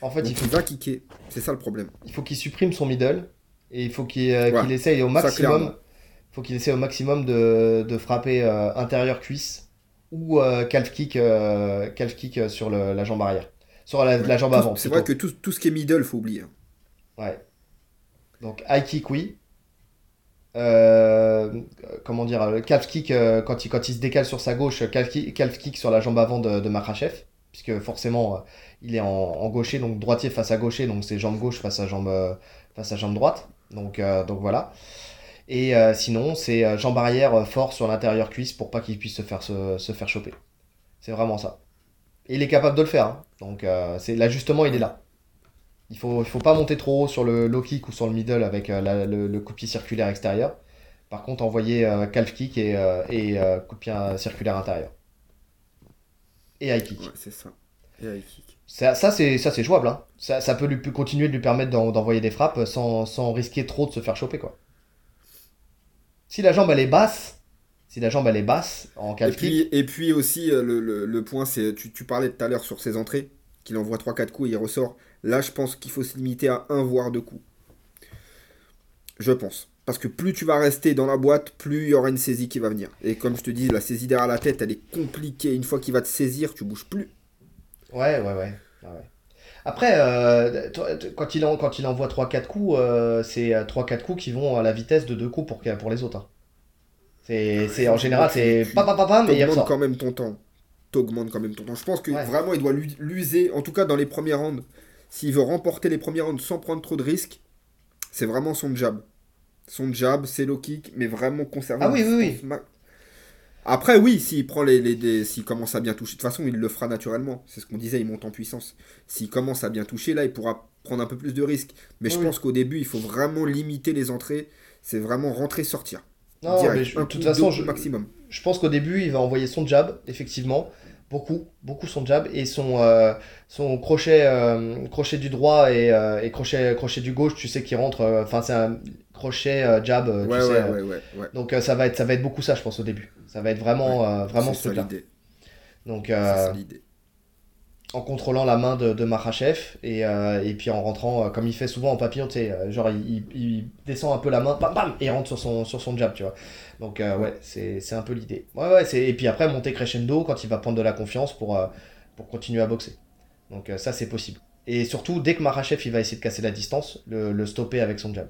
En fait, Donc, il faut il va kicker. C'est ça le problème. il faut qu'il supprime son middle et il faut qu'il euh, Ouais, essaye au maximum. Faut qu'il essaye au maximum de, de frapper euh, intérieur cuisse ou euh, calf kick euh, calf kick euh, sur le- la jambe arrière. Sur la, la jambe avant C'est vrai que tout, tout ce qui est middle, faut oublier. hein. ouais. Donc high kick oui. Euh, comment dire le calf kick euh, quand il quand il se décale sur sa gauche calf kick, calf kick sur la jambe avant de, de puisque forcément euh, il est en, en gaucher donc droitier face à gaucher donc c'est jambe gauche face à jambe euh, face à jambe droite donc euh, donc voilà. Et euh, sinon c'est euh, jambe arrière euh, fort sur l'intérieur cuisse pour pas qu'il puisse se faire choper. C'est vraiment ça. Et il est capable de le faire hein. donc l'ajustement il est là. Il faut faut pas monter trop haut sur le low kick ou sur le middle avec le, le coup circulaire extérieur. Par contre envoyer calf kick et, euh, circulaire intérieur. Et high kick. C'est ça. Et high kick. Ça, ça c'est ça c'est jouable hein. ça, ça peut lui continuer de lui permettre d'en- d'envoyer des frappes sans, sans risquer trop de se faire choper quoi si la jambe elle est basse Si la jambe elle est basse en Et calf puis, et puis aussi, euh, le, le- le point, c'est. Tu, tu parlais tout à l'heure sur ses entrées, qu'il envoie 3-4 coups et il ressort. Là, je pense qu'il faut se limiter à un voire deux coups. Je pense. Parce que plus tu vas rester dans la boîte, plus il y aura une saisie qui va venir. Et comme je te dis, la saisie derrière la tête, elle est compliquée. Une fois qu'il va te saisir, tu bouges plus. Ouais, ouais, ouais. ouais, ouais. Après, euh, quand, il en, quand il envoie 3-4 coups, euh, c'est euh, 3-4 coups qui vont à la vitesse de 2 coups pour, pour les autres. hein. C'est, c'est, en général, c'est pas pas pas mais il T'augmentes ressort. quand même ton temps. T'augmentes quand même ton temps. Je pense que Ouais. vraiment, il doit l'u- l'user, en tout cas dans les premières rounds. S'il veut remporter les premières rounds sans prendre trop de risques, c'est vraiment son jab. Son jab, c'est low kick, mais vraiment conserver Ah oui, oui, oui. Après, oui, s'il prend les, les, les- s'il commence à bien toucher, de toute façon, il le fera naturellement. C'est ce qu'on disait, il monte en puissance. S'il commence à bien toucher, là, il pourra prendre un peu plus de risques. Mais je pense qu'au début, il faut vraiment limiter les entrées. C'est vraiment rentrer, sortir. Non, Direct. mais je- Un de toute façon, maximum. je pense qu'au début, il va envoyer son jab, effectivement. Beaucoup, beaucoup son jab. Et son, euh, son crochet, euh, crochet du droit et, euh, et crochet, crochet du gauche, tu sais, qui rentre. Enfin, c'est un crochet jab, tu Ouais, sais. ouais, ouais. Donc, ça, va être, ça va être beaucoup ça, je pense, au début. Ça va être vraiment, vraiment ce truc-là. Donc, ça en contrôlant la main de, de et, et puis en rentrant, comme il fait souvent en papillon, tu sais, genre il, il- il descend un peu la main, bam, bam, et il rentre sur son, sur son jab, tu vois. Donc euh, ouais, c'est c'est un peu l'idée. Ouais, ouais, c'est- et puis après monter crescendo quand il va prendre de la confiance pour, euh, pour continuer à boxer. Donc euh, ça c'est possible. Et surtout, dès que Makhachev il va essayer de casser la distance, le, le stopper avec son jab.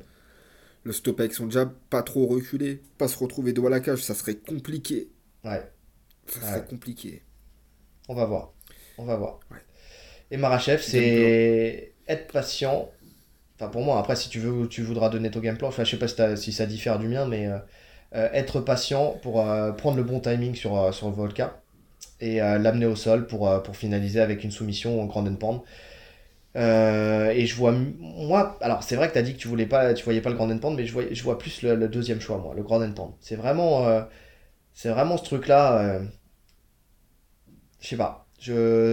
Le stop avec son jab, pas trop reculer, pas se retrouver à la cage, ça serait compliqué. Ouais, Ça Ouais. serait compliqué. on va voir. On va voir. Ouais. Et Marachev, c'est être patient. Enfin, pour moi, après, si tu veux, tu voudras donner ton game plan. Enfin, je sais pas si, si ça diffère du mien, mais euh, être patient pour euh, prendre le bon timing sur, euh, sur Volca et euh, l'amener au sol pour, euh, pour finaliser avec une soumission en grand and pound. Euh, et je vois, moi, alors c'est vrai que tu as dit que tu voulais pas, tu voyais pas le grand and pound, mais je vois, je vois plus le, le deuxième choix, moi, le grand and pound. C'est vraiment, euh, c'est vraiment ce truc-là. euh, je sais pas.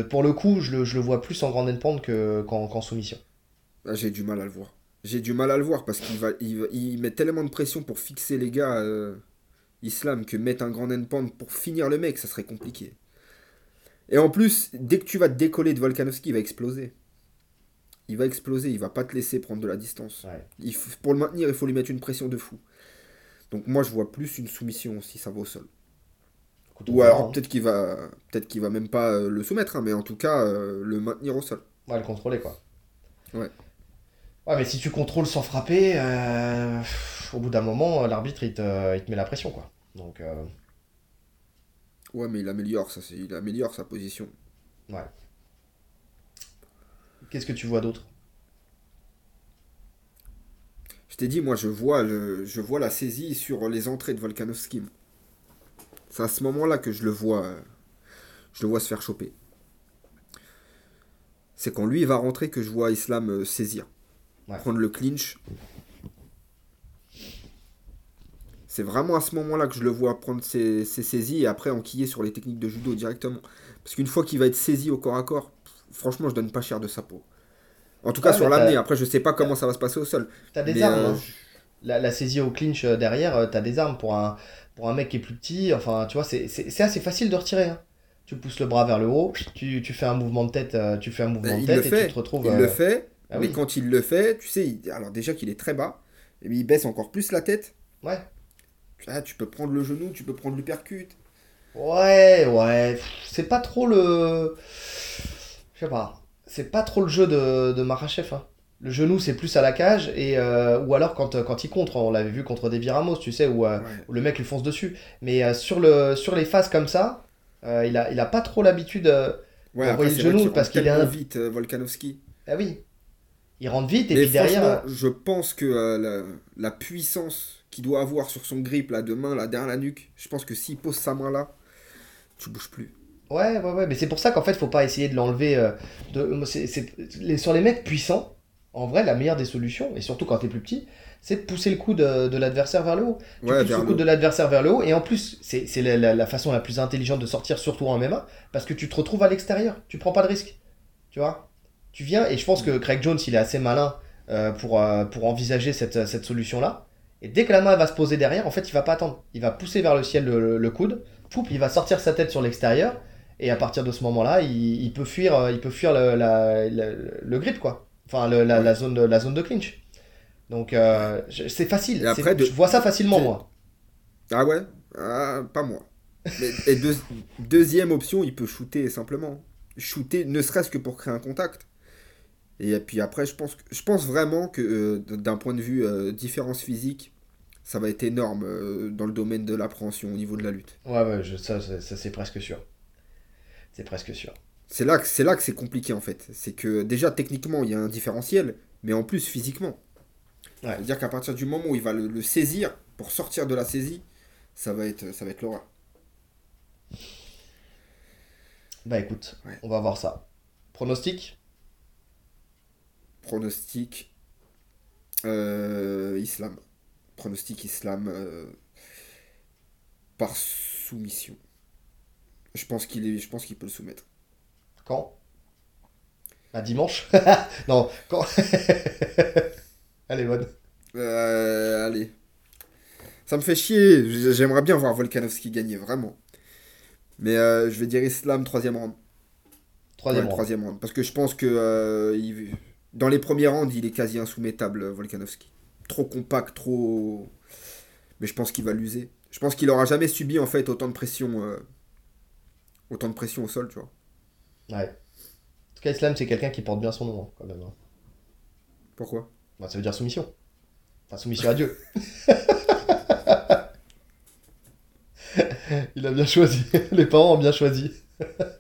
Pour le coup, je le, je le vois plus en grand que, qu'en, qu'en soumission. Là, j'ai du mal à le voir. J'ai du mal à le voir parce qu'il va, il, va- il met tellement de pression pour fixer les gars euh, Islam que mettre un grand end pound pour finir le mec, ça serait compliqué. Et en plus, dès que tu vas te décoller de Volkanovski, il va exploser. Il va exploser, il va pas te laisser prendre de la distance. Ouais. Il f- pour le maintenir, il faut lui mettre une pression de fou. Donc moi, je vois plus une soumission si ça va au sol. Écoute, Ou alors hein. peut-être qu'il va, peut-être qu'il va même pas euh, le soumettre, hein, mais en tout cas euh, le maintenir au sol. Ouais, le contrôler, quoi. Ouais. Ouais, mais si tu contrôles sans frapper, euh, au bout d'un moment, l'arbitre, il te, il te met la pression, quoi. Donc, euh, Ouais, mais il améliore ça, il améliore sa position. ouais. Qu'est-ce que tu vois d'autre? Je t'ai dit, moi, je vois, le, je vois la saisie sur les entrées de Volkanovski. C'est à ce moment-là que je le vois, je le vois se faire choper. C'est quand lui il va rentrer que je vois Islam euh, saisir, Ouais. prendre le clinch. C'est vraiment à ce moment-là que je le vois prendre ses, ses saisies et après enquiller sur les techniques de judo directement. Parce qu'une fois qu'il va être saisi au corps à corps, franchement, je donne pas cher de sa peau. En tout cas, sur l'amener. Après, je sais pas comment ça va se passer au sol. T'as des Mais, armes, euh, hein. La, la saisie au clinch euh, derrière, euh, t'as des armes pour un, pour un mec qui est plus petit. Enfin, tu vois, c'est assez facile de retirer. hein. Tu pousses le bras vers le haut, tu, tu fais un mouvement de tête, tu fais un mouvement Ben, de tête le et fait, tu te retrouves. Il euh, le fait, ah mais oui. quand il le fait, tu sais, il- alors déjà qu'il est très bas, et il baisse encore plus la tête. Ouais. Ah, tu peux prendre le genou, tu peux prendre l'uppercut. Ouais, ouais. pff, C'est pas trop le. Je sais pas. C'est pas trop le jeu de, de Marachev. Hein. Le genou, c'est plus à la cage. Et, euh, ou alors quand, quand il contre. On l'avait vu contre Devi Ramos, tu sais, où, euh, Ouais. où le mec lui fonce dessus. Mais euh, sur, le, sur les phases comme ça, euh, il, a, il a pas trop l'habitude. euh, Ouais, voyait le genou qu'il parce qu'il est un- vite, euh, Volkanovski. Ah oui. Il rentre vite et Mais puis derrière. franchement, je pense que euh, la, la puissance qu'il doit avoir sur son grip, là, de main, là, derrière la nuque, je pense que s'il pose sa main là, tu bouges plus. Ouais, ouais, ouais, mais c'est pour ça qu'en fait, faut pas essayer de l'enlever. euh, de... les- Sur les mecs puissants, en vrai, la meilleure des solutions, et surtout quand t'es plus petit, c'est de pousser le coup de, de l'adversaire vers le haut. Tu Ouais, pousses le coup de l'adversaire vers le haut, et en plus, c'est c'est la, la- la façon la plus intelligente de sortir, surtout en MMA, parce que tu te retrouves à l'extérieur, tu prends pas de risque. Tu vois Tu viens, et je pense que Craig Jones, il est assez malin euh, pour, euh, pour envisager cette, cette solution-là. Et dès que la main va se poser derrière, en fait, il va pas attendre. Il va pousser vers le ciel le, le coude, poup, il va sortir sa tête sur l'extérieur, et à partir de ce moment-là, il, il peut fuir, euh, il peut fuir le, la- le grip, quoi. Enfin, la, la zone de, la zone de clinch. Donc, euh, c'est facile. Et après, C'est- de- Je vois ça facilement, moi. Ah ouais? Ah, Pas moi. Mais- et deux- deuxième option, il peut shooter simplement. Shooter, ne serait-ce que pour créer un contact. Et puis après, je pense, je pense vraiment que euh, d'un point de vue euh, différence physique, ça va être énorme euh, dans le domaine de l'appréhension au niveau de la lutte. Ouais, ouais, je- ça, ça, ça, c'est presque sûr. C'est presque sûr. C'est là que c'est là que c'est compliqué en fait. C'est que déjà techniquement il y a un différentiel, mais en plus physiquement. Ouais. C'est-à-dire qu'à partir du moment où il va le, le saisir pour sortir de la saisie, ça va être ça va être l'horreur. Bah écoute, Ouais. on va voir ça. Pronostic? Pronostic euh, Islam. Pronostic Islam euh, par soumission. Je pense qu'il est je pense qu'il peut le soumettre. Quand? Bah dimanche? Non, quand? Allez, bonne. Euh, allez. Ça me fait chier. J'aimerais bien voir Volkanovski gagner, vraiment. Mais euh, je vais dire Islam, troisième round. Troisième Ouais, round. troisième round. Parce que je pense que euh, il- dans les premiers rounds, il est quasi insoumettable, Volkanovski. Trop compact, trop. Mais je pense qu'il va l'user. Je pense qu'il aura jamais subi en fait autant de pression, euh, autant de pression au sol, tu vois. Ouais. En tout cas, Islam, c'est quelqu'un qui porte bien son nom, hein, quand même. hein. Pourquoi? Bah, ça veut dire soumission. Enfin, soumission à Dieu. Il a bien choisi. Les parents ont bien choisi.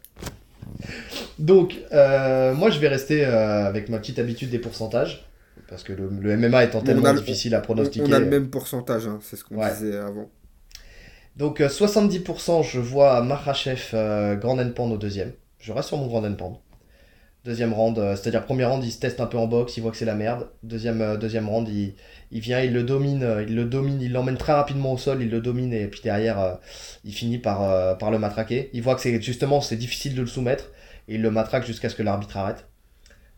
Donc, euh, moi, je vais rester euh, avec ma petite habitude des pourcentages. Parce que le, le MMA étant tellement le- difficile à on, pronostiquer. on a le même pourcentage, hein, c'est ce qu'on Ouais. disait avant. Donc, euh, 70%, je vois Makhachev euh, Grand and Pound au deuxième. Je reste sur mon Grand and Pound. Deuxième round, euh, c'est-à-dire premier round, il se teste un peu en boxe, il voit que c'est la merde. Deuxième, euh, deuxième round, il, il vient, il le domine, euh, il le domine, il l'emmène très rapidement au sol, il le domine et puis derrière, euh, il finit par, euh, par le matraquer. Il voit que c'est justement c'est difficile de le soumettre et il le matraque jusqu'à ce que l'arbitre arrête.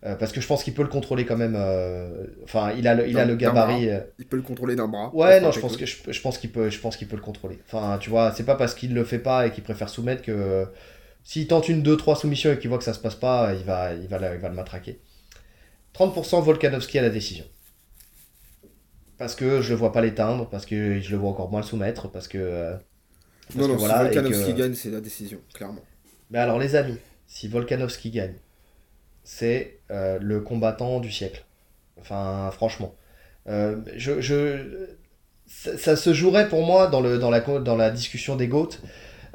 Euh, parce que je pense qu'il peut le contrôler quand même. euh, Enfin, il a le, il a le gabarit. euh, Il peut le contrôler d'un bras. Ouais, non, je pense que- je, je pense qu'il peut, je pense qu'il peut le contrôler. Enfin, tu vois, c'est pas parce qu'il le fait pas et qu'il préfère soumettre que euh, s'il tente une, deux, trois soumissions et qu'il voit que ça se passe pas, il va, il va, le- il va le matraquer. 30% Volkanovski à la décision. Parce que je le vois pas l'éteindre, parce que je le vois encore moins le soumettre, parce que. parce Non, que non, voilà, si Volkanovski que- gagne, c'est la décision, clairement. Mais alors, les amis, si Volkanovski gagne, c'est euh, le combattant du siècle. Enfin, franchement. Euh, je, je- ça, ça se jouerait pour moi dans, le, dans, la, dans la discussion des GOAT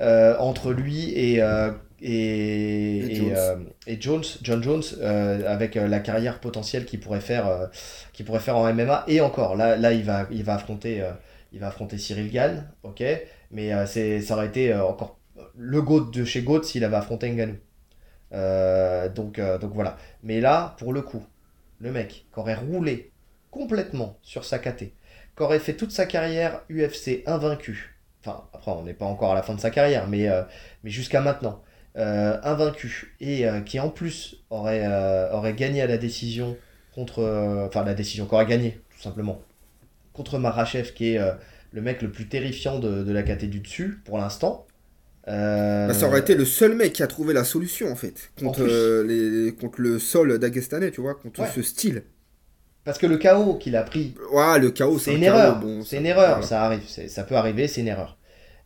euh, entre lui et, et, Et Jones. et Jones, John Jones, avec la carrière potentielle qu'il pourrait faire, qu'il pourrait faire en MMA. Et encore, là, là il, va, il, va affronter, il va affronter Cyril Gann, ok mais c'est, ça aurait été encore le GOAT de chez GOAT s'il avait affronté Ngannou. Euh, donc, euh, donc voilà. Mais là, pour le coup, le mec qui aurait roulé complètement sur sa KT, qui aurait fait toute sa carrière UFC invaincu, enfin après on n'est pas encore à la fin de sa carrière, mais, euh, jusqu'à maintenant, invaincu, et qui en plus aurait, gagné à la décision contre... enfin la décision, qui aurait gagné tout simplement, contre Marachev qui est... le mec le plus terrifiant de, de la KT du dessus pour l'instant. Euh, Bah, ça aurait été le seul mec qui a trouvé la solution, en fait, contre, En euh, les, contre le sol dagestanais, tu vois, contre Ouais. ce style. Parce que le chaos qu'il a pris Ouais, le chaos, C'est un une chaos, erreur. bon, c'est ça- une erreur, voilà. ça arrive. Ça peut arriver, c'est une erreur.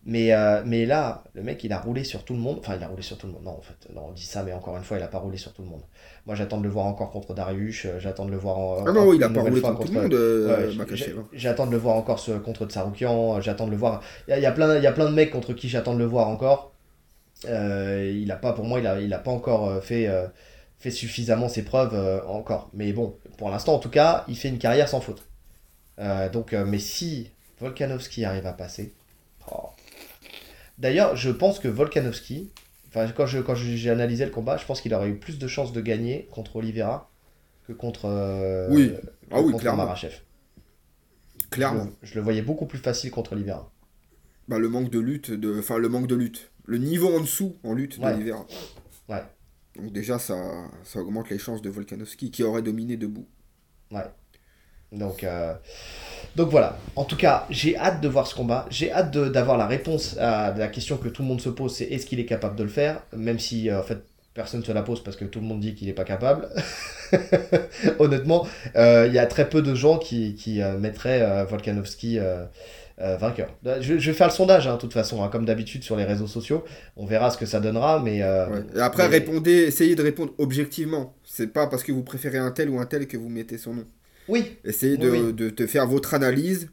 Mais, euh, mais là, le mec, il a roulé sur tout le monde. Enfin, il a roulé sur tout le monde. Non, en fait, non, on dit ça, mais encore une fois, il a pas roulé sur tout le monde. Moi, j'attends de le voir encore contre Darius. euh, J'attends de le voir en, Ah non, il a pas roulé contre tout le monde, euh, Makachev. hein. J'attends de le voir encore ce- contre Tsaroukian. euh, J'attends de le voir. Il y a, il y a plein, il y a plein de mecs contre qui j'attends de le voir encore. Euh, il a pas, pour moi, il a, il a pas encore euh, fait, euh, fait suffisamment ses preuves euh, encore. Mais bon, pour l'instant, en tout cas, il fait une carrière sans faute. Euh, donc, euh, mais si Volkanovski arrive à passer. oh. D'ailleurs, je pense que Volkanovski, enfin, quand je, quand j'ai analysé le combat, je pense qu'il aurait eu plus de chances de gagner contre Oliveira que contre, euh, Oui. que Ah oui, contre clairement. Clairement. Je, je le voyais beaucoup plus facile contre Oliveira. Bah, le manque de lutte, de... enfin, le manque de lutte. Le niveau en dessous en lutte Ouais. d'Olivera. Ouais. Donc déjà, ça, ça augmente les chances de Volkanovski, qui aurait dominé debout. Ouais. Donc, donc voilà. En tout cas, j'ai hâte de voir ce combat. J'ai hâte d'avoir la réponse à la question que tout le monde se pose, c'est est-ce qu'il est capable de le faire? Même si, en fait, personne se la pose parce que tout le monde dit qu'il n'est pas capable. Honnêtement, il y a très peu de gens qui, qui mettraient Volkanovski euh, vainqueur. Je, vais faire le sondage, hein, de toute façon, hein, comme d'habitude sur les réseaux sociaux. On verra ce que ça donnera, mais. Euh, après, répondez, essayez de répondre objectivement. C'est pas parce que vous préférez un tel ou un tel que vous mettez son nom. Oui. Essayez de, de, de faire votre analyse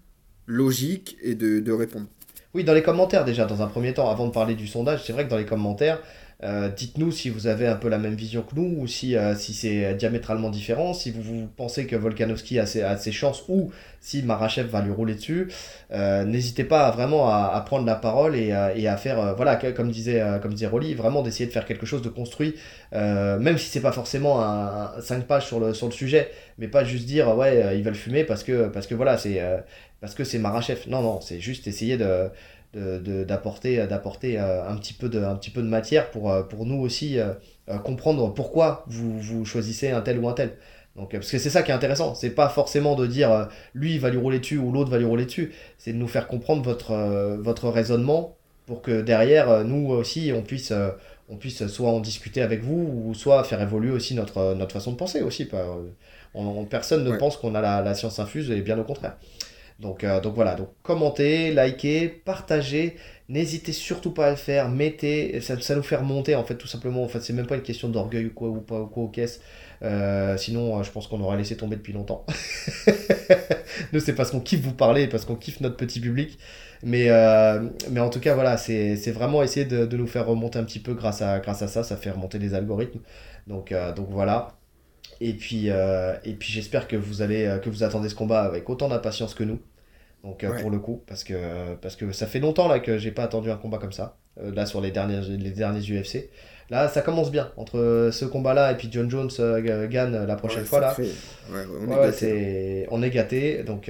logique et de, de répondre. Oui, dans les commentaires déjà, dans un premier temps, avant de parler du sondage, c'est vrai que dans les commentaires, euh, dites-nous si vous avez un peu la même vision que nous ou si, euh, si c'est diamétralement différent, si vous, pensez que Volkanovski a ses, chances ou si Marachev va lui rouler dessus. Euh, n'hésitez pas vraiment à, prendre la parole et, à faire, voilà, comme disait, comme disait Rolly, vraiment d'essayer de faire quelque chose de construit, même si c'est pas forcément un, 5 pages sur le, sur le sujet, mais pas juste dire ouais, ils veulent fumer parce que, parce que voilà, c'est parce que c'est Marachev. Non, non, c'est juste essayer de d'apporter d'apporter euh, un petit peu de un petit peu de matière pour euh, pour nous aussi euh, comprendre pourquoi vous, vous choisissez un tel ou un tel. Donc parce que c'est ça qui est intéressant. C'est pas forcément de dire lui il va lui rouler dessus ou l'autre va lui rouler dessus. C'est de nous faire comprendre votre votre raisonnement pour que derrière nous aussi on puisse on puisse soit en discuter avec vous ou soit faire évoluer aussi notre notre façon de penser aussi. On, personne ne pense qu'on a la, la science infuse et bien au contraire donc, euh, donc voilà, donc commentez, likez, partagez, n'hésitez surtout pas à le faire, mettez, ça, ça nous fait remonter en fait tout simplement, en fait c'est même pas une question d'orgueil ou quoi ou pas ou quoi aux caisses, euh, sinon euh, je pense qu'on aurait laissé tomber depuis longtemps. nous c'est parce qu'on kiffe vous parler, parce qu'on kiffe notre petit public, mais, mais en tout cas voilà, c'est vraiment essayer de, de, nous faire remonter un petit peu grâce à, grâce à ça, ça fait remonter les algorithmes, donc, donc voilà. Et puis, euh, et puis j'espère que vous allez euh, que vous attendez ce combat avec autant d'impatience que nous. Donc euh, pour le coup, parce que, parce que ça fait longtemps là que j'ai pas attendu un combat comme ça. là sur les derniers, les derniers UFC. Là ça commence bien. Entre ce combat là et puis John Jones gagne la prochaine fois là. on, est gâté, on est gâté. Donc,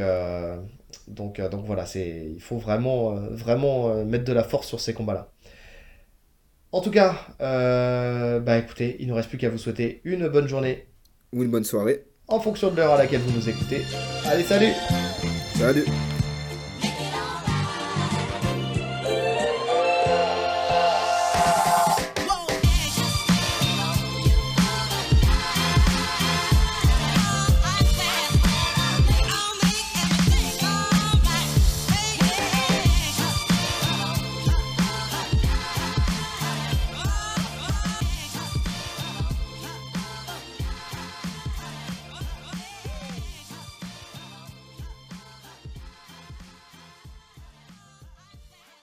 donc, donc voilà, il faut vraiment, vraiment mettre de la force sur ces combats là. En tout cas, bah écoutez, il ne nous reste plus qu'à vous souhaiter une bonne journée ou une bonne soirée. En fonction de l'heure à laquelle vous nous écoutez. Allez, salut Salut